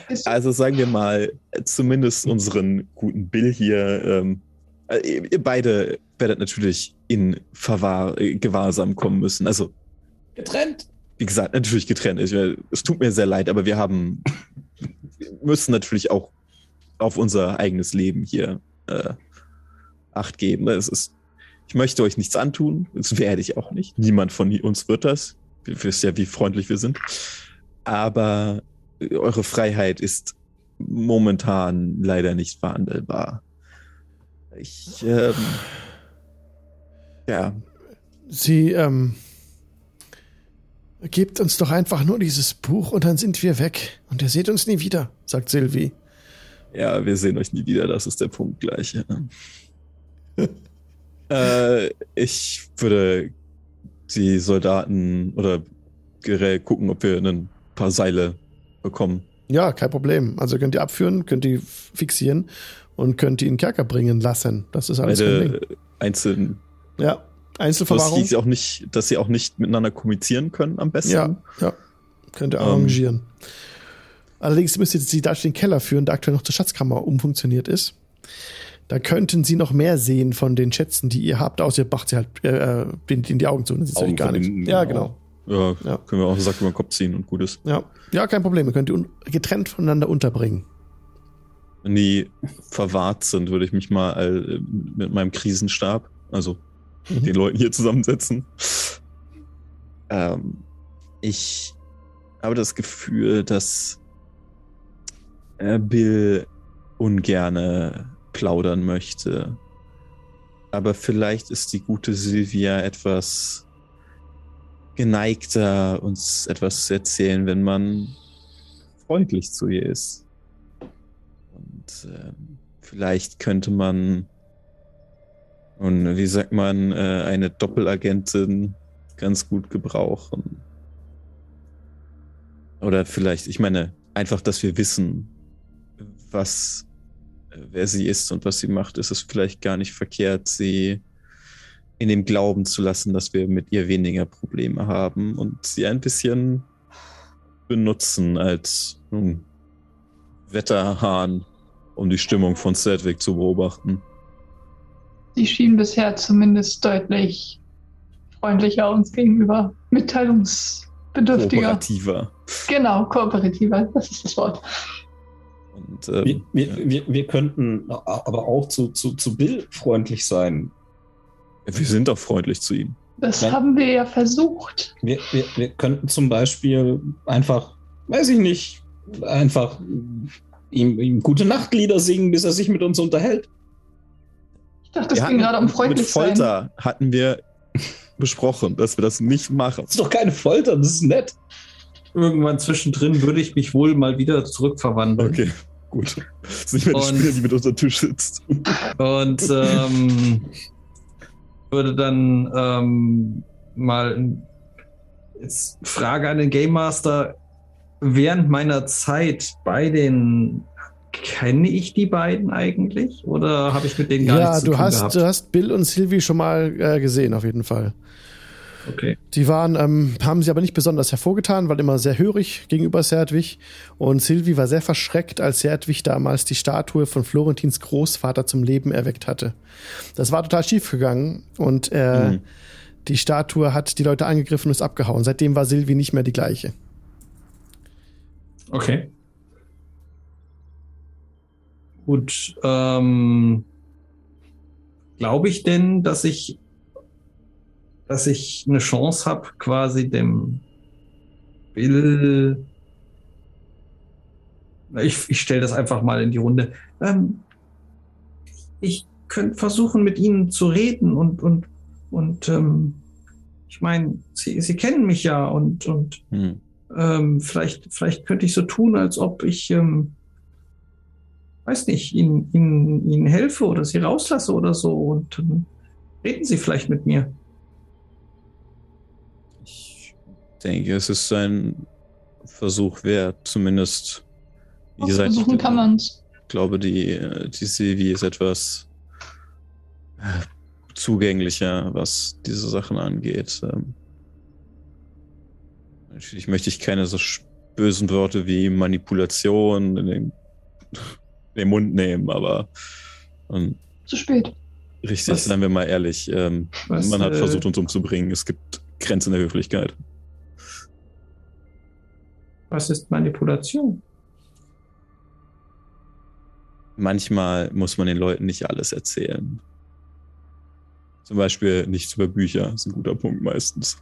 Ja. Also sagen wir mal, zumindest unseren guten Bill hier. Ähm, äh, ihr beide werdet natürlich in Verwahr, äh, Gewahrsam kommen müssen. Also, Getrennt. wie gesagt, natürlich getrennt. Ich, äh, es tut mir sehr leid, aber wir haben, wir müssen natürlich auch auf unser eigenes Leben hier äh, Acht geben. Es ist, ich möchte euch nichts antun. Das werde ich auch nicht. Niemand von uns wird das. Wir wisst ja, wie freundlich wir sind. Aber eure Freiheit ist momentan leider nicht verhandelbar. Ich, ähm, ja, Sie, ähm, gebt uns doch einfach nur dieses Buch und dann sind wir weg. Und ihr seht uns nie wieder, sagt Sylvie. Ja, wir sehen euch nie wieder, das ist der Punkt gleich. Ja. äh, ich würde die Soldaten oder generell gucken, ob wir ein paar Seile bekommen. Ja, kein Problem. Also könnt ihr abführen, könnt ihr fixieren und könnt ihr in den Kerker bringen lassen. Das ist alles. Beide einzeln. Ja, Einzelverwahrung. die auch nicht, dass sie auch nicht miteinander kommunizieren können am besten. Ja, ja. Könnt ihr Ähm. Allerdings müsst ihr sie da in den Keller führen, der aktuell noch zur Schatzkammer umfunktioniert ist. Da könnten sie noch mehr sehen von den Schätzen, die ihr habt, außer ihr macht sie halt, äh, äh, ihnen die Augen zu, dann sieht Augen gar nichts. verbinden, Ja, genau. genau. Ja, Ja. können wir auch einen Sack über den Kopf ziehen und gut ist. Ja. ja, kein Problem. Ihr könnt die un getrennt voneinander unterbringen. Wenn die verwahrt sind, würde ich mich mal äh, mit meinem Krisenstab, also mit Mhm. den Leuten hier zusammensetzen. Ähm, ich habe das Gefühl, dass Bill ungerne plaudern möchte. Aber vielleicht ist die gute Sylvia etwas geneigter, uns etwas zu erzählen, wenn man freundlich zu ihr ist. Und ähm, vielleicht könnte man, und wie sagt man, äh, eine Doppelagentin ganz gut gebrauchen. Oder vielleicht, ich meine, einfach, dass wir wissen, was, äh, wer sie ist und was sie macht, ist es vielleicht gar nicht verkehrt, sie in dem Glauben zu lassen, dass wir mit ihr weniger Probleme haben und sie ein bisschen benutzen als nun, Wetterhahn, um die Stimmung von Sedwick zu beobachten. Sie schien bisher zumindest deutlich freundlicher uns gegenüber. Mitteilungsbedürftiger. Kooperativer. Genau, kooperativer, das ist das Wort. Und, ähm, Wir, wir, ja. wir, wir könnten aber auch zu, zu, zu Bill freundlich sein. wir sind auch freundlich zu ihm. Das Nein. haben wir ja versucht. Wir, wir, wir könnten zum Beispiel einfach, weiß ich nicht, einfach ihm, ihm gute Nachtlieder singen, bis er sich mit uns unterhält. Ich dachte, es Wir ging hatten- gerade um Mit freundlich sein. Folter hatten wir besprochen, dass wir das nicht machen. Das ist doch keine Folter, das ist nett. Irgendwann zwischendrin würde ich mich wohl mal wieder zurückverwandeln. Okay, gut. Das ist nicht mehr die Und- Spinne, die mit unter Tisch sitzt. Und ähm, würde dann ähm, mal jetzt Frage an den Game Master. Während meiner Zeit bei den kenne ich die beiden eigentlich oder habe ich mit denen gar Ja, nichts zu du tun hast, gehabt? du hast Bill und Sylvie schon mal äh, gesehen, auf jeden Fall. Okay. Die waren, ähm, haben sie aber nicht besonders hervorgetan, weil immer sehr hörig gegenüber Serdwig. Und Sylvie war sehr verschreckt, als Serdwig damals die Statue von Florentins Großvater zum Leben erweckt hatte. Das war total schief gegangen und äh, Mhm. die Statue hat die Leute angegriffen und ist abgehauen. Seitdem war Sylvie nicht mehr die gleiche. Okay. Gut. Ähm, Glaube ich denn, dass ich, dass ich eine Chance habe, quasi dem Bill. Ich, ich stelle das einfach mal in die Runde. Ähm, ich könnte versuchen, mit Ihnen zu reden und und und ähm, ich meine, Sie, Sie kennen mich ja und und Hm. ähm, vielleicht, vielleicht könnte ich so tun, als ob ich, ähm, weiß nicht, Ihnen, Ihnen, Ihnen helfe oder Sie rauslasse oder so und ähm, reden Sie vielleicht mit mir. Denke, es ist ein Versuch wert, zumindest. Wie gesagt, Versuchen kann man's. ich glaube, die, die Sylvie ist etwas äh, zugänglicher, was diese Sachen angeht. Ähm, Natürlich möchte ich keine so bösen Worte wie Manipulation in den, in den Mund nehmen, aber ähm, Zu spät. richtig, Was- seien wir mal ehrlich, ähm, Was, man hat äh, versucht, uns umzubringen. Es gibt Grenzen der Höflichkeit. Was ist Manipulation? manchmal muss man den Leuten nicht alles erzählen. Zum Beispiel nichts über Bücher, ist ein guter Punkt meistens.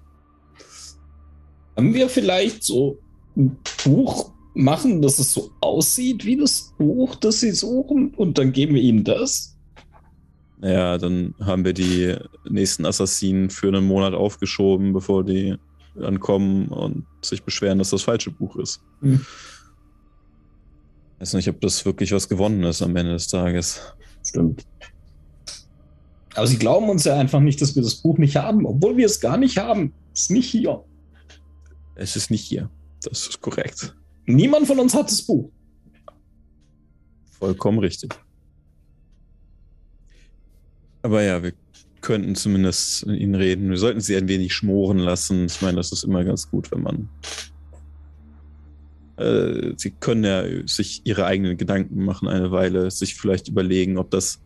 Haben wir vielleicht so ein Buch machen, dass es so aussieht wie das Buch, das sie suchen, und dann geben wir ihnen das? Naja, dann haben wir die nächsten Assassinen für einen Monat aufgeschoben, bevor die ankommen und sich beschweren, dass das falsche Buch ist. Hm. Weiß nicht, ob das wirklich was gewonnen ist am Ende des Tages. Stimmt. Aber sie glauben uns ja einfach nicht, dass wir das Buch nicht haben, obwohl wir es gar nicht haben. Ist nicht hier. Es ist nicht hier. Das ist korrekt. Niemand von uns hat das Buch. Vollkommen richtig. Aber ja, wir könnten zumindest ihnen reden. Wir sollten sie ein wenig schmoren lassen. Ich meine, das ist immer ganz gut, wenn man. Äh, sie können ja sich ihre eigenen Gedanken machen, eine Weile, sich vielleicht überlegen, ob das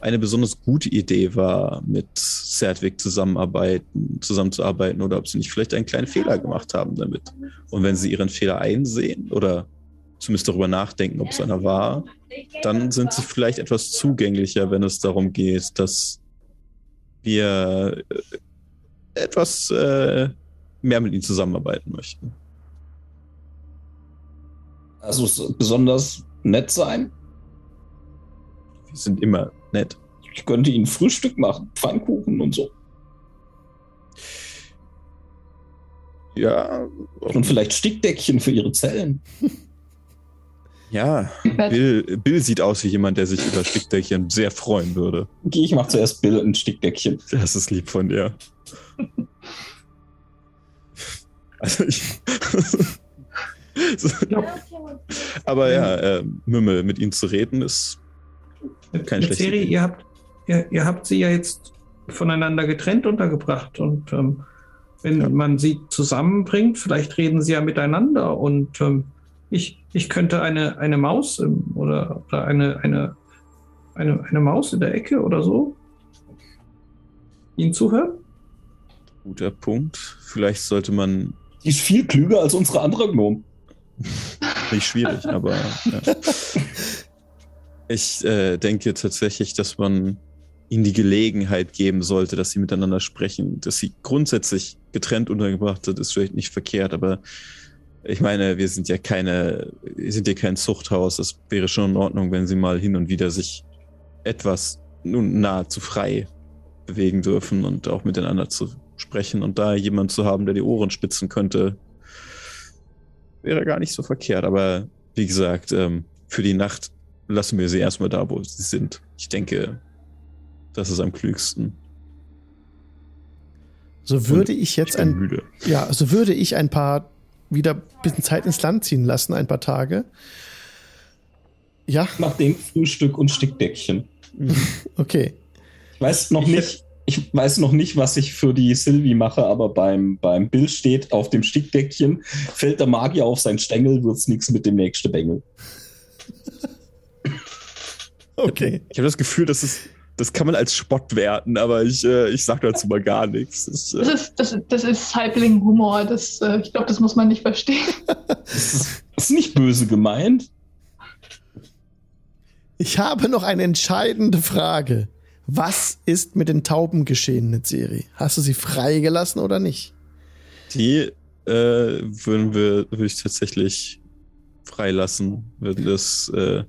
eine besonders gute Idee war, mit Serdwig zusammenarbeiten, zusammenzuarbeiten oder ob sie nicht vielleicht einen kleinen Fehler gemacht haben damit. Und wenn sie ihren Fehler einsehen oder zumindest darüber nachdenken, ob es einer war, dann sind sie vielleicht etwas zugänglicher, wenn es darum geht, dass wir äh, etwas äh, mehr mit ihnen zusammenarbeiten möchten. Also es besonders nett sein. Wir sind immer nett. Ich könnte ihnen Frühstück machen, Pfannkuchen und so. Ja, Und vielleicht Stickdeckchen für ihre Zellen. ja. Bill, Bill sieht aus wie jemand, der sich über Stickdeckchen sehr freuen würde. Okay, ich mache zuerst Bill ein Stickdeckchen. Das ist lieb von dir. Also ich. Aber ja, äh, Mümmel, mit ihnen zu reden ist. Mit, Keine mit schlechte Seri, Idee. ihr habt, ihr, ihr habt sie ja jetzt voneinander getrennt untergebracht und ähm, wenn Ja. man sie zusammenbringt, vielleicht reden sie ja miteinander und ähm, ich, ich könnte eine, eine Maus im, oder, oder eine, eine, eine, eine Maus in der Ecke oder so ihnen zuhören. Guter Punkt. Vielleicht sollte man. Die ist viel klüger als unsere andere Gnome. Nicht schwierig, aber. Ja. Ich äh, denke tatsächlich, dass man ihnen die Gelegenheit geben sollte, dass sie miteinander sprechen. Dass sie grundsätzlich getrennt untergebracht sind, ist vielleicht nicht verkehrt, aber ich meine, wir sind ja keine, wir sind ja kein Zuchthaus. Es wäre schon in Ordnung, wenn sie mal hin und wieder sich etwas nun nahezu frei bewegen dürfen und auch miteinander zu sprechen und da jemand zu haben, der die Ohren spitzen könnte, wäre gar nicht so verkehrt. Aber wie gesagt, ähm, für die Nacht lassen wir sie erstmal da, wo sie sind. Ich denke, das ist am klügsten. So würde ich Ich jetzt bin ein, müde. ja, so würde ich ein paar wieder ein bisschen Zeit ins Land ziehen lassen, ein paar Tage. Ja, Nach dem Frühstück und Stickdeckchen. okay. Ich weiß noch Ich nicht, ich weiß noch nicht, was ich für die Sylvie mache, aber beim, beim Bild steht auf dem Stickdeckchen, fällt der Magier auf seinen Stängel, wird's nichts mit dem nächsten Bengel. Okay. Ich habe das Gefühl, das ist, das kann man als Spott werten, aber ich, äh, ich sag dazu mal gar nichts. Das, Das äh, ist, das, das ist Halbling-Humor. Das, äh, ich glaube, das muss man nicht verstehen. Das ist, das ist nicht böse gemeint. Ich habe noch eine entscheidende Frage. Was ist mit den Tauben geschehen, Netzeri? Hast du sie freigelassen oder nicht? die äh, würden wir, würde ich tatsächlich freilassen, wenn das, äh,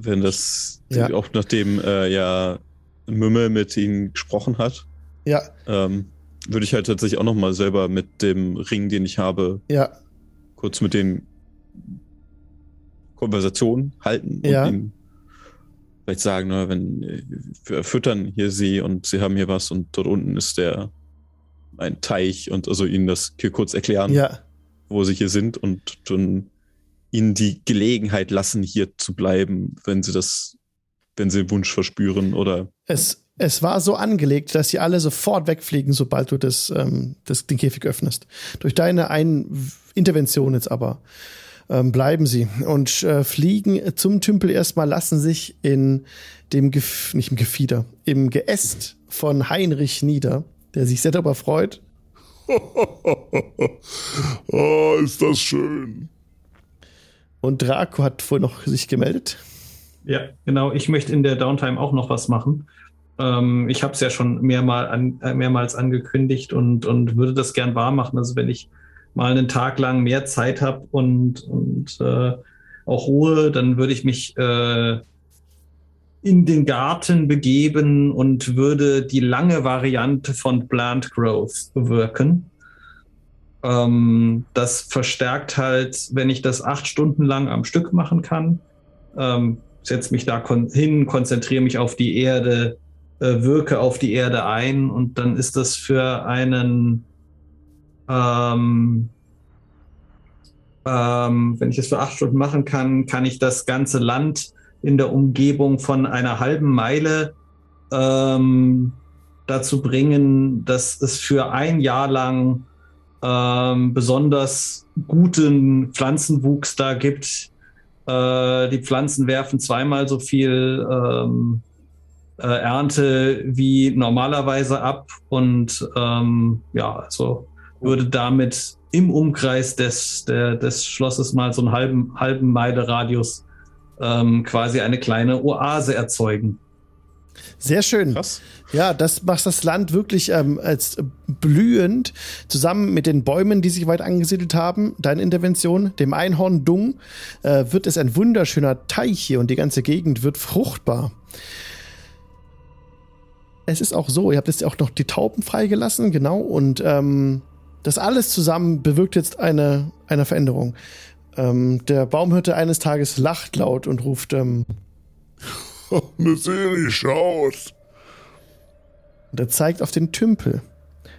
wenn das, Ja. auch nachdem äh, ja Mümmel mit ihnen gesprochen hat, Ja, ähm, würde ich halt tatsächlich auch noch mal selber mit dem Ring, den ich habe, ja, kurz mit den Konversationen halten und Ja. ihnen vielleicht sagen, ne, wenn äh, wir füttern hier sie und sie haben hier was und dort unten ist der ein Teich und also ihnen das hier kurz erklären, ja. wo sie hier sind und dann ihnen die Gelegenheit lassen, hier zu bleiben, wenn sie das, wenn sie den Wunsch verspüren oder Es, es war so angelegt, dass sie alle sofort wegfliegen, sobald du das, ähm, das, den Käfig öffnest. Durch deine Ein Intervention jetzt aber ähm, bleiben sie und äh, fliegen zum Tümpel erstmal, lassen sich in dem, Gef nicht im Gefieder, im Geäst von Heinrich nieder, der sich sehr darüber freut. oh, ist das schön. Und Draco hat wohl noch sich gemeldet. Ja, genau. Ich möchte in der Downtime auch noch was machen. Ähm, ich habe es ja schon mehrmal an, äh, mehrmals angekündigt und, und würde das gern wahr machen. Also wenn ich mal einen Tag lang mehr Zeit habe und, und äh, auch Ruhe, dann würde ich mich äh, in den Garten begeben und würde die lange Variante von Plant Growth bewirken. Ähm, das verstärkt halt, wenn ich das acht Stunden lang am Stück machen kann. Ähm, setze mich da kon hin, konzentriere mich auf die Erde, äh, wirke auf die Erde ein und dann ist das für einen, ähm, ähm, wenn ich das für acht Stunden machen kann, kann ich das ganze Land in der Umgebung von einer halben Meile ähm, dazu bringen, dass es für ein Jahr lang ähm, besonders guten Pflanzenwuchs da gibt. Äh, die Pflanzen werfen zweimal so viel ähm, äh, Ernte wie normalerweise ab und ähm, ja, also würde damit im Umkreis des, der, des Schlosses mal so einen halben, halben Meile Radius ähm, quasi eine kleine Oase erzeugen. Sehr schön. krass. Ja, das macht das Land wirklich ähm, als blühend, zusammen mit den Bäumen, die sich weit angesiedelt haben, deine Intervention, dem Einhorn Dung, äh, wird es ein wunderschöner Teich hier und die ganze Gegend wird fruchtbar. Es ist auch so, ihr habt jetzt auch noch die Tauben freigelassen, genau, und ähm, das alles zusammen bewirkt jetzt eine, eine Veränderung. Ähm, der Baumhirte eines Tages lacht laut und ruft, ähm, Serie schaut. Und er zeigt auf den Tümpel.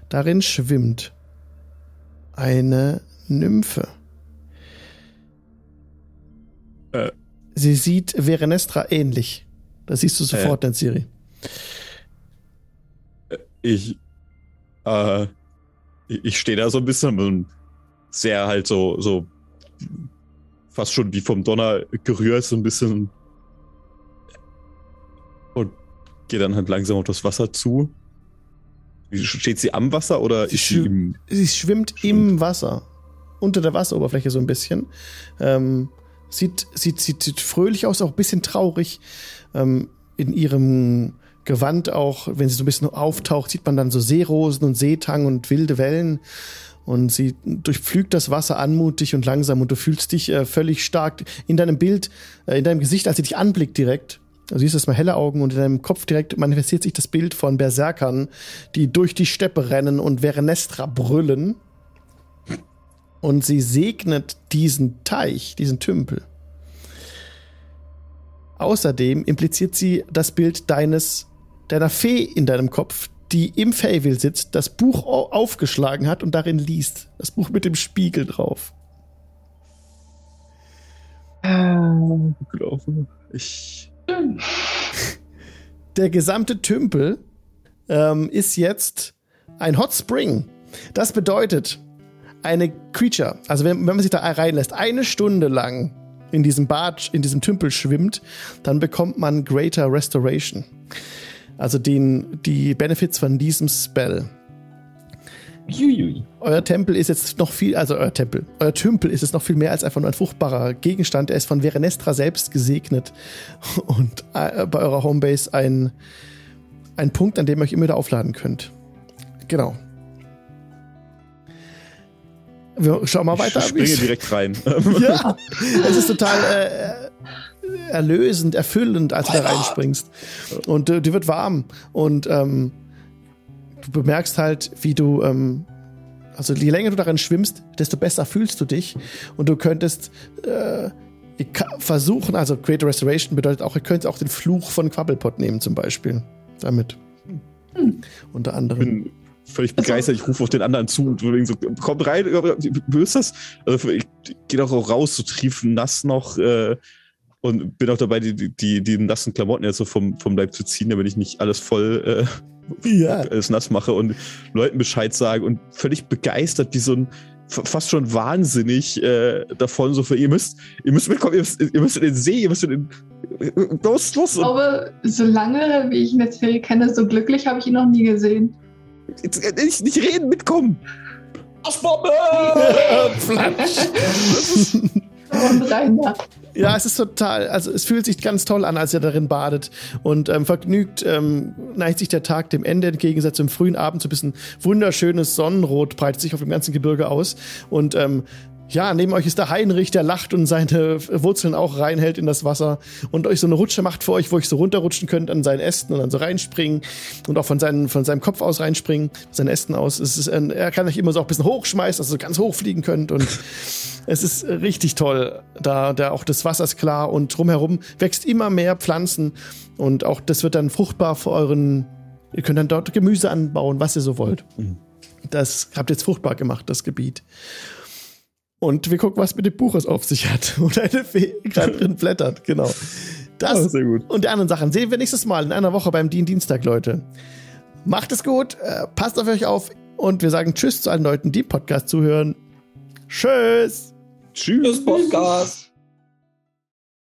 Darin schwimmt eine Nymphe. Äh. Sie sieht Verenestra ähnlich. Das siehst du sofort, äh. Siri. Ich, äh, ich stehe da so ein bisschen sehr halt so, so fast schon wie vom Donner gerührt, so ein bisschen und gehe dann halt langsam auf das Wasser zu. Steht sie am Wasser oder Sie ist sie im. Sie schwimmt im Wasser. Unter der Wasseroberfläche so ein bisschen. Ähm, sieht, sieht, sieht, sieht fröhlich aus, auch ein bisschen traurig. Ähm, in ihrem Gewand auch, wenn sie so ein bisschen auftaucht, sieht man dann so Seerosen und Seetang und wilde Wellen. Und sie durchpflügt das Wasser anmutig und langsam und du fühlst dich äh, völlig stark in deinem Bild, äh, in deinem Gesicht, als sie dich anblickt direkt. Du siehst erstmal helle Augen und in deinem Kopf direkt manifestiert sich das Bild von Berserkern, die durch die Steppe rennen und Verenestra brüllen. Und sie segnet diesen Teich, diesen Tümpel. Außerdem impliziert sie das Bild deines, deiner Fee in deinem Kopf, die im Feywill sitzt, das Buch au- aufgeschlagen hat und darin liest. Das Buch mit dem Spiegel drauf. gelaufen? Ich. Der gesamte Tümpel ähm, ist jetzt ein Hot Spring. Das bedeutet, eine Creature, also wenn, wenn man sich da reinlässt, eine Stunde lang in diesem Bad, in diesem Tümpel schwimmt, dann bekommt man Greater Restoration. Also den, die Benefits von diesem Spell. Juiui. Euer Tempel ist jetzt noch viel, also euer Tempel, euer Tümpel ist jetzt noch viel mehr als einfach nur ein fruchtbarer Gegenstand. Er ist von Verenestra selbst gesegnet und äh, bei eurer Homebase ein, ein Punkt, an dem ihr euch immer wieder aufladen könnt. Genau. Wir schauen mal weiter. Ich springe direkt rein. ja, es ist total äh, erlösend, erfüllend, als du da reinspringst. Und äh, dir wird warm. Und ähm, du bemerkst halt, wie du, ähm, also je länger du darin schwimmst, desto besser fühlst du dich. Und du könntest äh, versuchen, also Greater Restoration bedeutet auch, ihr könnt auch den Fluch von Quabbelpot nehmen, zum Beispiel. Damit. Hm. Unter anderem. Bin völlig begeistert. Ich rufe auf den anderen zu und so, kommt rein, wie ist das? Also ich gehe doch auch raus, so triefen nass noch äh, und bin auch dabei, die, die, die nassen Klamotten jetzt so vom, vom Leib zu ziehen, damit ich nicht alles voll äh, ja. alles nass mache und Leuten Bescheid sage und völlig begeistert, wie so ein fast schon wahnsinnig äh, davon so für ihr müsst, ihr müsst mitkommen, ihr müsst, ihr müsst in den See, ihr müsst in den los, los. Ich glaube, so lange, wie ich Netzwerk kenne, so glücklich habe ich ihn noch nie gesehen. Jetzt, äh, nicht, nicht reden, mitkommen. Rein da. Ja, es ist total, also es fühlt sich ganz toll an, als er darin badet. Und ähm, vergnügt ähm, neigt sich der Tag dem Ende entgegen, im frühen Abend so ein bisschen wunderschönes Sonnenrot breitet sich auf dem ganzen Gebirge aus. Und ähm, ja, neben euch ist der Heinrich, der lacht und seine Wurzeln auch reinhält in das Wasser und euch so eine Rutsche macht für euch, wo ich so runterrutschen könnt an seinen Ästen und dann so reinspringen und auch von, seinen, von seinem Kopf aus reinspringen, seinen Ästen aus. Es ist, er kann euch immer so auch ein bisschen hochschmeißen, dass ihr so ganz hoch fliegen könnt und es ist richtig toll. Da, da auch das Wasser ist klar und drumherum wächst immer mehr Pflanzen und auch das wird dann fruchtbar für euren, ihr könnt dann dort Gemüse anbauen, was ihr so wollt. Mhm. Das habt ihr jetzt fruchtbar gemacht, das Gebiet. Und wir gucken, was mit dem Buch es auf sich hat. Und eine Fee gerade drin blättert, genau. Das oh, sehr gut. und die anderen Sachen sehen wir nächstes Mal in einer Woche beim Dien Dienstag, Leute. Macht es gut, äh, passt auf euch auf und wir sagen Tschüss zu allen Leuten, die Podcast zuhören. Tschüss. Tschüss, Podcast.